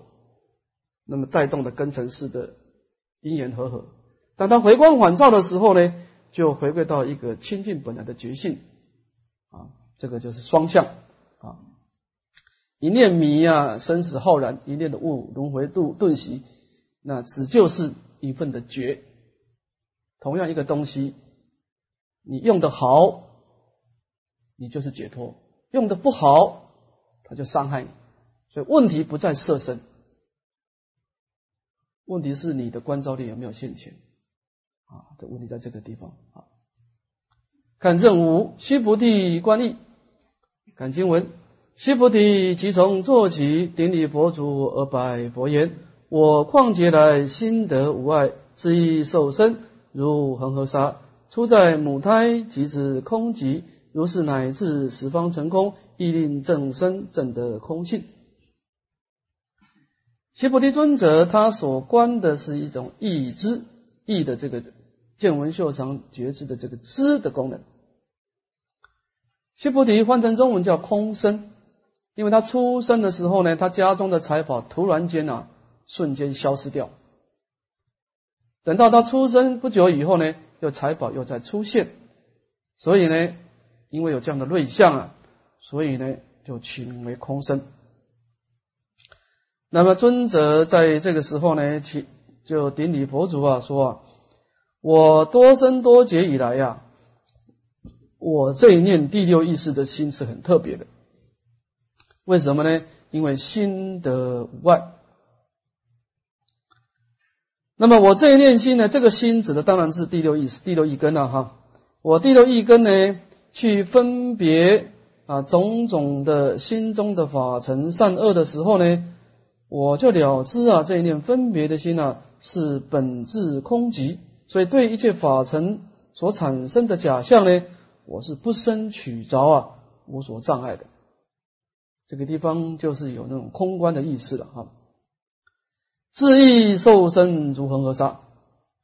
那么带动的根尘式的因缘和合。当它回光返照的时候呢，就回归到一个清净本来的觉性啊。这个就是双向啊。一念迷啊，生死浩然；一念的悟，轮回度顿息。那只就是一份的觉。同样一个东西，你用的好，你就是解脱；用的不好，他就伤害你。所以问题不在色身，问题是你的观照力有没有现前啊？的问题在这个地方啊。看正五，须菩提观意，看经文。须菩提，即从坐起，顶礼佛祖而拜佛言：“我旷劫来心得无碍，自意受身如恒河沙，出在母胎即知空寂，如是乃至十方成空，亦令正身正得空性。”须菩提尊者他所观的是一种意知，意的这个见闻嗅尝觉知的这个知的功能。须菩提换成中文叫空身。因为他出生的时候呢，他家中的财宝突然间啊，瞬间消失掉。等到他出生不久以后呢，又财宝又再出现，所以呢，因为有这样的瑞相啊，所以呢，就取名为空生。那么尊者在这个时候呢，去就顶礼佛祖啊，说啊，我多生多劫以来呀，我这一念第六意识的心是很特别的。为什么呢？因为心得无碍。那么我这一念心呢？这个心指的当然是第六意识、第六意根了哈。我第六意根呢，去分别啊种种的心中的法尘善恶的时候呢，我就了知啊这一念分别的心呢是本质空寂，所以对一切法尘所产生的假象呢，我是不生取着啊，无所障碍的。这个地方就是有那种空观的意思了哈，自意受身如恒河沙，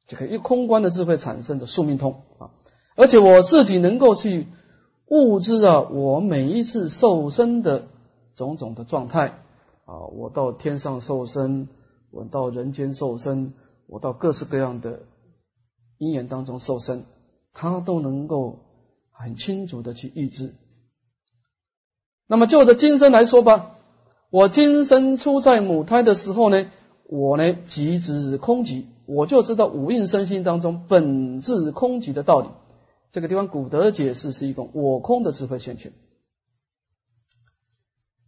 这个一空观的智慧产生的宿命通啊，而且我自己能够去悟知啊，我每一次受身的种种的状态啊，我到天上受身，我到人间受身，我到各式各样的因缘当中受身，他都能够很清楚的去预知。那么就着今生来说吧，我今生出在母胎的时候呢，我呢即知空寂，我就知道五蕴身心当中本质空寂的道理。这个地方古德解释是一种我空的智慧现前。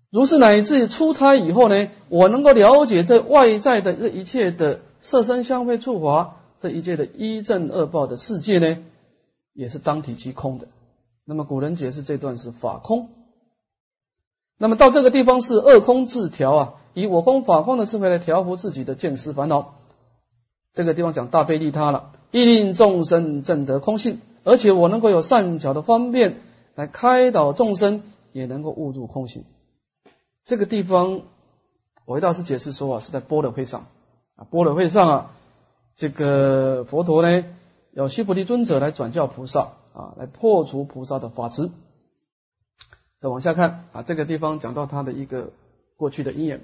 如是乃至出胎以后呢，我能够了解这外在的这一切的色身相会触法，这一切的一正恶报的世界呢，也是当体即空的。那么古人解释这段是法空。那么到这个地方是二空自调啊，以我空法空的智慧来调伏自己的见思烦恼。这个地方讲大悲利他了，亦令众生证得空性，而且我能够有善巧的方便来开导众生，也能够悟入空性。这个地方，韦大师解释说啊，是在般若会上啊，般若会上啊，这个佛陀呢，要须菩提尊者来转教菩萨啊，来破除菩萨的法执。再往下看啊，这个地方讲到他的一个过去的因缘。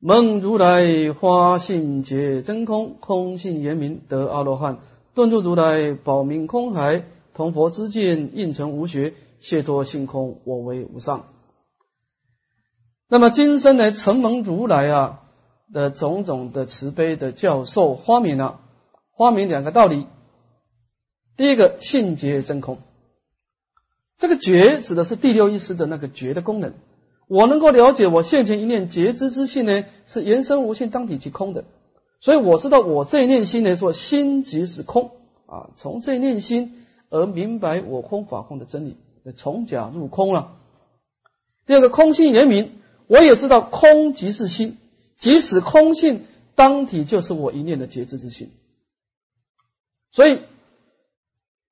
梦如来花性解真空，空性圆明得阿罗汉，顿入如来宝明空海，同佛之见应成无学，解脱性空，我为无上。那么今生来承蒙如来啊的种种的慈悲的教授花明啊，花明两个道理。第一个，性觉真空。这个觉指的是第六意识的那个觉的功能。我能够了解我现前一念觉知之性呢，是言生无性当体即空的。所以我知道我这一念心来，说心即是空啊。从这一念心而明白我空法空的真理，从假入空了。第二个，空性言明，我也知道空即是心，即使空性当体就是我一念的觉知之心。所以。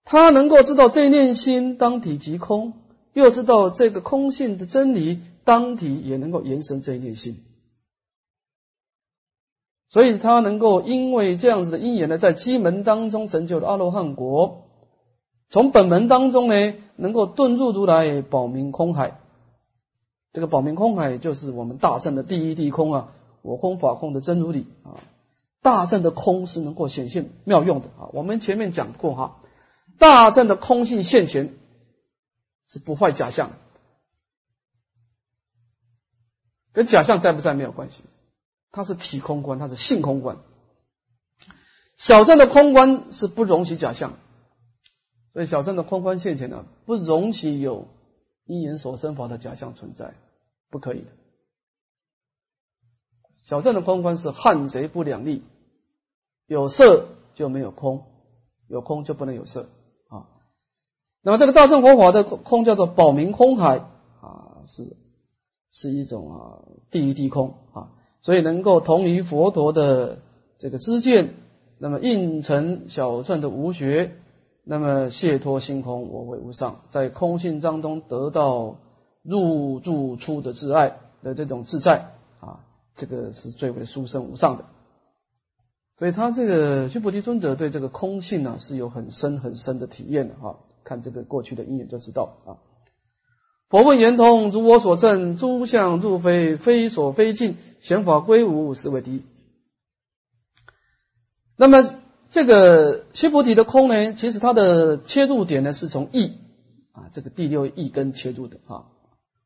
他能够知道这一念心当体即空，又知道这个空性的真理当体也能够延伸这一念心，所以他能够因为这样子的因缘呢，在机门当中成就了阿罗汉国，从本门当中呢，能够遁入如来保明空海。这个保明空海就是我们大圣的第一地空啊，我空法空的真如理啊，大圣的空是能够显现妙用的啊，我们前面讲过哈。大正的空性现前是不坏假象，跟假象在不在没有关系，它是体空观，它是性空观。小镇的空观是不容许假象，所以小镇的空观现前呢，不容许有因缘所生法的假象存在，不可以的。小镇的空观是汉贼不两立，有色就没有空，有空就不能有色啊。那么这个大乘佛法的空叫做保明空海啊，是是一种啊第一地空啊，所以能够同于佛陀的这个知见，那么应成小乘的无学，那么解脱星空我为无上，在空性当中得到入住出的自爱的这种自在啊，这个是最为殊胜无上的。所以他这个须菩提尊者对这个空性呢是有很深很深的体验的哈。看这个过去的因缘就知道啊。佛问圆通，如我所证，诸相入非，非所非尽，显法归无，是为第一。那么这个须菩提的空呢，其实它的切入点呢是从意啊，这个第六意根切入的哈。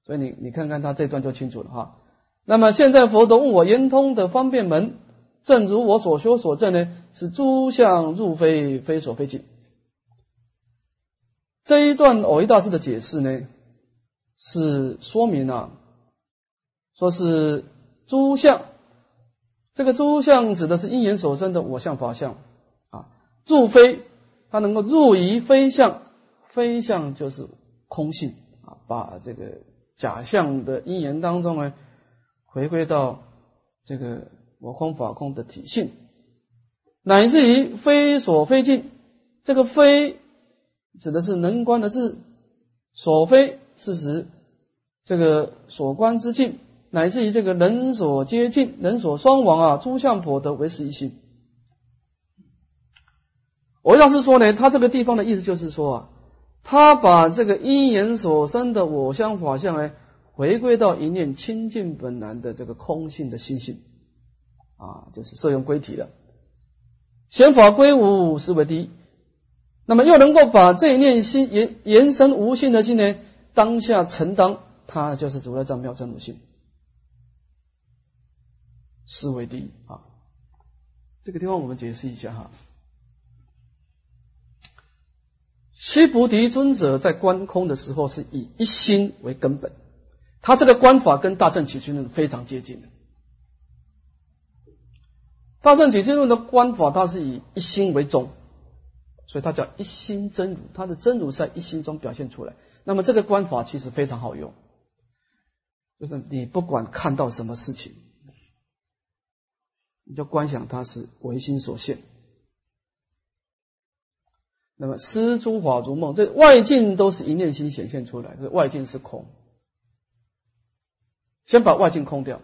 所以你你看看他这段就清楚了哈。那么现在佛陀问我圆通的方便门，正如我所说所证呢，是诸相入非，非所非尽。这一段偶一大师的解释呢，是说明了，说是诸相，这个诸相指的是因缘所生的我相法相啊，入非，它能够入于非相，非相就是空性啊，把这个假象的因缘当中呢，回归到这个我空法空的体性，乃至于非所非尽，这个非。指的是能观的智，所非事实，这个所观之境，乃至于这个人所接近，人所双亡啊，诸相婆得为实一心。我要是说呢，他这个地方的意思就是说啊，他把这个因缘所生的我相法相呢，回归到一念清净本来的这个空性的心性啊，就是摄用归体了。显法归无，是为第一。那么又能够把这一念心延延伸无性的心呢，当下承当，他就是如来藏妙真如性，思维第一啊。这个地方我们解释一下哈。须菩提尊者在观空的时候是以一心为根本，他这个观法跟大正起居论非常接近的。大正起居论的观法，它是以一心为宗。所以它叫一心真如，它的真如在一心中表现出来。那么这个观法其实非常好用，就是你不管看到什么事情，你就观想它是唯心所现。那么施诸法如梦，这外境都是一念心显现出来，这外境是空。先把外境空掉，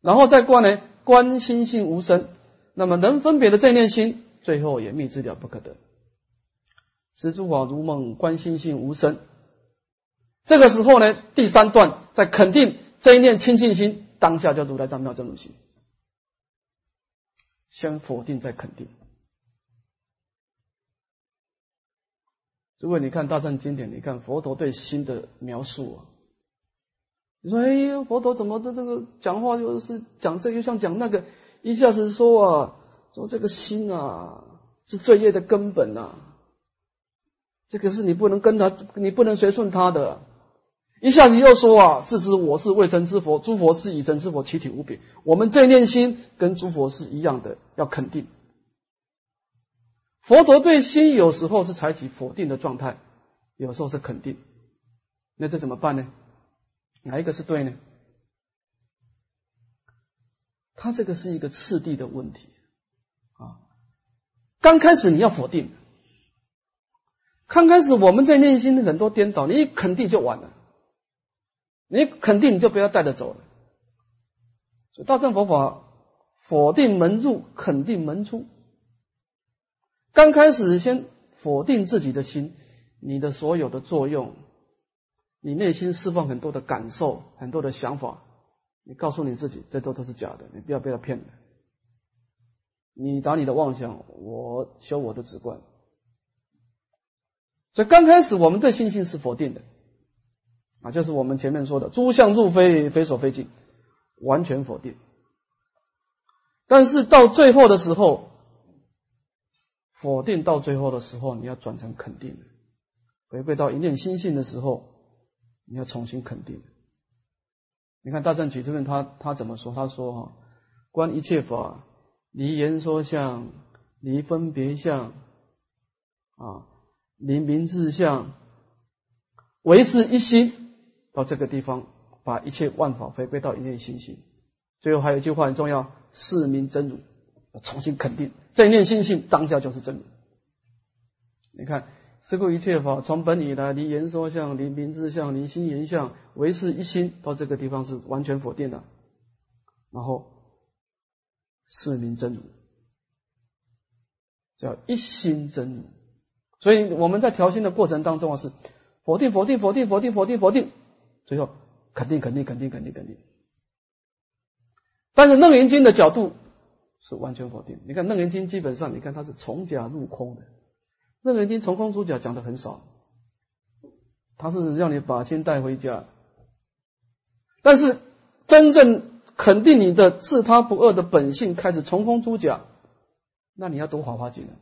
然后再观呢，观心性无声。那么能分别的这念心，最后也密之了不可得。识诸法如梦，观心性无声。这个时候呢，第三段在肯定这一念清净心，当下叫如来藏妙真如心。先否定再肯定。如果你看大乘经典，你看佛陀对心的描述啊，你说哎呀，佛陀怎么的这个讲话又是讲这又像讲那个，一下子说啊，说这个心啊。是罪业的根本呐。这个是你不能跟他，你不能随顺他的。一下子又说啊，自知我是未成之佛，诸佛是已成之佛，其体无别。我们这念心跟诸佛是一样的，要肯定。佛陀对心有时候是采取否定的状态，有时候是肯定。那这怎么办呢？哪一个是对呢？他这个是一个次第的问题啊。刚开始你要否定，刚开始我们在内心很多颠倒，你一肯定就完了。你肯定你就不要带着走了。所以大乘佛法否定门入，肯定门出。刚开始先否定自己的心，你的所有的作用，你内心释放很多的感受，很多的想法，你告诉你自己，这都都是假的，你不要被他骗了。你打你的妄想，我修我的直观。所以刚开始我们对心性是否定的。啊，就是我们前面说的“诸相入非，非所非尽”，完全否定。但是到最后的时候，否定到最后的时候，你要转成肯定，回归到一念心性的时候，你要重新肯定。你看大正举这边他他怎么说？他说：“哈，观一切法，离言说相，离分别相，啊，离名字相，唯是一心。”到这个地方，把一切万法回归到一念心性。最后还有一句话很重要：是名真如。重新肯定，这一念心性当下就是真如。你看，是故一切法从本以来，离言说相，离名字相，离心言相，唯是一心。到这个地方是完全否定的。然后是名真如，叫一心真如。所以我们在调心的过程当中啊，是否定、否定、否定、否定、否定、否定。最后肯定肯定肯定肯定肯定，但是《楞严经》的角度是完全否定。你看《楞严经》基本上，你看它是从假入空的，《楞严经》从空出假讲的很少，它是让你把心带回家。但是真正肯定你的自他不二的本性，开始从空出假，那你要读《华华经》了，《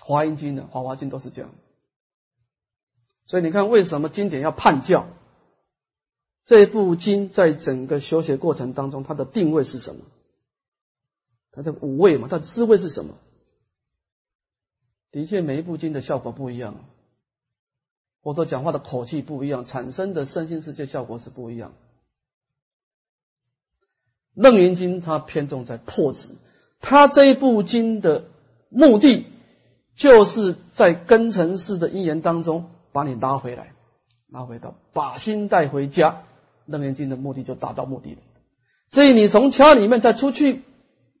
华严经》的《华华经》都是这样。所以你看，为什么经典要判教？这部经在整个修学过程当中，它的定位是什么？它的五味嘛，它的滋味是什么？的确，每一部经的效果不一样，或者讲话的口气不一样，产生的身心世界效果是不一样。楞严经它偏重在破执，它这一部经的目的，就是在根尘世的因缘当中。把你拉回来，拉回到把心带回家，楞严经的目的就达到目的了。所以你从家里面再出去，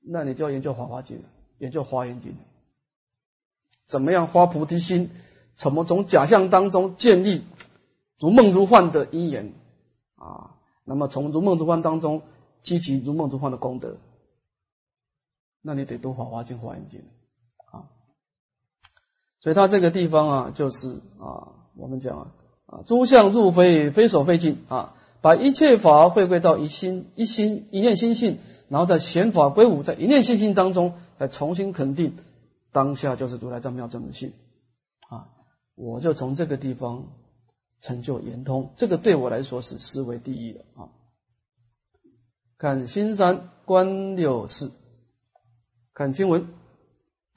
那你就要研究华华经了，研究华严经，怎么样发菩提心？怎么从假象当中建立如梦如幻的因缘啊？那么从如梦如幻当中积极如梦如幻的功德，那你得读华华经、华严经。所以他这个地方啊，就是啊。我们讲啊，啊，诸相入非，非所非尽啊，把一切法回归到一心一心一念心性，然后在显法归五，在一念心性当中，再重新肯定当下就是如来藏妙正性啊，我就从这个地方成就圆通，这个对我来说是思维第一的啊。看新三观六四，看经文，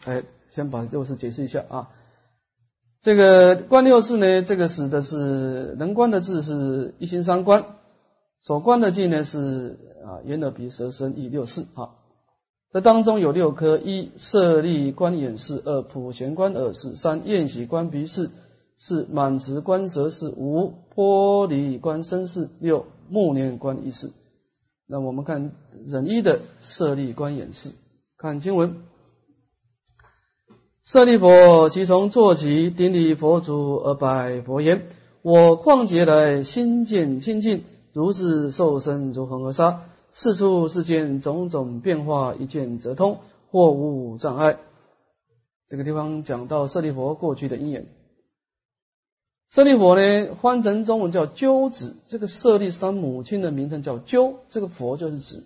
哎，先把六四解释一下啊。这个观六事呢，这个使的是能观的字是一心三观，所观的境呢是啊眼耳鼻舌身意六事啊。这当中有六科：一设立观眼视；二普贤观耳视；三厌喜观鼻视；四满持观舌视；五波离观身视；六目念观意识。那我们看忍一的设立观眼视，看经文。舍利佛，即从坐起，顶礼佛祖而拜佛言：“我旷劫来心见清净，如是受身如恒河沙，四处世间种种变化，一见则通，或无障碍。”这个地方讲到舍利佛过去的因缘。舍利佛呢，翻成中文叫鸠子。这个舍利是他母亲的名称，叫鸠。这个佛就是子，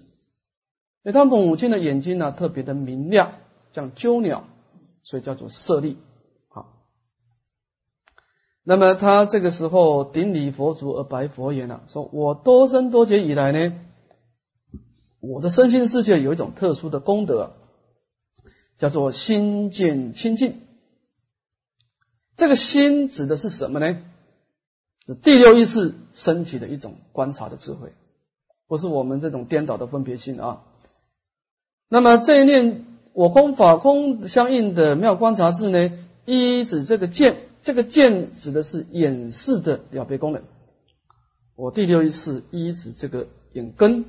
因为他母亲的眼睛呢特别的明亮。像鸠鸟，所以叫做舍利。好，那么他这个时候顶礼佛足而白佛言了，说我多生多劫以来呢，我的身心世界有一种特殊的功德，叫做心见清净。这个心指的是什么呢？是第六意识升起的一种观察的智慧，不是我们这种颠倒的分别心啊。那么这一念我空法空相应的妙观察智呢，一指这个见，这个见指的是眼视的了别功能。我第六意识一指这个眼根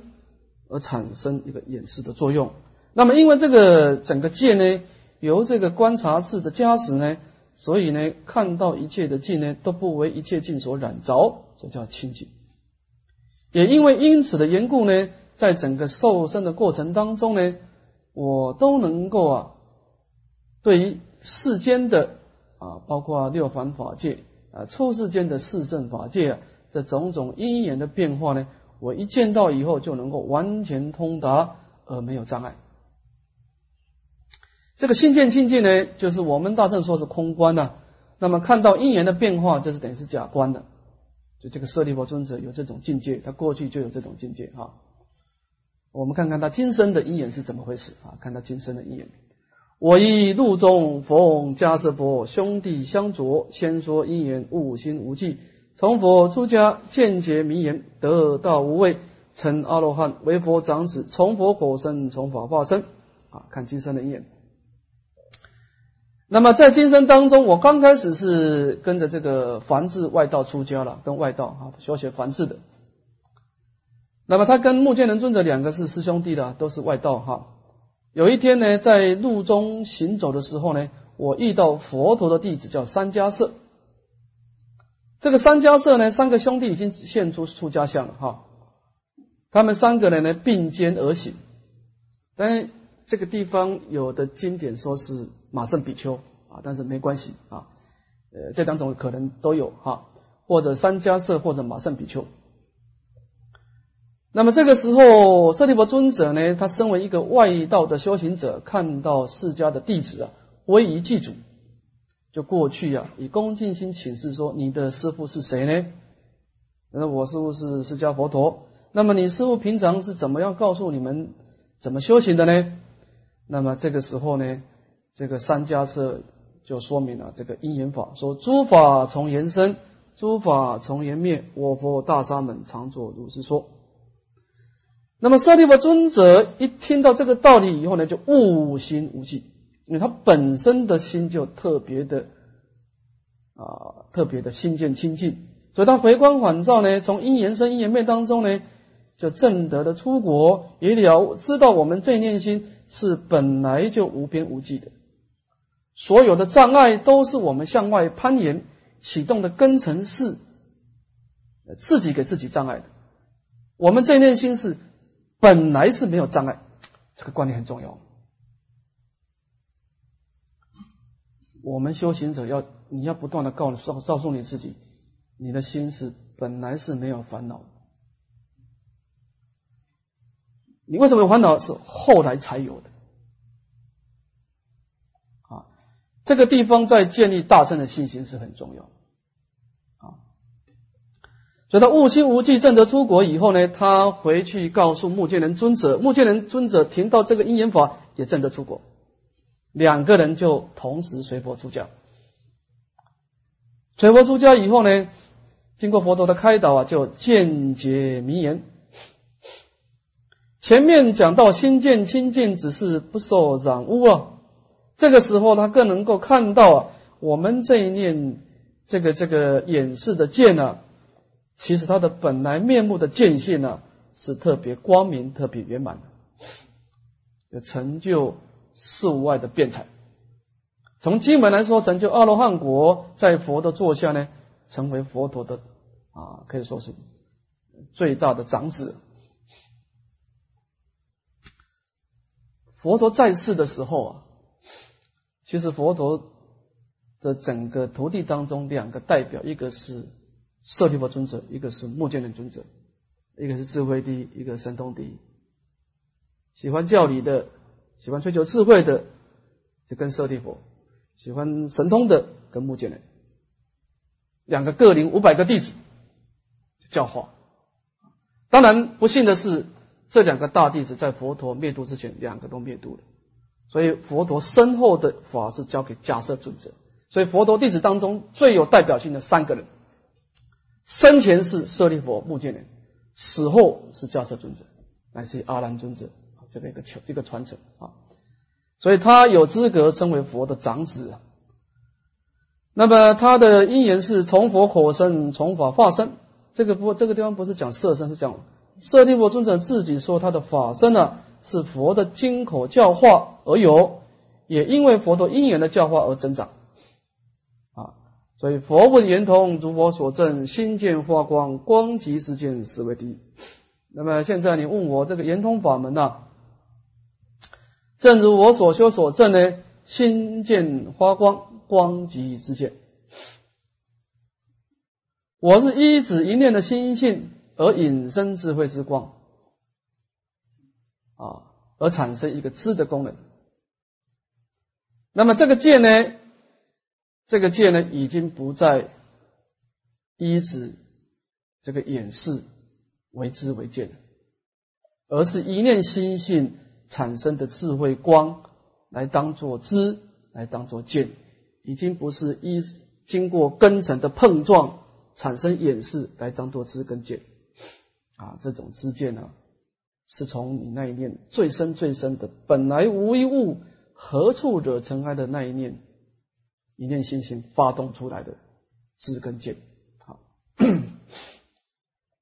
而产生一个眼视的作用。那么因为这个整个见呢，由这个观察智的加持呢。所以呢，看到一切的境呢，都不为一切境所染着，这叫清净。也因为因此的缘故呢，在整个受生的过程当中呢，我都能够啊，对于世间的啊，包括六凡法界啊，出世间的四圣法界啊，这种种因缘的变化呢，我一见到以后就能够完全通达而没有障碍。这个心见清净呢，就是我们大圣说是空观呐。那么看到因缘的变化，就是等于是假观的。就这个舍利弗尊者有这种境界，他过去就有这种境界哈。我们看看他今生的因缘是怎么回事啊？看他今生的因缘。我以路中逢迦斯佛兄弟相着，先说因缘悟心无忌，从佛出家见解名言，得道无畏，成阿罗汉，为佛长子，从佛果身，从法化身啊。看今生的因缘。那么在今生当中，我刚开始是跟着这个梵志外道出家了，跟外道啊学学梵志的。那么他跟目犍连尊者两个是师兄弟的，都是外道哈。有一天呢，在路中行走的时候呢，我遇到佛陀的弟子叫三迦舍。这个三迦舍呢，三个兄弟已经现出出家相了哈。他们三个人呢并肩而行，但这个地方有的经典说是。马胜比丘啊，但是没关系啊，呃，这两种可能都有哈，或者三迦舍或者马胜比丘。那么这个时候，舍利弗尊者呢，他身为一个外道的修行者，看到释迦的弟子啊，威仪祭祖，就过去啊，以恭敬心请示说：“你的师父是谁呢？”那我师父是释迦佛陀。那么你师父平常是怎么样告诉你们怎么修行的呢？那么这个时候呢？这个三家舍就说明了这个因缘法，说诸法从缘生，诸法从缘灭，我佛大沙门常作如是说。那么舍利弗尊者一听到这个道理以后呢，就悟心无忌，因为他本身的心就特别的啊，特别的心见清净，所以他回光返照呢，从因缘生因缘灭当中呢，就正得的出国，也了知道我们这念心是本来就无边无际的。所有的障碍都是我们向外攀岩启动的根尘是自己给自己障碍的。我们这念心是本来是没有障碍，这个观念很重要。我们修行者要你要不断的告诉告诉你自己，你的心是本来是没有烦恼。你为什么有烦恼？是后来才有的。啊这个地方在建立大乘的信心是很重要，所以他悟心无忌证得出国以后呢，他回去告诉目犍连尊者，目犍连尊者听到这个因缘法也证得出国，两个人就同时随佛出家。随佛出家以后呢，经过佛陀的开导啊，就见解名言。前面讲到心见清净，只是不受染污啊。这个时候，他更能够看到啊，我们这一念这个这个演示的见呢，其实它的本来面目的见性呢，是特别光明、特别圆满的，有成就事物外的辩才。从经文来说，成就阿罗汉果，在佛的座下呢，成为佛陀的啊，可以说是最大的长子。佛陀在世的时候啊。其实佛陀的整个徒弟当中，两个代表，一个是舍利弗尊者，一个是目犍连尊者，一个是智慧第一，一个神通第一。喜欢教理的，喜欢追求智慧的，就跟舍利佛；喜欢神通的跟目犍连，两个各领五百个弟子教化。当然不幸的是，这两个大弟子在佛陀灭度之前，两个都灭度了。所以佛陀身后的法是交给迦摄尊者。所以佛陀弟子当中最有代表性的三个人，生前是舍利佛、目犍连，死后是迦叶尊者，乃至于阿难尊者，这个一个传一个传承啊。所以他有资格称为佛的长子。那么他的因缘是从佛火身，从法化身。这个不，这个地方不是讲色身，是讲舍利佛尊者自己说他的法身呢，是佛的经口教化而有，也因为佛陀因缘的教化而增长。所以佛问圆通，如我所证，心见发光，光极之见，实为第一。那么现在你问我这个圆通法门呢？正如我所修所证呢，心见发光，光极之见。我是一指一念的心性而引生智慧之光，啊，而产生一个知的功能。那么这个见呢？这个戒呢，已经不再依止这个演示为知为见，而是一念心性产生的智慧光来当做知，来当做见，已经不是依经过根尘的碰撞产生演示来当做知跟见啊，这种知见呢，是从你那一念最深最深的本来无一物，何处惹尘埃的那一念。一念心性发动出来的知根见，好，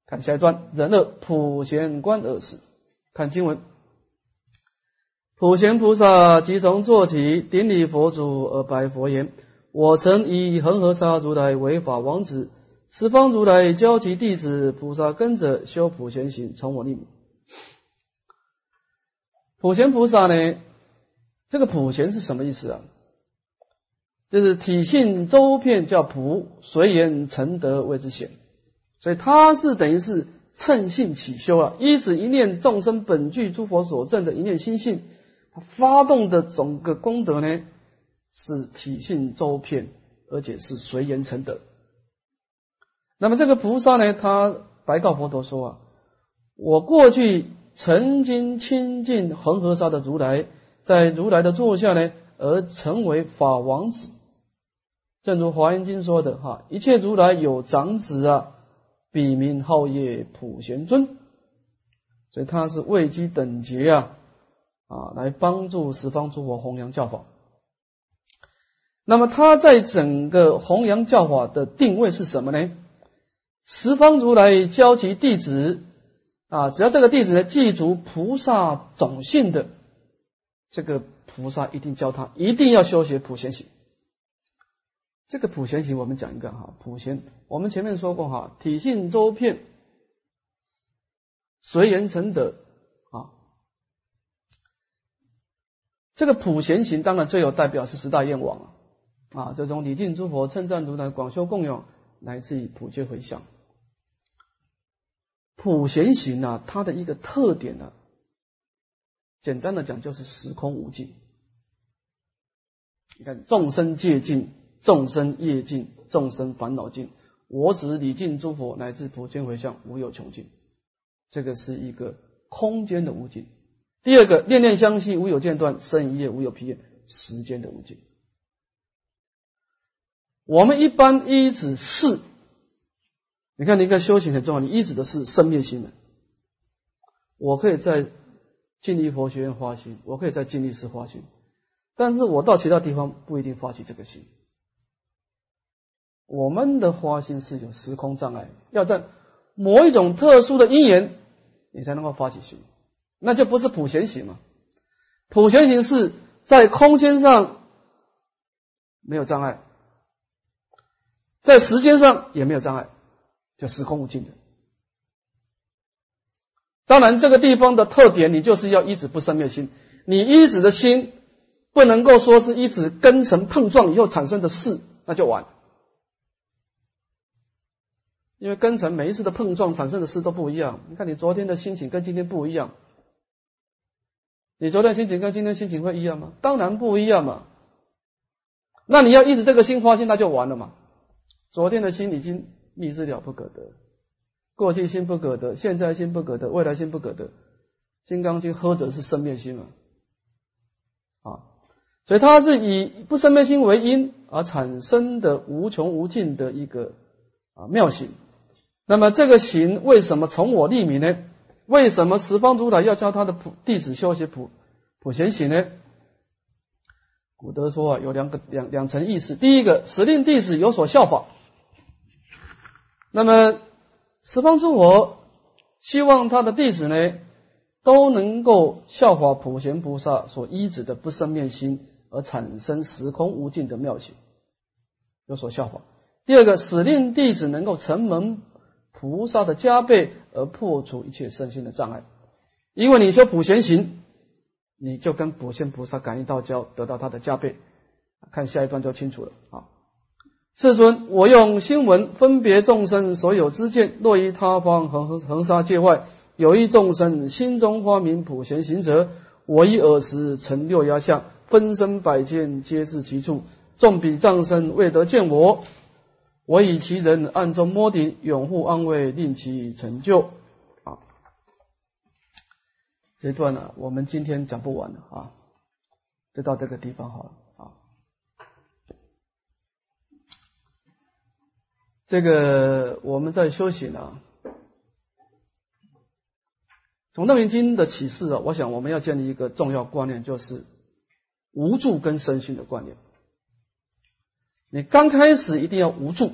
看下一段，人乐普贤观而死。看经文，普贤菩萨即从坐起，顶礼佛祖而白佛言：“我曾以恒河沙如来为法王子，十方如来教其弟子菩萨跟着修普贤行，从我立。”普贤菩萨呢？这个普贤是什么意思啊？就是体性周遍叫普，随缘成德谓之显，所以他是等于是趁性起修了，一是一念众生本具诸佛所证的一念心性，他发动的整个功德呢是体性周遍，而且是随缘成德。那么这个菩萨呢，他白告佛陀说啊，我过去曾经亲近恒河沙的如来，在如来的座下呢，而成为法王子。正如华严经说的哈，一切如来有长子啊，笔名号业普贤尊，所以他是位居等级啊啊，来帮助十方诸佛弘扬教法。那么他在整个弘扬教法的定位是什么呢？十方如来教其弟子啊，只要这个弟子呢记住菩萨种性的，这个菩萨一定教他，一定要修学普贤行。这个普贤行，我们讲一个哈，普贤，我们前面说过哈，体性周遍，随缘成德啊。这个普贤行，当然最有代表是十大愿王啊，啊，这种礼敬诸佛、称赞如来、广修供养，来自于普皆回向。普贤行呢，它的一个特点呢，简单的讲就是时空无尽。你看众生界尽。众生业尽，众生烦恼尽，我只礼敬诸佛，乃至普天回向，无有穷尽。这个是一个空间的无尽。第二个，念念相续，无有间断，生一夜无有疲厌，时间的无尽。我们一般依止是，你看，你看修行很重要，你依止的是生灭心门。我可以在净力佛学院发心，我可以在净力寺发心，但是我到其他地方不一定发起这个心。我们的花心是有时空障碍，要在某一种特殊的因缘，你才能够发起心，那就不是普贤行嘛。普贤行是在空间上没有障碍，在时间上也没有障碍，就时空无尽的。当然，这个地方的特点，你就是要一直不生灭心，你一直的心不能够说是一直根尘碰撞以后产生的事，那就完。因为根尘每一次的碰撞产生的事都不一样。你看你昨天的心情跟今天不一样，你昨天心情跟今天心情会一样吗？当然不一样嘛。那你要一直这个心花心，那就完了嘛。昨天的心已经密之了不可得，过去心不可得，现在心不可得，未来心不可得。金刚经喝着是生灭心嘛，啊，所以它是以不生灭心为因而产生的无穷无尽的一个啊妙性。那么这个行为什么从我立名呢？为什么十方如来要教他的普弟子修习普普贤行呢？古德说啊，有两个两两层意思。第一个，使令弟子有所效法。那么十方诸佛希望他的弟子呢，都能够效法普贤菩萨所依止的不生灭心，而产生时空无尽的妙行，有所效法。第二个，使令弟子能够承蒙。菩萨的加倍而破除一切身心的障碍，因为你说普贤行，你就跟普贤菩萨感应道交，得到他的加倍。看下一段就清楚了啊！世尊，我用心闻分别众生所有之见，若于他方恒恒沙界外，有一众生心中发明普贤行者，我以耳时成六压相，分身百见皆至其处，众彼障身未得见我。我以其人暗中摸顶，永护安慰，令其成就。啊，这段呢，我们今天讲不完了啊，就到这个地方好了啊。这个我们在休息呢，从《楞严经》的启示啊，我想我们要建立一个重要观念，就是无助跟身心的观念。你刚开始一定要无助。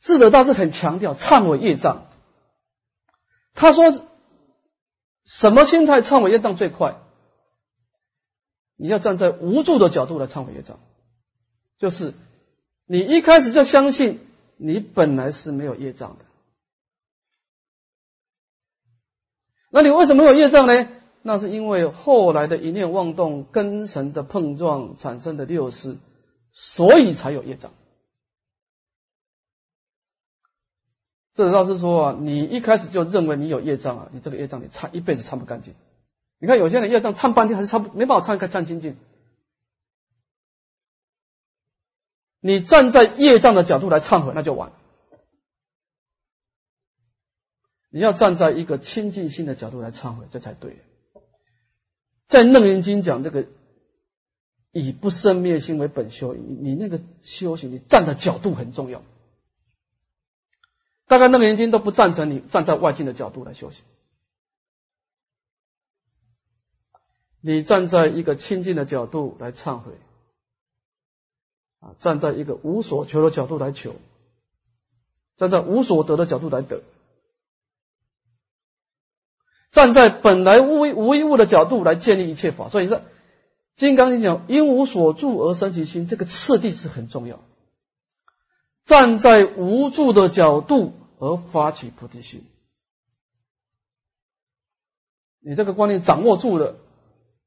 智者大师很强调忏悔业障。他说，什么心态忏悔业障最快？你要站在无助的角度来忏悔业障，就是你一开始就相信你本来是没有业障的。那你为什么有业障呢？那是因为后来的一念妄动、根神的碰撞产生的六识，所以才有业障。这道是说啊，你一开始就认为你有业障啊，你这个业障你擦一辈子擦不干净。你看有些人业障擦半天还是擦不没办法擦开擦清净。你站在业障的角度来忏悔，那就完。你要站在一个清净心的角度来忏悔，这才对。在楞严经讲这个以不生灭心为本修，你那个修行，你站的角度很重要。大概楞严经都不赞成你站在外境的角度来修行，你站在一个清净的角度来忏悔，啊，站在一个无所求的角度来求，站在无所得的角度来得。站在本来无无一物的角度来建立一切法，所以说《金刚经》讲因无所住而生其心，这个次第是很重要。站在无助的角度而发起菩提心，你这个观念掌握住了，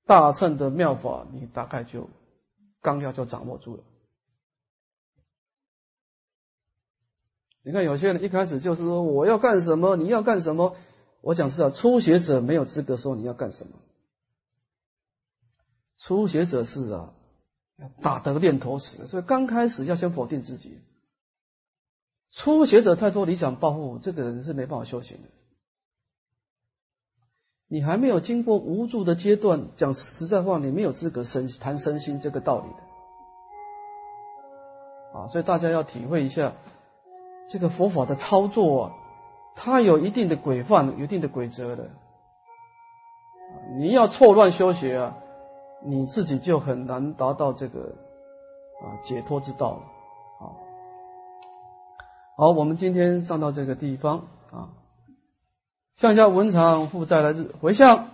大乘的妙法，你大概就纲要就掌握住了。你看有些人一开始就是说我要干什么，你要干什么。我想是啊，初学者没有资格说你要干什么。初学者是啊，打得念头死，所以刚开始要先否定自己。初学者太多理想抱负，这个人是没办法修行的。你还没有经过无助的阶段，讲实在话，你没有资格身谈身心这个道理的。啊，所以大家要体会一下这个佛法的操作啊。它有一定的规范、有一定的规则的，你要错乱修学啊，你自己就很难达到这个啊解脱之道了。好，好，我们今天上到这个地方啊，向下文长负债来日回向。